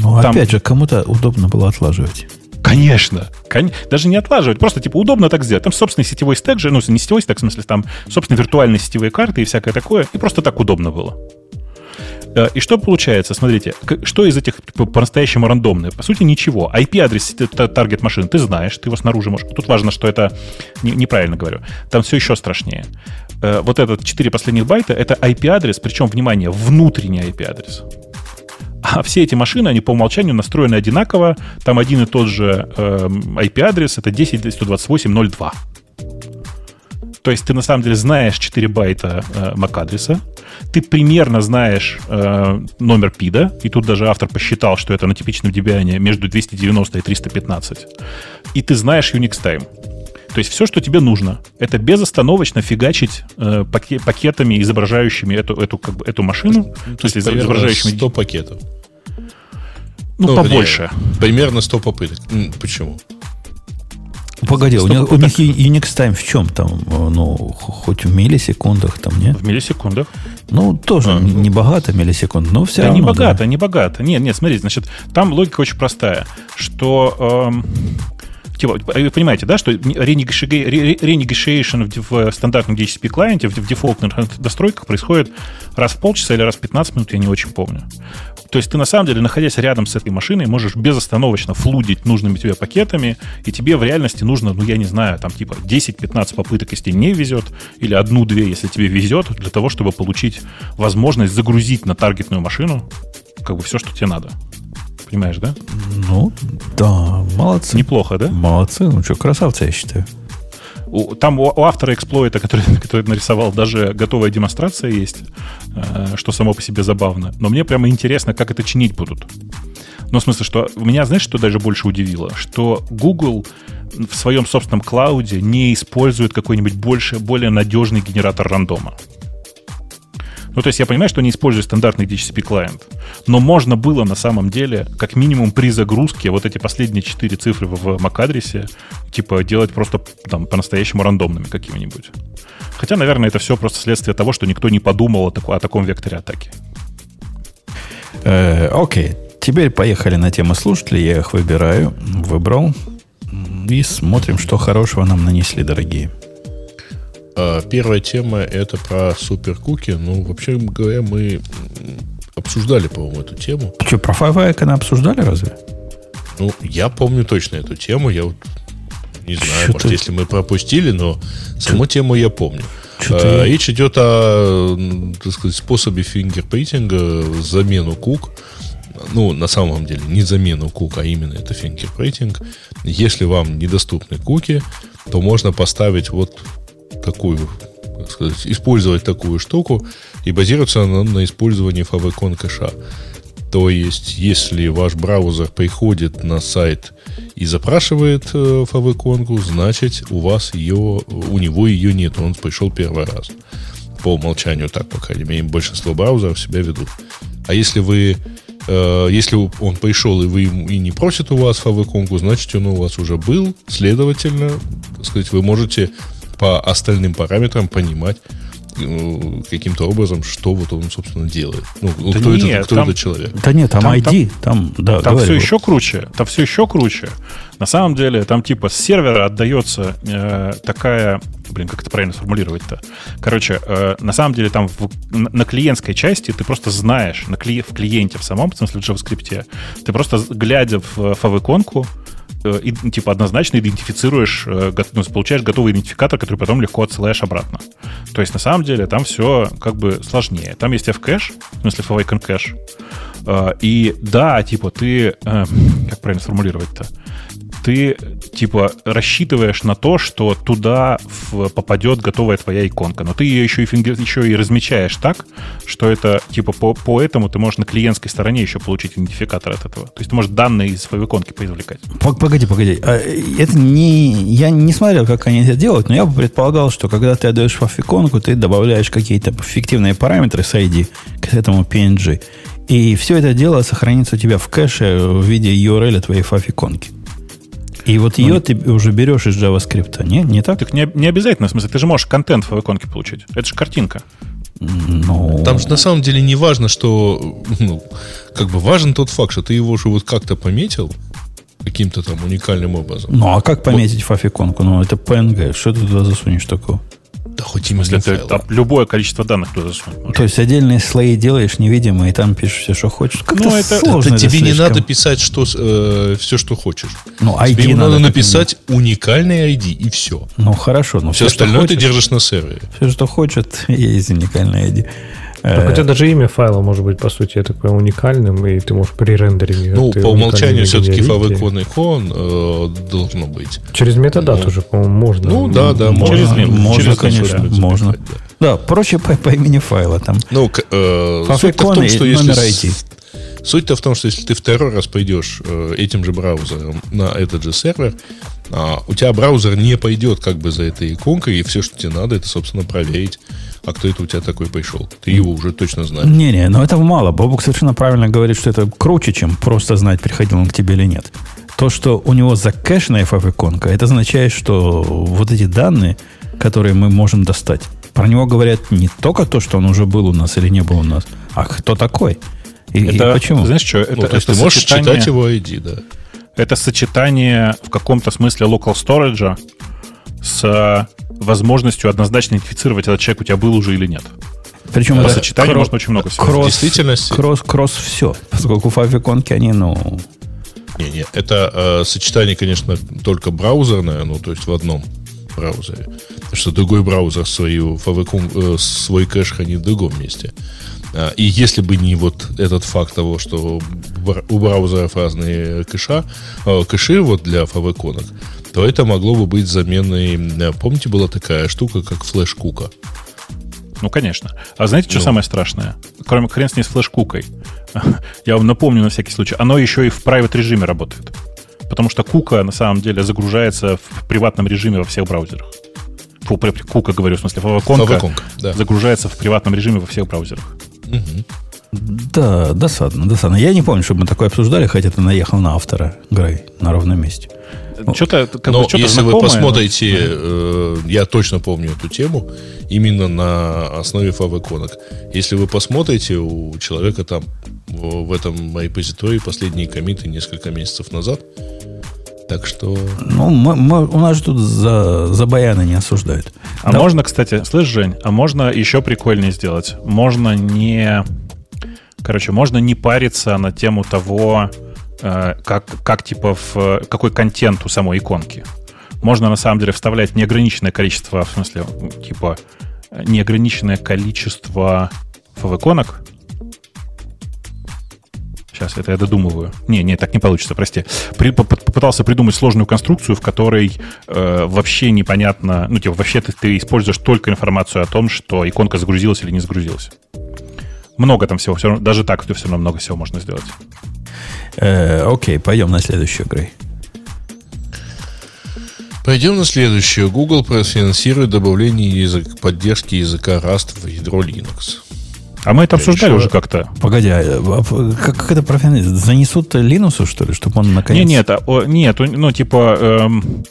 Ну, Там... опять же, кому-то удобно было отлаживать. Конечно. Кон... Даже не отлаживать, просто типа удобно так сделать. Там собственный сетевой стек же, ну, не сетевой стек, в смысле, там собственно виртуальные сетевые карты и всякое такое, и просто так удобно было. Э, и что получается? Смотрите, что из этих по-настоящему рандомное? По сути, ничего. IP-адрес таргет машины ты знаешь, ты его снаружи можешь. Тут важно, что это неправильно говорю. Там все еще страшнее. Э, вот этот 4 последних байта это IP-адрес, причем, внимание, внутренний IP-адрес. А все эти машины, они по умолчанию настроены одинаково. Там один и тот же э, IP-адрес, это 10.128.02. То есть ты на самом деле знаешь 4 байта э, MAC-адреса, ты примерно знаешь э, номер пида, и тут даже автор посчитал, что это на типичном Debian между 290 и 315, и ты знаешь Unix Time. То есть все, что тебе нужно, это безостановочно фигачить э, паке- пакетами, изображающими эту, эту, как бы, эту машину, то, есть изображающими... 100 пакетов. Ну, ну побольше. Примерно 100 попыток. Почему? Погоди, у них, у них Unix Time в чем там? Ну, хоть в миллисекундах там, нет? В миллисекундах. Ну, тоже а, не богато миллисекунд, но все да, равно. не богато, да. не богато. Нет, нет, смотрите, значит, там логика очень простая, что эм, Типа, вы понимаете, да, что renegotiation в стандартном DHCP клиенте, в дефолтных настройках происходит раз в полчаса или раз в 15 минут, я не очень помню. То есть ты на самом деле, находясь рядом с этой машиной, можешь безостановочно флудить нужными тебе пакетами, и тебе в реальности нужно, ну, я не знаю, там типа 10-15 попыток, если не везет, или одну-две, если тебе везет, для того, чтобы получить возможность загрузить на таргетную машину как бы все, что тебе надо. Понимаешь, да? Ну, да, молодцы. Неплохо, да? Молодцы, ну что, красавцы, я считаю. У, там у, у автора эксплойта, который, который нарисовал, даже готовая демонстрация есть, э, что само по себе забавно. Но мне прямо интересно, как это чинить будут. Ну, в смысле, что меня, знаешь, что даже больше удивило? Что Google в своем собственном клауде не использует какой-нибудь больше, более надежный генератор рандома. Ну, то есть я понимаю, что не использую стандартный DHCP клиент, но можно было на самом деле, как минимум при загрузке, вот эти последние четыре цифры в MAC-адресе, типа делать просто там по-настоящему рандомными какими-нибудь. Хотя, наверное, это все просто следствие того, что никто не подумал о, тако, о таком векторе атаки. Э, окей, теперь поехали на тему слушателей. Я их выбираю, выбрал. И смотрим, что хорошего нам нанесли, дорогие. А, первая тема это про суперкуки. Ну, вообще говоря, мы обсуждали, по-моему, эту тему. Что, про Five обсуждали разве? Ну, я помню точно эту тему. Я вот не знаю, Что-то... может, если мы пропустили, но саму Что... тему я помню. А, речь идет о так сказать, способе фингерпрейтинга, замену кук. Ну, на самом деле, не замену кук, а именно это фингерпрейтинг. Если вам недоступны куки, то можно поставить вот такую, так сказать, использовать такую штуку, и базируется она на использовании favicon кэша. То есть, если ваш браузер приходит на сайт и запрашивает э, favicon, значит, у вас ее, у него ее нет, он пришел первый раз. По умолчанию так, по крайней мере, большинство браузеров себя ведут. А если вы э, если он пришел и вы и не просит у вас favicon, значит, он у вас уже был, следовательно, так сказать, вы можете по остальным параметрам понимать э, каким-то образом, что вот он, собственно, делает. Ну, да кто, нет, это, кто там, это человек. Да нет, там, там ID, там, там, да, там все еще круче. Там все еще круче. На самом деле, там типа с сервера отдается э, такая... Блин, как это правильно сформулировать-то? Короче, э, на самом деле там в, на клиентской части ты просто знаешь, на кли, в клиенте в самом, в смысле в JavaScript, ты просто, глядя в Э, и, типа однозначно идентифицируешь, э, ну, получаешь готовый идентификатор, который потом легко отсылаешь обратно. То есть на самом деле там все как бы сложнее. Там есть fcache, в смысле fawaken кэш. Э, и да, типа ты, как правильно сформулировать-то? Ты типа рассчитываешь на то, что туда в, попадет готовая твоя иконка, но ты ее еще и, фингер, еще и размечаешь так, что это типа по, по этому ты можешь на клиентской стороне еще получить идентификатор от этого. То есть ты можешь данные из своей иконки поизвлекать. Погоди, погоди. А, это не... Я не смотрел, как они это делают, но я бы предполагал, что когда ты отдаешь иконку, ты добавляешь какие-то фиктивные параметры с ID к этому PNG. И все это дело сохранится у тебя в кэше в виде URL твоей фафиконки. И вот ее ну, ты уже берешь из JavaScript, не? Не так? Так не, не обязательно, в смысле, ты же можешь контент в иконке получить. Это же картинка. Ну... Там же на самом деле не важно, что... Ну, как бы важен тот факт, что ты его же вот как-то пометил каким-то там уникальным образом. Ну, а как пометить вот. фафиконку? Ну, это PNG. Что ты туда засунешь такого? Да хоть именно для файла. Там любое количество данных туда засунуть То есть отдельные слои делаешь невидимые, и там пишешь все, что хочешь. Как ну, это, сложно, это, тебе слишком... не надо писать что, э, все, что хочешь. Ну, ID тебе надо, надо написать уникальный ID, и все. Ну, хорошо. Но все, все остальное хочешь, ты держишь на сервере. Все, что хочет, есть уникальный ID. Так у тебя даже имя файла может быть, по сути, такое уникальным, и ты можешь при рендеринге... Ну, по умолчанию все-таки favicon икон э, должно быть. Через метадату ну, уже, по-моему, можно. Ну, да, да, можно. Через, можно, через конечно, можно. Да. да, проще по, по имени файла там. Ну, э, суть в том, что если... ID. Суть-то в том, что если ты второй раз пойдешь э, этим же браузером на этот же сервер, а, у тебя браузер не пойдет как бы за этой иконкой, и все, что тебе надо, это, собственно, проверить, а кто это у тебя такой пришел. Ты его уже точно знаешь. Не-не, но этого мало. Бобук совершенно правильно говорит, что это круче, чем просто знать, приходил он к тебе или нет. То, что у него закэшена FF-иконка, это означает, что вот эти данные, которые мы можем достать, про него говорят не только то, что он уже был у нас или не был у нас, а кто такой. И, это, и почему? Знаешь что, это, ну, то есть это ты можешь сочетание... читать его ID, да это сочетание в каком-то смысле local storage с возможностью однозначно идентифицировать, этот человек у тебя был уже или нет. Причем это сочетание кросс, можно очень много всего. Кросс, действительности. Кросс, кросс все. Поскольку фавиконки, они, ну... Не-не, это э, сочетание, конечно, только браузерное, ну, то есть в одном браузере. Потому что другой браузер свою фавикон, э, свой кэш хранит в другом месте. А, и если бы не вот этот факт того, что у браузеров разные кэша, а, кэши вот для favicon, то это могло бы быть заменой... Помните, была такая штука, как флеш-кука? Ну, конечно. А знаете, что ну. самое страшное? Кроме хрен с ней с флеш-кукой. Я вам напомню на всякий случай. Оно еще и в private режиме работает. Потому что кука на самом деле загружается в приватном режиме во всех браузерах. фу, кука говорю, в смысле, фаваконка, да. загружается в приватном режиме во всех браузерах. Угу. Да, досадно, досадно. Я не помню, чтобы мы такое обсуждали, хотя ты наехал на автора Грей на ровном месте. Что-то, как Но бы, что-то если знакомое, вы посмотрите, но... э, я точно помню эту тему, именно на основе фавиконок. Если вы посмотрите, у человека там в этом репозитории последние комиты несколько месяцев назад. Так что... Ну, мы, мы, у нас же тут за, за баяны не осуждают. А да. можно, кстати, слышь, Жень, а можно еще прикольнее сделать? Можно не... Короче, можно не париться на тему того, э, как, как типа в какой контент у самой иконки. Можно на самом деле вставлять неограниченное количество, в смысле, типа неограниченное количество фав-иконок, Сейчас это я додумываю. Не, не, так не получится, прости. При, попытался придумать сложную конструкцию, в которой э, вообще непонятно, ну, типа, вообще ты, ты используешь только информацию о том, что иконка загрузилась или не загрузилась. Много там всего, все равно, даже так все равно много всего можно сделать. Э, окей, пойдем на следующую, Грей. Пойдем на следующую. Google профинансирует добавление язык, поддержки языка Rust в ядро Linux. А мы это обсуждали Еще... уже как-то. Погоди, а, а как, как это профинансирует? Занесут Линусу, что ли, чтобы он наконец... Нет, нет, а, нет, ну, типа... Эм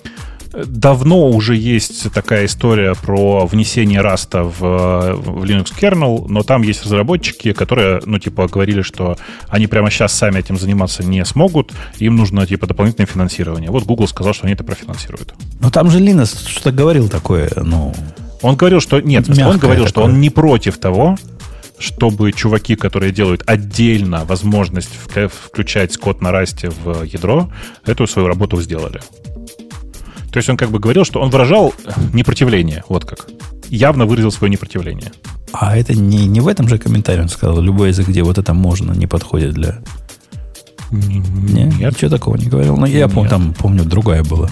давно уже есть такая история про внесение раста в, в Linux kernel, но там есть разработчики, которые, ну, типа, говорили, что они прямо сейчас сами этим заниматься не смогут, им нужно, типа, дополнительное финансирование. Вот Google сказал, что они это профинансируют. Но там же Linux что-то говорил такое, ну... Он говорил, что... Нет, он говорил, такое. что он не против того, чтобы чуваки, которые делают отдельно возможность включать код на расте в ядро, эту свою работу сделали. То есть он как бы говорил, что он выражал непротивление, вот как. Явно выразил свое непротивление. А это не, не в этом же комментарии он сказал, любой язык, где вот это можно, не подходит для... Нет? Нет? Ничего такого не говорил. Но я помню, там, помню, другая была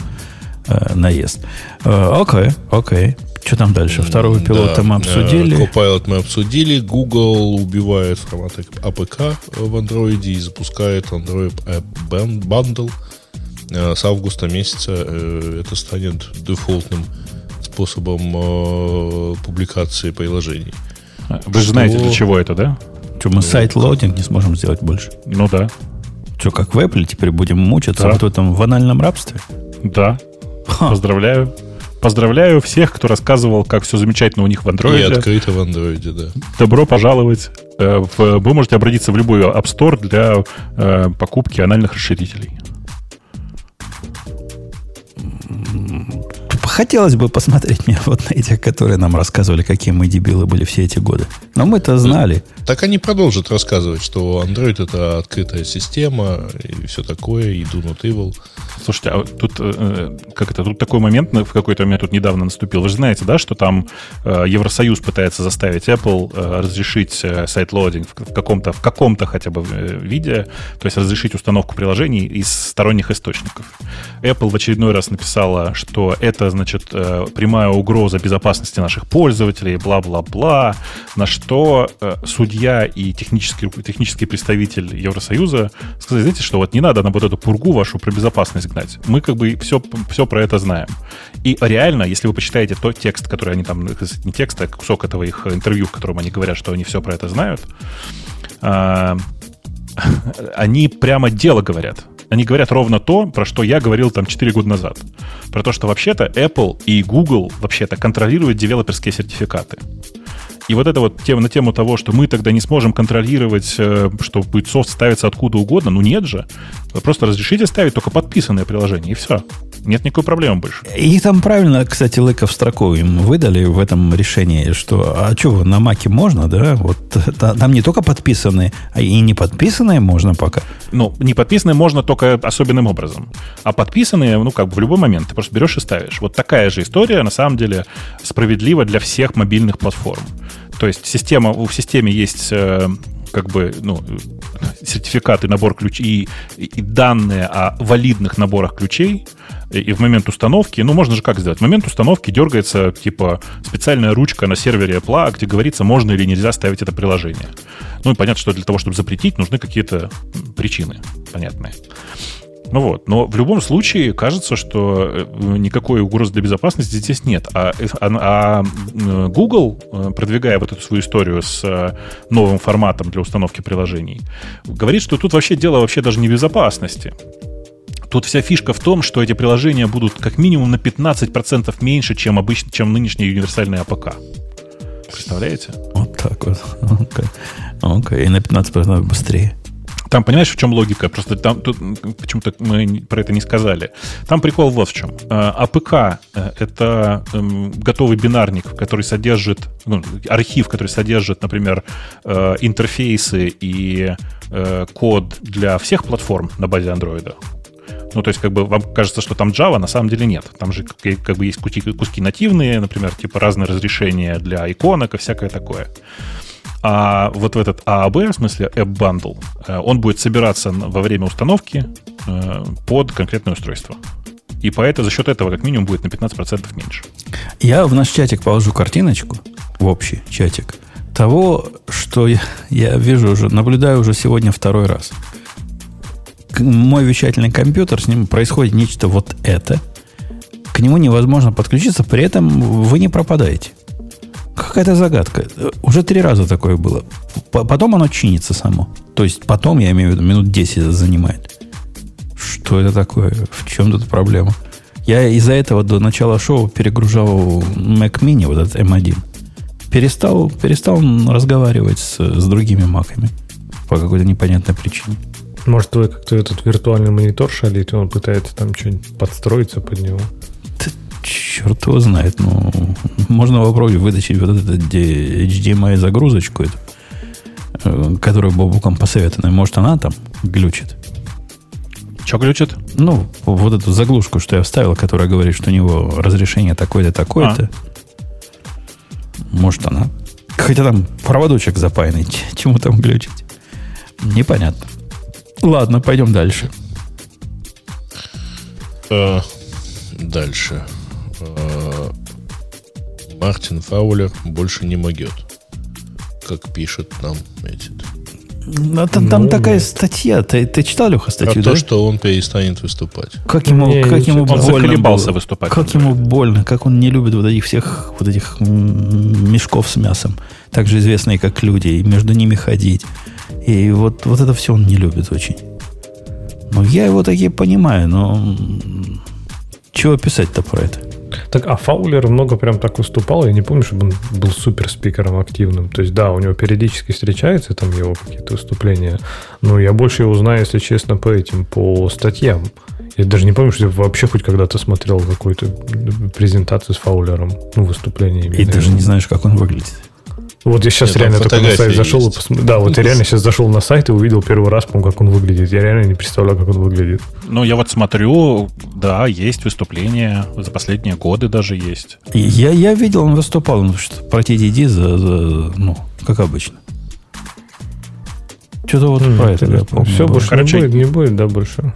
э, наезд. Э, окей, окей. Что там дальше? Второго пилота да, мы обсудили. Copilot мы обсудили. Google убивает формат APK в Android и запускает Android App Bundle Э, с августа месяца э, это станет дефолтным способом э, публикации приложений. Вы же знаете, для чего это, да? Что, мы sideloading не сможем сделать больше? Ну да. Что, как в Apple теперь будем мучиться да. вот в этом в анальном рабстве? Да. Ха. Поздравляю. Поздравляю всех, кто рассказывал, как все замечательно у них в Android. И открыто в Android, да. Добро пожаловать. Вы можете обратиться в любой App Store для покупки анальных расширителей. Хотелось бы посмотреть мне вот на этих, которые нам рассказывали, какие мы дебилы были все эти годы. Но мы-то знали. Так они продолжат рассказывать, что Android это открытая система и все такое, и do not evil. Слушайте, а тут э, э, как это, тут такой момент в какой-то момент тут недавно наступил. Вы же знаете, да, что там э, Евросоюз пытается заставить Apple разрешить сайт-лоадинг в каком-то, в каком-то хотя бы виде, то есть разрешить установку приложений из сторонних источников. Apple в очередной раз написала, что это, значит, прямая угроза безопасности наших пользователей, бла-бла-бла, на что судья и технический, технический представитель Евросоюза сказали, знаете, что вот не надо на вот эту пургу вашу про безопасность гнать. Мы как бы все, все про это знаем. И реально, если вы почитаете тот текст, который они там, не текст, а кусок этого их интервью, в котором они говорят, что они все про это знают, а, они прямо дело говорят. Они говорят ровно то, про что я говорил там 4 года назад. Про то, что вообще-то Apple и Google вообще-то контролируют девелоперские сертификаты. И вот это вот тема на тему того, что мы тогда не сможем контролировать, э, что будет софт ставиться откуда угодно, ну нет же. Просто разрешите ставить только подписанное приложение, и все. Нет никакой проблемы больше. И там правильно, кстати, Лыков строку им выдали в этом решении, что а что, на Маке можно, да? Вот там не только подписанные, а и не подписанные можно пока. Ну, не подписанные можно только особенным образом. А подписанные, ну, как бы в любой момент ты просто берешь и ставишь. Вот такая же история, на самом деле, справедлива для всех мобильных платформ. То есть система, в системе есть э, как бы ну, сертификаты, набор ключей и, и данные о валидных наборах ключей, и, в момент установки, ну, можно же как сделать? В момент установки дергается, типа, специальная ручка на сервере Apple, где говорится, можно или нельзя ставить это приложение. Ну, и понятно, что для того, чтобы запретить, нужны какие-то причины понятные. Ну вот, но в любом случае кажется, что э, никакой угрозы для безопасности здесь нет. А, а, а Google, э, продвигая вот эту свою историю с э, новым форматом для установки приложений, говорит, что тут вообще дело вообще даже не безопасности. Тут вся фишка в том, что эти приложения будут как минимум на 15% меньше, чем, обычно, чем нынешний универсальный APK. Представляете? Вот так вот. Okay. Okay. И на 15% быстрее. Там, понимаешь, в чем логика? Просто там тут почему-то мы про это не сказали. Там прикол вот в чем. Э, APK э, — это эм, готовый бинарник, который содержит, ну, архив, который содержит, например, э, интерфейсы и код для всех платформ на базе Android. Ну, то есть, как бы вам кажется, что там Java, на самом деле нет. Там же как бы есть куски, куски нативные, например, типа разные разрешения для иконок и всякое такое. А вот в этот AAB, в смысле App Bundle, э, он будет собираться во время установки э, под конкретное устройство. И поэтому за счет этого как минимум будет на 15% меньше. Я в наш чатик положу картиночку, в общий чатик, того, что я, я вижу уже, наблюдаю уже сегодня второй раз – мой вещательный компьютер, с ним происходит нечто вот это. К нему невозможно подключиться, при этом вы не пропадаете. Какая-то загадка. Уже три раза такое было. Потом оно чинится само. То есть потом, я имею в виду, минут 10 это занимает. Что это такое? В чем тут проблема? Я из-за этого до начала шоу перегружал Mac Mini, вот этот M1. Перестал, перестал разговаривать с, с другими маками по какой-то непонятной причине. Может, твой как-то этот виртуальный монитор шалит, и он пытается там что-нибудь подстроиться под него? Черт его знает. Ну, можно попробовать вытащить вот эту HDMI загрузочку, эту, э, которую Бобуком посоветована. Может, она там глючит. Что глючит? Ну, вот эту заглушку, что я вставил, которая говорит, что у него разрешение такое-то, такое-то. А. Может, она. Хотя там проводочек запаянный. Чему там глючить? Непонятно. Ладно, пойдем дальше. А, дальше. А, Мартин Фаулер больше не могет. Как пишет нам этот. Ну, там, там ну, такая статья. Ты, ты читал, Леха, статью? А да? то, что он перестанет выступать. Как ему, не, как ему больно было. выступать. Как ему больно, как он не любит вот этих всех вот этих мешков с мясом. Также известные как люди, и между ними ходить. И вот, вот это все он не любит очень. Ну, я его такие понимаю, но чего писать-то про это? Так, а Фаулер много прям так выступал. Я не помню, чтобы он был супер спикером активным. То есть, да, у него периодически встречаются там его какие-то выступления. Но я больше его знаю, если честно, по этим, по статьям. Я даже не помню, что я вообще хоть когда-то смотрел какую-то презентацию с Фаулером. Ну, выступление. И даже не знаешь, как он выглядит. Вот я сейчас Нет, реально только на сайт зашел и посмотрел. Да, вот я реально сейчас зашел на сайт и увидел первый раз, по как он выглядит. Я реально не представляю, как он выглядит. Ну, я вот смотрю, да, есть выступления, за последние годы даже есть. Я, я видел, он выступал, ну, что про TDD за, за, ну, как обычно. Что-то вот mm, про это я помню. Все, больше Короче, не будет, не будет, да, больше.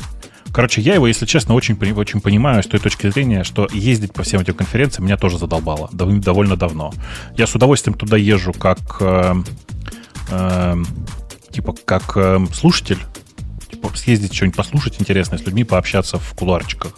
Короче, я его, если честно, очень, очень понимаю с той точки зрения, что ездить по всем этим конференциям меня тоже задолбало довольно давно. Я с удовольствием туда езжу как э, э, типа как э, слушатель, съездить что-нибудь послушать интересное с людьми, пообщаться в кулуарчиках.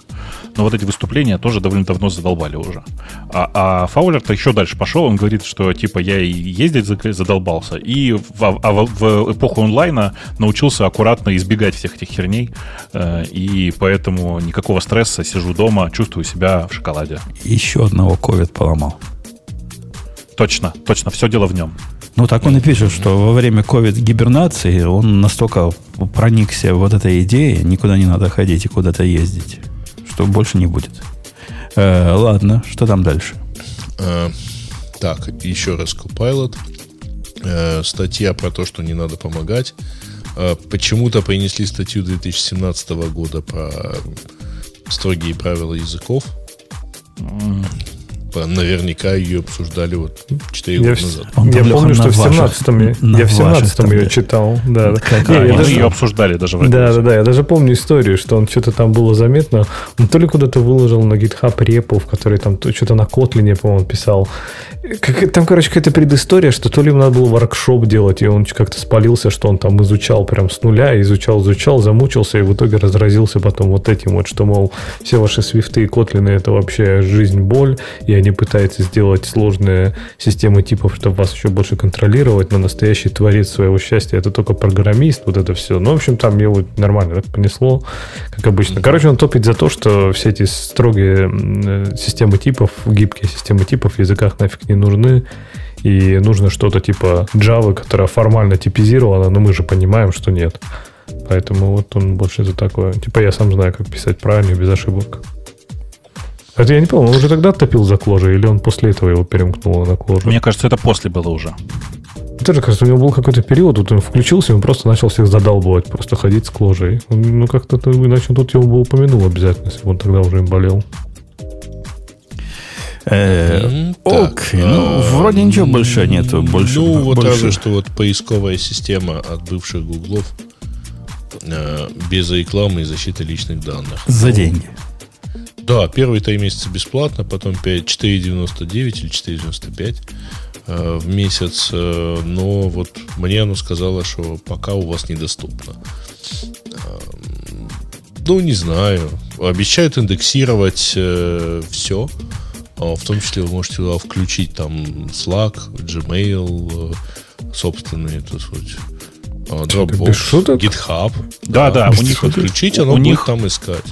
Но вот эти выступления тоже довольно давно задолбали уже. А, а Фаулер-то еще дальше пошел, он говорит, что типа я и ездить задолбался, и в, а в, в эпоху онлайна научился аккуратно избегать всех этих херней, э, и поэтому никакого стресса, сижу дома, чувствую себя в шоколаде. Еще одного ковид поломал. Точно, точно, все дело в нем. Ну, так он и пишет, что во время ковид-гибернации он настолько проникся вот этой идеей, никуда не надо ходить и куда-то ездить, что больше не будет. Э, ладно, что там дальше? Э, так, еще раз Copilot. Э, статья про то, что не надо помогать. Э, почему-то принесли статью 2017 года про строгие правила языков. Наверняка ее обсуждали вот 4 года назад. Он я помню, что в 17-м я в 17 ее читал. Да. Какая? Не, мы даже, ее обсуждали даже в Да, да, да. Я даже помню историю, что он что-то там было заметно. Он то ли куда-то выложил на GitHub репу, в которой там что-то на Kotlin, по-моему, писал. Как, там, короче, какая-то предыстория, что то ли ему надо было воркшоп делать, и он как-то спалился, что он там изучал прям с нуля, изучал, изучал, замучился, и в итоге разразился потом вот этим вот, что, мол, все ваши свифты и котлины это вообще жизнь, боль, и они пытаются сделать сложные системы типов, чтобы вас еще больше контролировать, но настоящий творец своего счастья это только программист, вот это все. Ну, в общем, там его нормально так понесло, как обычно. Короче, он топит за то, что все эти строгие системы типов, гибкие системы типов в языках нафиг не нужны, и нужно что-то типа Java, которая формально типизирована, но мы же понимаем, что нет. Поэтому вот он больше за такое. Типа я сам знаю, как писать правильно без ошибок. Это я не помню, он уже тогда топил за кложей, или он после этого его перемкнул на кложу? Мне кажется, это после было уже. Тоже кажется, у него был какой-то период, вот он включился, и он просто начал всех задалбывать, просто ходить с кложей. Ну, как-то, иначе тут его бы упомянул обязательно, если бы он тогда уже им болел. Э, ок, ну, вроде ничего больше нету. Больше, ну, вот больше. разве что вот поисковая система от бывших гуглов э, без рекламы и защиты личных данных. За ну, деньги. Да, первые три месяца бесплатно, потом 5, 4,99 или 4,95 э, в месяц. Э, но вот мне оно сказала, что пока у вас недоступно. Э, ну, не знаю. Обещают индексировать э, все. А, в том числе вы можете туда включить там Slack, Gmail, собственные, так сказать, а, Dropbox, GitHub. Да, да, у них отключить, оно у будет них... там искать.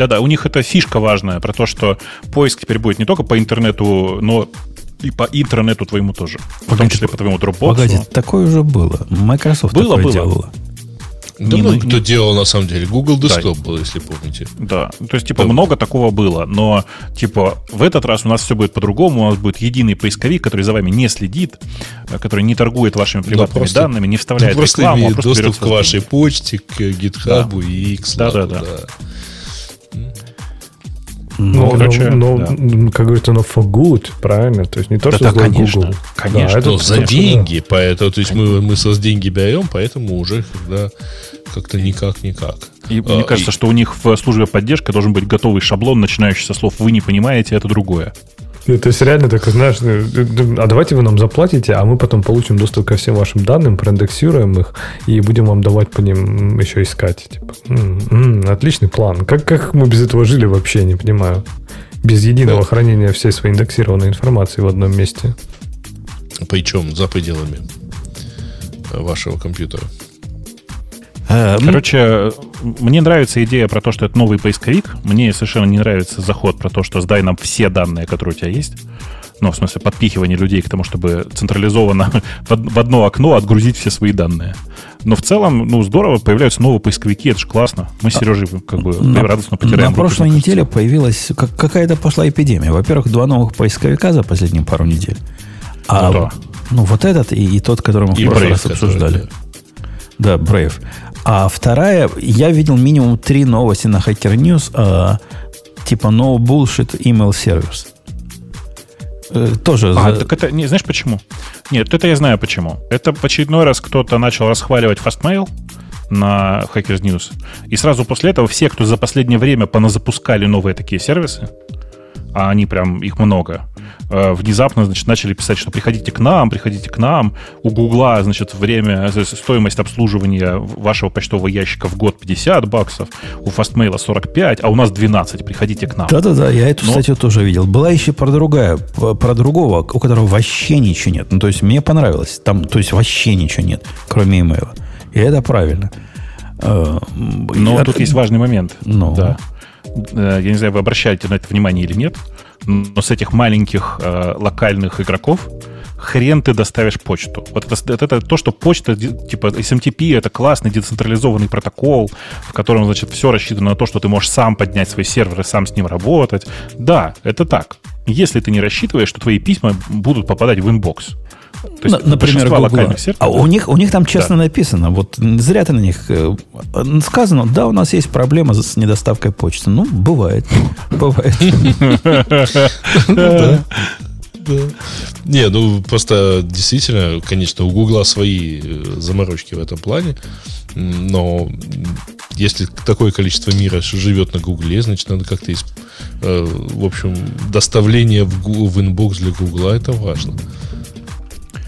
Да-да, у них это фишка важная про то, что поиск теперь будет не только по интернету, но и по интернету твоему тоже. В том числе по твоему Dropbox. Погоди, такое уже было. Microsoft было, такое было. делала. Да не, много кто не... делал, на самом деле. Google Desktop да. был, если помните. Да, то есть, типа, да. много такого было, но, типа, в этот раз у нас все будет по-другому, у нас будет единый поисковик, который за вами не следит, э, который не торгует вашими приватными просто, данными, не вставляет просто рекламу, имеет просто доступ к вашей почте, к GitHub да. и к Slack. Да, да, да. да. Ну, короче, но, да. как говорится, но for good, правильно? То есть не то, да, что да, конечно, Google. Конечно. Да, это, за конечно, деньги, да. поэтому, то есть мы, мы со деньги берем, поэтому уже когда как-то никак-никак. И а, мне кажется, и... что у них в службе поддержки должен быть готовый шаблон, начинающий со слов «вы не понимаете, это другое». Ну, то есть реально так, знаешь, э, э, а давайте вы нам заплатите, а мы потом получим доступ ко всем вашим данным, проиндексируем их и будем вам давать по ним еще искать. Типа, м-м, отличный план. Как, как мы без этого жили вообще, не понимаю. Без единого да. хранения всей своей индексированной информации в одном месте. Причем за пределами вашего компьютера. Э, Короче, мне нравится идея про то, что это новый поисковик. Мне совершенно не нравится заход про то, что сдай нам все данные, которые у тебя есть. Ну, в смысле, подпихивание людей к тому, чтобы централизованно в одно окно отгрузить все свои данные. Но в целом, ну, здорово, появляются новые поисковики, это же классно. Мы с Сережей как бы на, радостно потеряем. На прошлой руки, неделе появилась как, какая-то пошла эпидемия. Во-первых, два новых поисковика за последние пару недель. А, ну, да. ну вот этот и, и тот, который мы и в прошлый Brave, раз обсуждали. Который, да. да, Brave. А вторая, я видел минимум три новости на Hacker News, э, типа no bullshit email service. Э, тоже. А, за... так это, не, знаешь почему? Нет, это я знаю почему. Это в очередной раз кто-то начал расхваливать Fastmail на Hackers News. И сразу после этого все, кто за последнее время поназапускали новые такие сервисы, а они прям, их много, внезапно, значит, начали писать, что приходите к нам, приходите к нам. У Гугла, значит, время, э, стоимость обслуживания вашего почтового ящика в год 50 баксов, у Fastmail 45, а у нас 12, приходите к нам. Да-да-да, я эту Но... статью тоже видел. Была еще про другая, про другого, у которого вообще ничего нет. Ну, то есть мне понравилось. Там, то есть вообще ничего нет, кроме имейла. И это правильно. Э, Но я... тут есть важный момент. Ну. Да. Я не знаю, вы обращаете на это внимание или нет но с этих маленьких э, локальных игроков хрен ты доставишь почту. Вот это, это, то, что почта, типа SMTP, это классный децентрализованный протокол, в котором, значит, все рассчитано на то, что ты можешь сам поднять свой сервер и сам с ним работать. Да, это так. Если ты не рассчитываешь, что твои письма будут попадать в inbox. То есть например, Google. А у них, у них там честно да. написано. Вот зря ты на них э, сказано, да, у нас есть проблема с недоставкой почты. Ну, бывает. Бывает. Не, ну просто действительно, конечно, у Гугла свои э, заморочки в этом плане. Но если такое количество мира живет на Гугле, значит, надо как-то, э, в общем, доставление в inbox для Гугла это важно.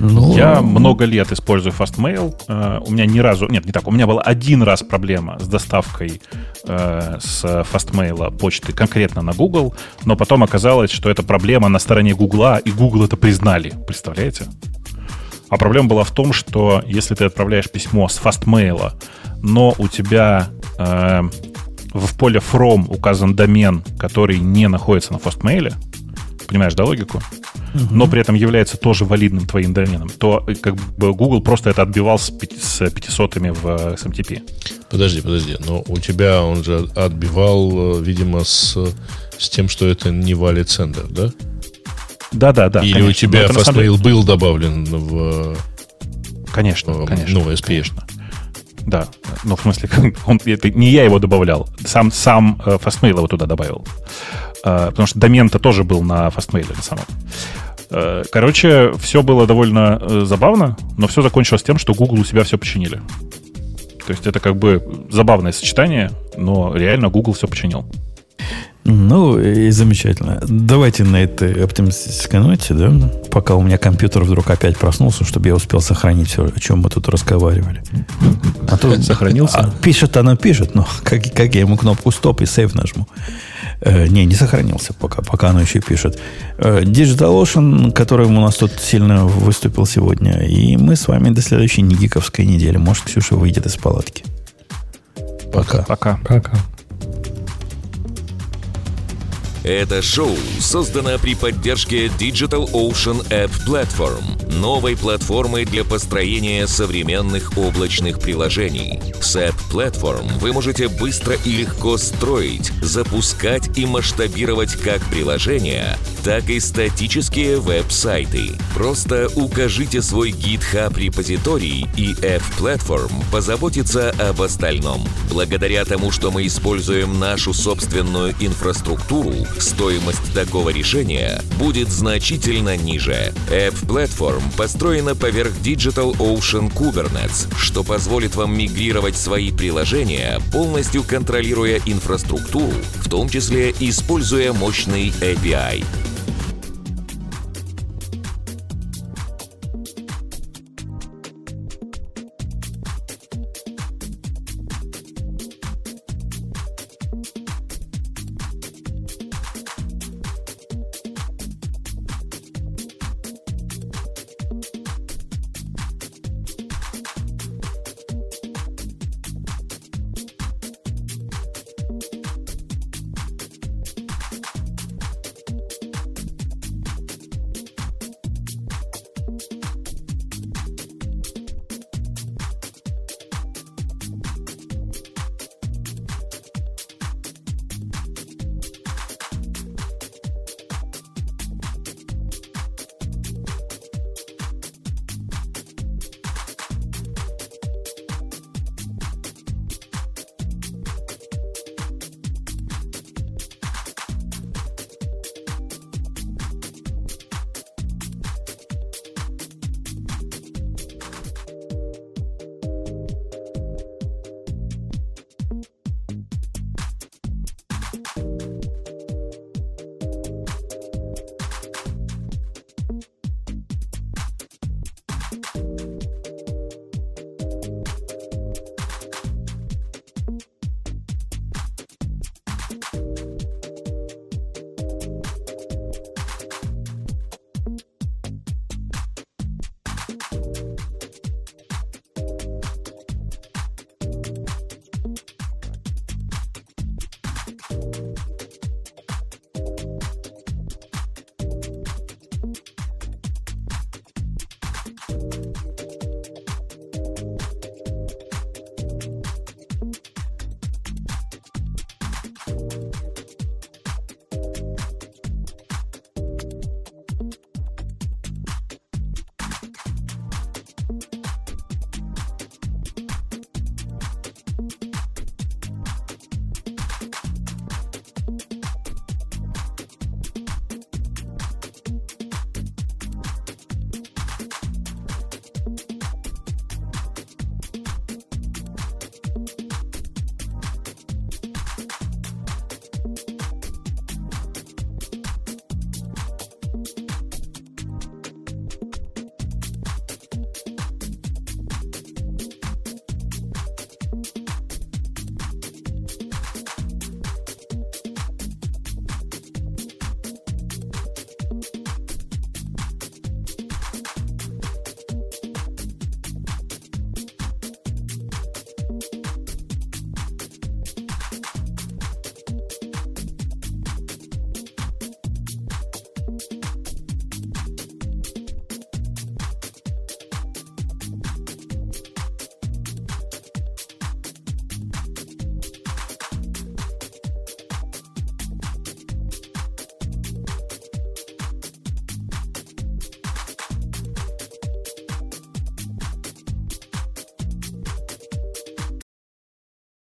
Ну, я много лет использую Fastmail. Э, у меня ни разу... Нет, не так. У меня была один раз проблема с доставкой э, с Fastmail почты конкретно на Google, но потом оказалось, что эта проблема на стороне Google, и Google это признали. Представляете? А проблема была в том, что если ты отправляешь письмо с Fastmail, но у тебя uh, в поле from указан домен, который не находится на Fastmail, понимаешь, да, логику? Угу. Но при этом является тоже валидным твоим доменом, то э, как бы Google просто это отбивал с, 500 в SMTP. Эм подожди, подожди, но у тебя он же отбивал, э, видимо, с, с тем, что это не валит сендер, да? Да, да, да. Или конечно. у тебя Fastmail деле... был добавлен в... Конечно, в, конечно. Ну, SPA. Конечно. Да, ну, в смысле, он, это не я его добавлял, сам, сам э, Fastmail его туда добавил. Э, потому что домен-то тоже был на Fastmail на самом. Э, короче, все было довольно э, забавно, но все закончилось тем, что Google у себя все починили. То есть это как бы забавное сочетание, но реально Google все починил. Ну, и замечательно. Давайте на этой оптимистической ноте, да, пока у меня компьютер вдруг опять проснулся, чтобы я успел сохранить все, о чем мы тут разговаривали. А то сохранился. А, пишет оно пишет, но как, как я ему кнопку стоп и сейв нажму. Э, не, не сохранился пока, пока оно еще пишет. Э, DigitalOcean, который у нас тут сильно выступил сегодня. И мы с вами до следующей негиковской недели. Может, Ксюша выйдет из палатки. Пока. Пока. Пока. Это шоу создано при поддержке Digital Ocean App Platform, новой платформы для построения современных облачных приложений. С App Platform вы можете быстро и легко строить, запускать и масштабировать как приложения, так и статические веб-сайты. Просто укажите свой GitHub репозиторий, и App Platform позаботится об остальном. Благодаря тому, что мы используем нашу собственную инфраструктуру, стоимость такого решения будет значительно ниже. App Platform построена поверх Digital Ocean Kubernetes, что позволит вам мигрировать свои приложения, полностью контролируя инфраструктуру, в том числе используя мощный API.